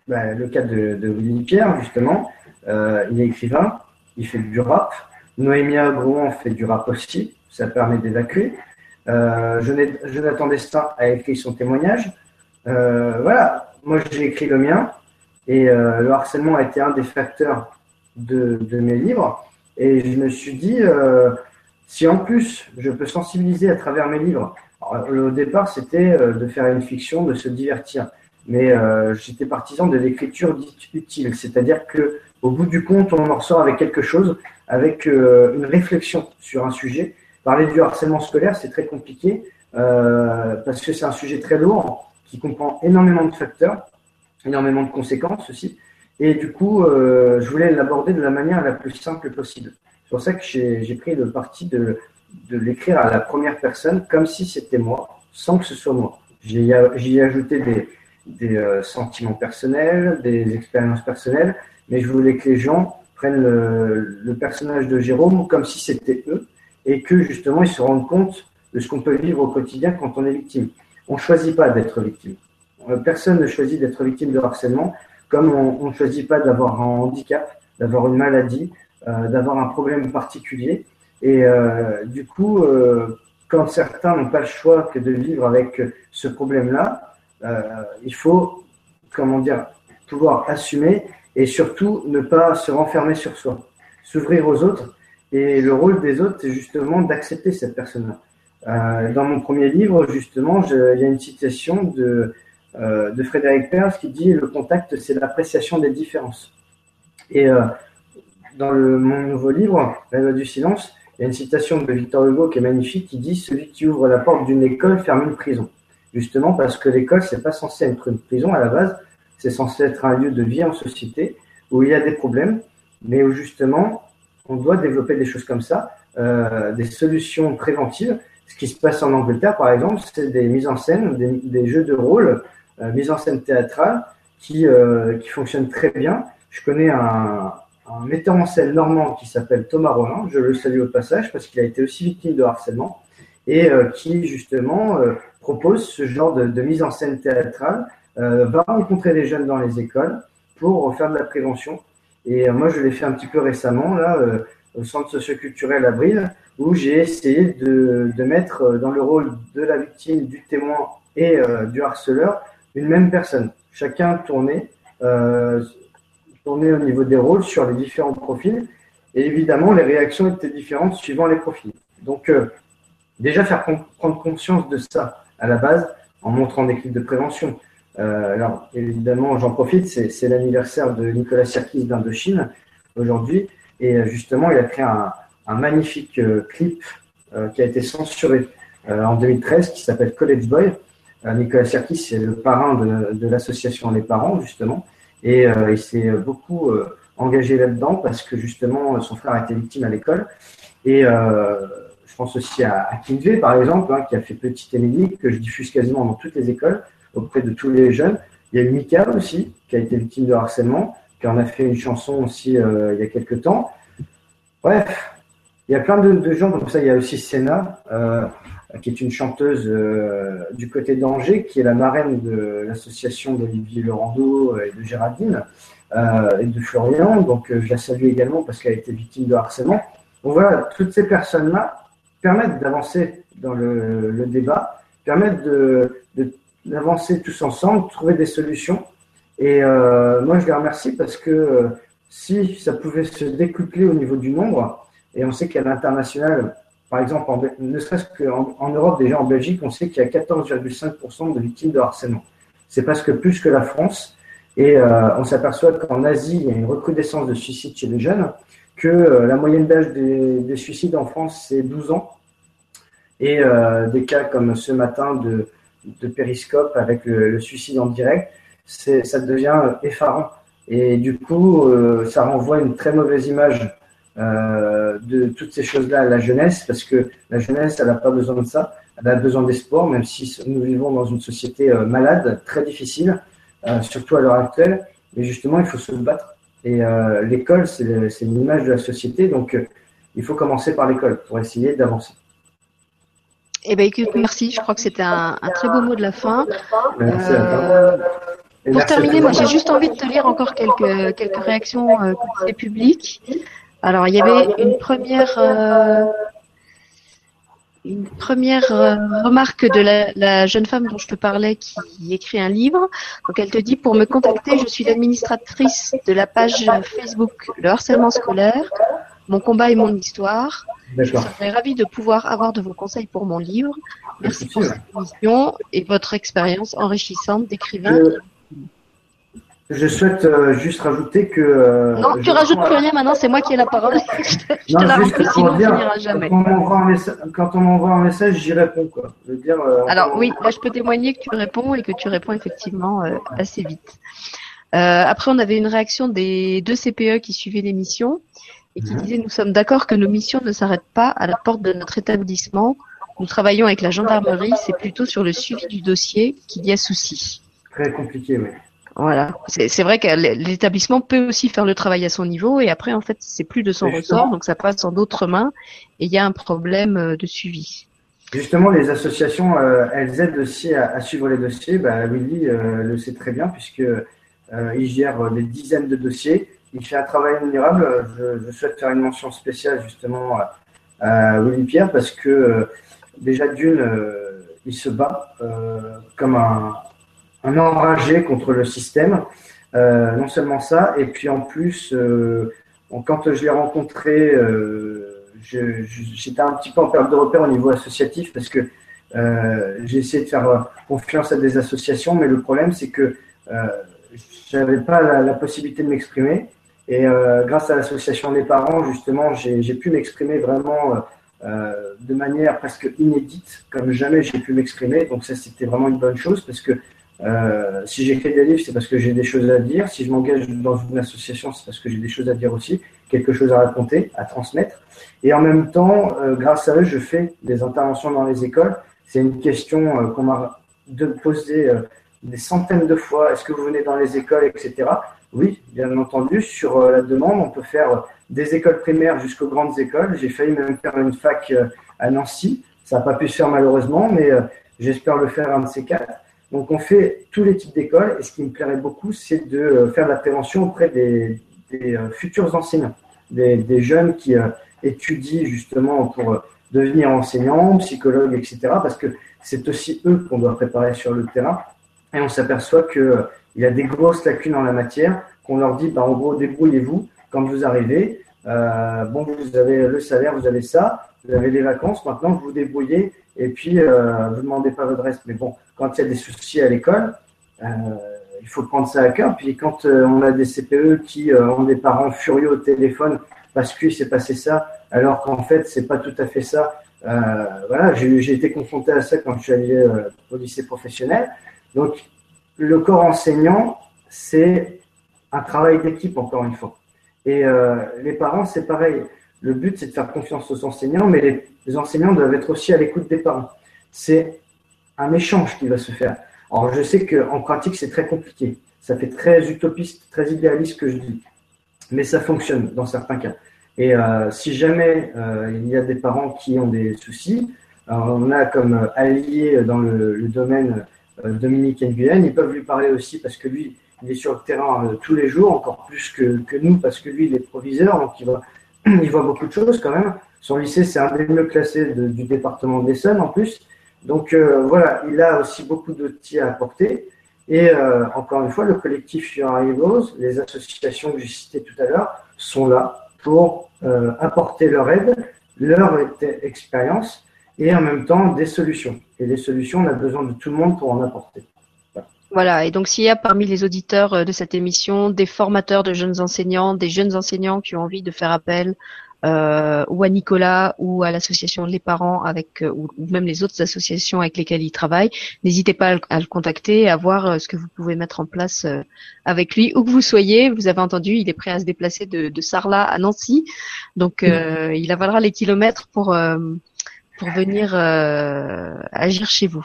bah, le cas de, de Willy Pierre, justement, euh, il est écrivain, il fait du rap. Noémia Grouan fait du rap aussi, ça permet d'évacuer. Euh, Jonathan Destin a écrit son témoignage. Euh, voilà, moi j'ai écrit le mien. Et euh, le harcèlement a été un des facteurs de, de mes livres. Et je me suis dit, si en plus je peux sensibiliser à travers mes livres, au départ c'était de faire une fiction, de se divertir, mais j'étais partisan de l'écriture dite utile, c'est-à-dire que au bout du compte on en ressort avec quelque chose, avec une réflexion sur un sujet Parler du harcèlement scolaire, c'est très compliqué parce que c'est un sujet très lourd qui comprend énormément de facteurs, énormément de conséquences aussi. Et du coup, je voulais l'aborder de la manière la plus simple possible. C'est pour ça que j'ai pris le parti de, de l'écrire à la première personne comme si c'était moi, sans que ce soit moi. J'y ai ajouté des, des euh, sentiments personnels, des expériences personnelles, mais je voulais que les gens prennent le, personnage de Jérôme comme si c'était eux et que justement ils se rendent compte de ce qu'on peut vivre au quotidien quand on est victime. On ne choisit pas d'être victime. Euh, personne ne choisit d'être victime de harcèlement, comme on ne choisit pas d'avoir un handicap, d'avoir une maladie, euh, d'avoir un problème particulier. Et du coup, quand certains n'ont pas le choix que de vivre avec ce problème-là, euh, il faut, comment dire, pouvoir assumer et surtout ne pas se renfermer sur soi, s'ouvrir aux autres. Et le rôle des autres, c'est justement d'accepter cette personne-là. Euh, dans mon premier livre, justement, il y a une citation de, euh, Frédéric Perls qui dit Le contact, c'est l'appréciation des différences. Et dans le, mon nouveau livre, La loi du silence, il y a une citation de Victor Hugo qui est magnifique qui dit Celui qui ouvre la porte d'une école ferme une prison justement parce que l'école, c'est pas censé être une prison à la base, c'est censé être un lieu de vie en société où il y a des problèmes, mais où justement, on doit développer des choses comme ça, euh, des solutions préventives. Ce qui se passe en Angleterre, par exemple, c'est des mises en scène, des, jeux de rôle, euh, mises en scène théâtrale qui, euh, qui fonctionnent très bien. Je connais un, metteur en scène normand qui s'appelle Thomas Roland, je le salue au passage parce qu'il a été aussi victime de harcèlement et qui justement propose ce genre de, mise en scène théâtrale, va rencontrer les jeunes dans les écoles pour faire de la prévention. Et moi, je l'ai fait un petit peu récemment, là, au centre socioculturel Abril, où j'ai essayé de, de, mettre dans le rôle de la victime, du témoin et du harceleur une même personne. Chacun tournait, euh, tournait au niveau des rôles sur les différents profils. Et évidemment, les réactions étaient différentes suivant les profils. Donc, déjà faire prendre conscience de ça à la base en montrant des clips de prévention. Euh, alors, évidemment, j'en profite, c'est l'anniversaire de Nicolas Sirkis d'Indochine aujourd'hui. Et euh, justement, il a créé un, magnifique euh, clip qui a été censuré en 2013 qui s'appelle College Boy. Nicolas Sirkis, c'est le parrain de, l'association Les Parents, justement. Et il s'est beaucoup engagé là-dedans parce que justement, son frère a été victime à l'école. Et je pense aussi à, à par exemple, hein, qui a fait Petite Émilie, que je diffuse quasiment dans toutes les écoles, auprès de tous les jeunes. Il y a eu Mika aussi, qui a été victime de harcèlement, qui en a fait une chanson aussi euh, il y a quelques temps. Bref, il y a plein de, gens comme ça. Il y a aussi Senna, euh, qui est une chanteuse euh, du côté d'Angers, qui est la marraine de l'association d'Olivier Laurando et de Géraldine et de Florian. Donc, je la salue également parce qu'elle a été victime de harcèlement. Donc voilà, toutes ces personnes-là, permettent d'avancer dans le, débat, permettent de, tous ensemble, trouver des solutions. Et euh, moi, je les remercie parce que euh, si ça pouvait se décupler au niveau du nombre, et on sait qu'à l'international, par exemple, en, ne serait-ce qu'en en Europe, déjà en Belgique, on sait qu'il y a 14,5% de victimes de harcèlement. C'est presque plus que la France. Et euh, on s'aperçoit qu'en Asie, il y a une recrudescence de suicides chez les jeunes que euh, la moyenne d'âge des, suicides en France, c'est 12 ans. Et euh, des cas comme ce matin de, de périscope avec le, suicide en direct, ça devient effarant. Et du coup, euh, ça renvoie une très mauvaise image de toutes ces choses-là à la jeunesse, parce que la jeunesse, elle n'a pas besoin de ça, elle a besoin d'espoir, même si nous vivons dans une société malade, très difficile, surtout à l'heure actuelle. Mais justement, il faut se battre et euh, l'école, c'est l'image de la société, donc euh, il faut commencer par l'école pour essayer d'avancer. Eh ben, écoute, merci. Je crois que c'était un, un, très beau mot de la fin. Merci euh, pour terminer, moi, j'ai juste envie de te lire encore quelques, quelques réactions euh, publiques. Alors, il y avait une première une première euh, remarque de la, jeune femme dont je te parlais qui écrit un livre. Donc elle te dit pour me contacter, je suis l'administratrice de la page Facebook Le harcèlement scolaire, mon combat et mon histoire. Je serais ravie de pouvoir avoir de vos conseils pour mon livre. Merci pour cette émission et votre expérience enrichissante d'écrivain. Je souhaite euh, juste rajouter que. Euh, non, tu rajoutes plus rien maintenant, c'est moi qui ai la parole. je te, je te la sinon dire, on jamais. Quand on m'envoie un, message, j'y réponds. Quoi. dire, euh, Alors oui, là je peux témoigner que tu réponds et que tu réponds effectivement assez vite. après, on avait une réaction des deux CPE qui suivaient l'émission et qui mhm. disaient Nous sommes d'accord que nos missions ne s'arrêtent pas à la porte de notre établissement. Nous travaillons avec la gendarmerie, c'est plutôt sur le suivi du dossier qu'il y a souci. Très compliqué, oui. Voilà, c'est vrai que l'établissement peut aussi faire le travail à son niveau et après en fait c'est plus de son ressort donc ça passe en d'autres mains et il y a un problème euh, de suivi. Justement, les associations, euh, elles aident aussi à, suivre les dossiers. Bah, Willy euh, le sait très bien puisque il gère des dizaines de dossiers. Il fait un travail admirable. Je, souhaite faire une mention spéciale justement à Willy Pierre parce que déjà d'une, il se bat comme un, un enragé contre le système. Euh, non seulement ça, et puis en plus, euh, quand je l'ai rencontré, euh, j'étais un petit peu en perte de repère au niveau associatif parce que j'ai essayé de faire confiance à des associations, mais le problème c'est que je n'avais pas la, possibilité de m'exprimer. Et grâce à l'association des parents, justement, j'ai pu m'exprimer vraiment de manière presque inédite, comme jamais j'ai pu m'exprimer. Donc ça, c'était vraiment une bonne chose parce que euh, si j'écris des livres, c'est parce que j'ai des choses à dire. Si je m'engage dans une association, c'est parce que j'ai des choses à dire aussi, quelque chose à raconter, à transmettre. Et en même temps, euh, grâce à eux, je fais des interventions dans les écoles. C'est une question euh, qu'on m'a posée des centaines de fois. Est-ce que vous venez dans les écoles, etc. Oui, bien entendu. Sur la demande, on peut faire des écoles primaires jusqu'aux grandes écoles. J'ai failli même faire une fac à Nancy. Ça n'a pas pu se faire malheureusement, mais j'espère le faire un de ces quatre. Donc on fait tous les types d'écoles et ce qui me plairait beaucoup, c'est de euh, faire de la prévention auprès des, euh, futurs enseignants, des, jeunes qui euh, étudient justement pour devenir enseignants, psychologues, etc. Parce que c'est aussi eux qu'on doit préparer sur le terrain. Et on s'aperçoit qu'il y a des grosses lacunes en la matière, qu'on leur dit, bah, en gros, débrouillez-vous quand vous arrivez. bon, vous avez le salaire, vous avez ça, vous avez les vacances, maintenant vous vous débrouillez et puis euh, vous ne demandez pas votre reste. Mais bon, quand il y a des soucis à l'école, euh, il faut prendre ça à cœur. Puis quand euh, on a des CPE qui euh, ont des parents furieux au téléphone parce qu'il s'est passé ça, alors qu'en fait c'est pas tout à fait ça. voilà, j'ai été confronté à ça quand je suis allé au lycée professionnel. Donc le corps enseignant, c'est un travail d'équipe encore une fois. Et les parents, c'est pareil. Le but, c'est de faire confiance aux enseignants, mais les, enseignants doivent être aussi à l'écoute des parents. C'est un échange qui va se faire. Alors, je sais qu'en pratique, c'est très compliqué. Ça fait très utopiste, très idéaliste que je dis. Mais ça fonctionne dans certains cas. Et euh, si jamais euh, il y a des parents qui ont des soucis, on a comme allié dans le, domaine euh, Dominique Nguyen, ils peuvent lui parler aussi parce que lui, il est sur le terrain tous les jours, encore plus que, nous, parce que lui, il est proviseur, donc il voit beaucoup de choses quand même. Son lycée, c'est un des mieux classés du département de l'Essonne en plus. Donc euh, voilà, il a aussi beaucoup d'outils à apporter. Et euh, encore une fois, le collectif Your les associations que j'ai citées tout à l'heure, sont là pour euh, apporter leur aide, leur expérience et en même temps des solutions. Et les solutions, on a besoin de tout le monde pour en apporter. Voilà, et donc s'il y a parmi les auditeurs euh, de cette émission des formateurs de jeunes enseignants, des jeunes enseignants qui ont envie de faire appel euh, ou à Nicolas ou à l'association Les Parents avec euh, ou même les autres associations avec lesquelles il travaille, n'hésitez pas à le, contacter, à voir ce que vous pouvez mettre en place avec lui, où que vous soyez. Vous avez entendu, il est prêt à se déplacer de, de Sarlat à Nancy, donc il avalera les kilomètres pour pour venir euh, agir chez vous.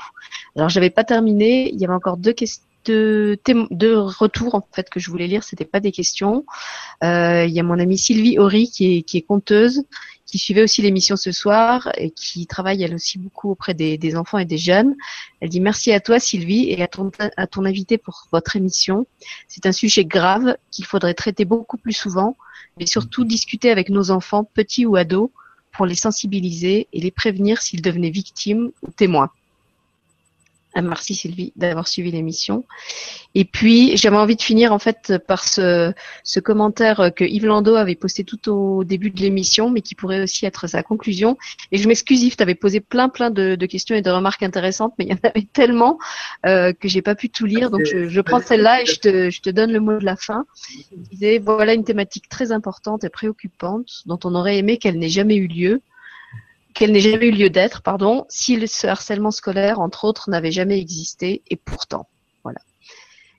Alors j'avais pas terminé, il y avait encore deux questions. Deux, retours en fait que je voulais lire, c'était pas des questions. Euh, il y a mon amie Sylvie Horry qui est, qui est conteuse, qui suivait aussi l'émission ce soir et qui travaille elle aussi beaucoup auprès des, des, enfants et des jeunes. Elle dit merci à toi Sylvie et à ton, à ton invité pour votre émission. C'est un sujet grave qu'il faudrait traiter beaucoup plus souvent, mais surtout discuter avec nos enfants, petits ou ados, pour les sensibiliser et les prévenir s'ils devenaient victimes ou témoins. Merci Sylvie d'avoir suivi l'émission. Et puis j'avais envie de finir en fait par ce, commentaire que Yves Landau avait posté tout au début de l'émission, mais qui pourrait aussi être sa conclusion. Et je m'excuse Yves, tu avais posé plein plein de, questions et de remarques intéressantes, mais il y en avait tellement euh, que j'ai pas pu tout lire. Donc je, je prends celle-là et je te, je te donne le mot de la fin. Il disait voilà une thématique très importante et préoccupante dont on aurait aimé qu'elle n'ait jamais eu lieu qu'elle n'ait jamais eu lieu d'être, pardon, si ce harcèlement scolaire, entre autres, n'avait jamais existé, et pourtant, voilà.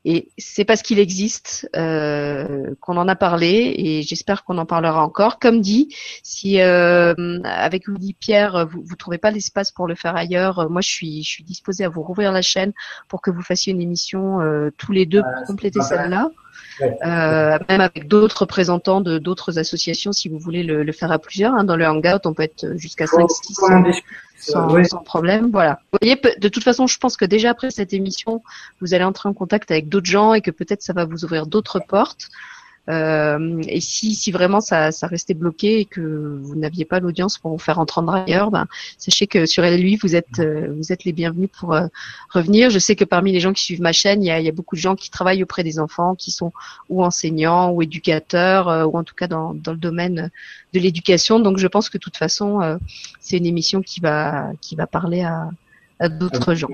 Et c'est parce qu'il existe euh, qu'on en a parlé, et j'espère qu'on en parlera encore. Comme dit, si euh, avec vous Pierre, vous, vous trouvez pas l'espace pour le faire ailleurs, moi je suis je suis disposée à vous rouvrir la chaîne pour que vous fassiez une émission euh, tous les deux pour compléter celle-là. Euh, même avec d'autres représentants de d'autres associations, si vous voulez le, le faire à plusieurs. Hein. Dans le Hangout, on peut être jusqu'à 5, 6 sans, sans, problème. Voilà. Vous voyez, de toute façon, je pense que déjà après cette émission, vous allez entrer en contact avec d'autres gens et que peut-être ça va vous ouvrir d'autres portes. Euh, et si, si vraiment ça, ça restait bloqué et que vous n'aviez pas l'audience pour vous faire entendre ailleurs, ben, sachez que sur LLUI, vous êtes, euh, vous êtes les bienvenus pour euh, revenir. Je sais que parmi les gens qui suivent ma chaîne, il y a, il y a beaucoup de gens qui travaillent auprès des enfants, qui sont ou enseignants ou éducateurs, euh, ou en tout cas dans, dans le domaine de l'éducation. Donc je pense que de toute façon, c'est une émission qui va, qui va parler à, à d'autres gens.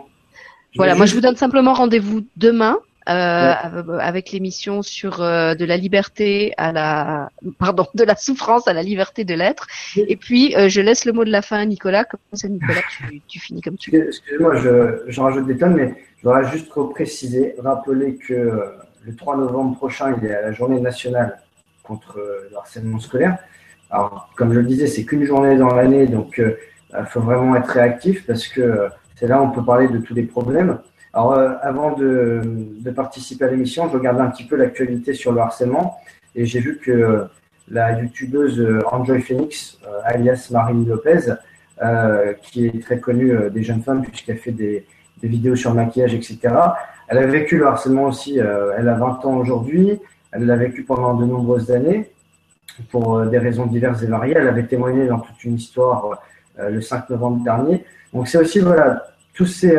Voilà, moi je vous donne simplement rendez-vous demain euh, avec l'émission sur euh, de la liberté à la pardon de la souffrance à la liberté de l'être. Et puis euh, je laisse le mot de la fin à Nicolas. Comme ça, Nicolas, tu, tu finis comme tu veux. Excusez-moi, je, je, rajoute des tonnes, mais je voudrais juste préciser, rappeler que le 3 novembre prochain, il y a la journée nationale contre le harcèlement scolaire. Alors, comme je le disais, c'est qu'une journée dans l'année, donc il faut vraiment être réactif parce que c'est là où on peut parler de tous les problèmes. Alors, euh, avant de, de, participer à l'émission, je regardais un petit peu l'actualité sur le harcèlement et j'ai vu que euh, la youtubeuse euh, Enjoy Phoenix, alias Marine Lopez, qui est très connue des jeunes femmes puisqu'elle fait des, des, vidéos sur maquillage, etc. Elle a vécu le harcèlement aussi. elle a 20 ans aujourd'hui. Elle l'a vécu pendant de nombreuses années pour des raisons diverses et variées. Elle avait témoigné dans toute une histoire le 5 novembre dernier. Donc c'est aussi voilà tous ces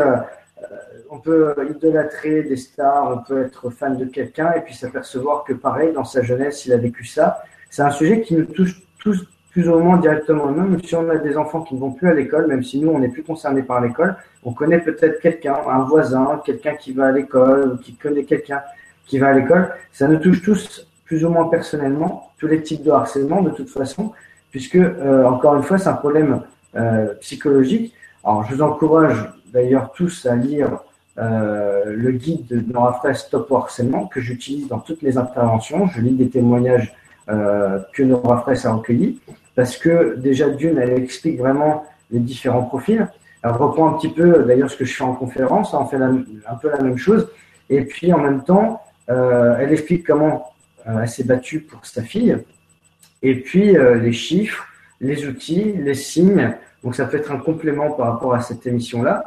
on peut idolâtrer des stars, on peut être fan de quelqu'un et puis s'apercevoir que pareil, dans sa jeunesse, il a vécu ça. C'est un sujet qui nous touche tous plus ou moins directement. Même si on a des enfants qui ne vont plus à l'école, même si nous, on n'est plus concernés par l'école, on connaît peut-être quelqu'un, un voisin, quelqu'un qui va à l'école, qui connaît quelqu'un qui va à l'école. Ça nous touche tous plus ou moins personnellement, tous les types de harcèlement de toute façon, puisque, euh, encore une fois, c'est un problème euh, psychologique. Alors, je vous encourage d'ailleurs tous à lire euh, le guide de Nora Fraisse Stop harcèlement que j'utilise dans toutes mes interventions. Je lis des témoignages euh, que Nora Fraisse a recueillis parce que déjà d'une, elle explique vraiment les différents profils. Elle reprend un petit peu d'ailleurs ce que je fais en conférence, on fait un peu la même chose. Et puis en même temps, euh, elle explique comment euh, elle s'est battue pour sa fille. Et puis les chiffres, les outils, les signes. Donc ça peut être un complément par rapport à cette émission-là.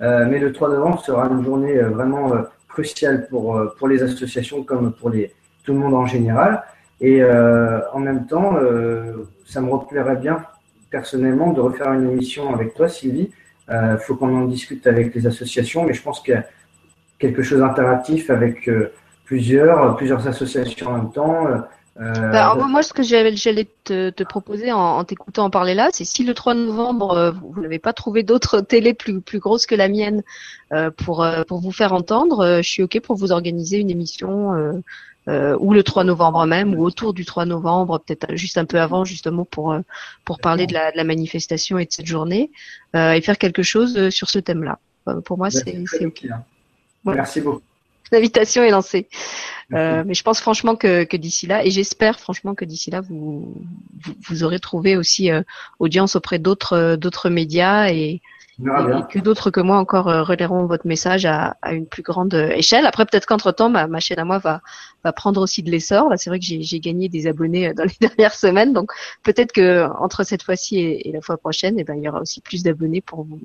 Euh, mais le 3 novembre sera une journée euh, vraiment euh, cruciale pour, pour les associations comme pour les, tout le monde en général. Et en même temps, ça me replairait bien personnellement de refaire une émission avec toi, Sylvie. Il faut qu'on en discute avec les associations, mais je pense qu'il y a quelque chose d'interactif avec plusieurs, plusieurs associations en même temps. Euh, bah, moi, ce que j'allais te, te, proposer en, en t'écoutant en parler là, c'est si le 3 novembre, euh, vous n'avez pas trouvé d'autres télé plus, plus grosses que la mienne euh, pour, euh, pour vous faire entendre, je suis OK pour vous organiser une émission ou le 3 novembre même, ou autour du 3 novembre, peut-être juste un peu avant, justement, pour, pour parler de la, de la manifestation et de cette journée, et faire quelque chose sur ce thème-là. pour moi, c'est OK. Merci beaucoup. L'invitation est lancée. Euh, mais je pense franchement que, que d'ici là, et j'espère franchement que d'ici là, vous, vous, aurez trouvé aussi euh, audience auprès d'autres euh, d'autres médias et, que d'autres que moi encore euh, relayeront votre message à, à une plus grande échelle. Après, peut-être qu'entre temps, ma, ma, chaîne à moi va, va prendre aussi de l'essor. Là, c'est vrai que j'ai gagné des abonnés dans les dernières semaines, donc peut-être que entre cette fois-ci et, et, la fois prochaine, eh ben, il y aura aussi plus d'abonnés pour vous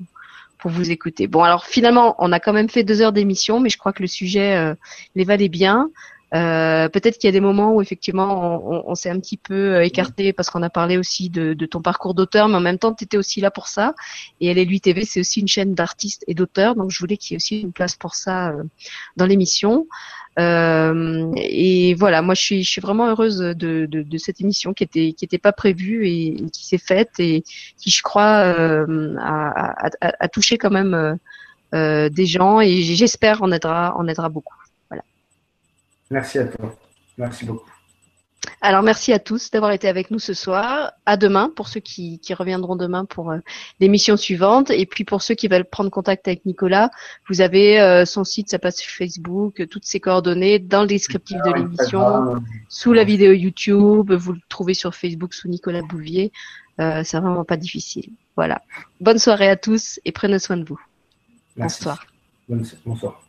pour vous écouter. Bon, alors finalement, on a quand même fait deux heures d'émission, mais je crois que le sujet euh, les valait bien. Euh, peut-être qu'il y a des moments où effectivement on, on, s'est un petit peu euh, écarté parce qu'on a parlé aussi de, de ton parcours d'auteur, mais en même temps tu étais aussi là pour ça. Et LLU TV c'est aussi une chaîne d'artistes et d'auteurs, donc je voulais qu'il y ait aussi une place pour ça euh, dans l'émission. Euh, et voilà, moi je suis, je suis vraiment heureuse de, de, de cette émission qui était qui était pas prévue et, qui s'est faite et qui je crois euh, a, a, a, touché quand même euh, des gens et j'espère en aidera en aidera beaucoup. Merci à toi. Merci beaucoup. Alors merci à tous d'avoir été avec nous ce soir. À demain pour ceux qui, reviendront demain pour euh, l'émission suivante. Et puis pour ceux qui veulent prendre contact avec Nicolas, vous avez euh, son site, sa page Facebook, toutes ses coordonnées dans le descriptif de l'émission, sous la vidéo YouTube. Vous le trouvez sur Facebook sous Nicolas Bouvier. Euh, c'est vraiment pas difficile. Voilà. Bonne soirée à tous et prenez soin de vous. Bonsoir. Bonsoir.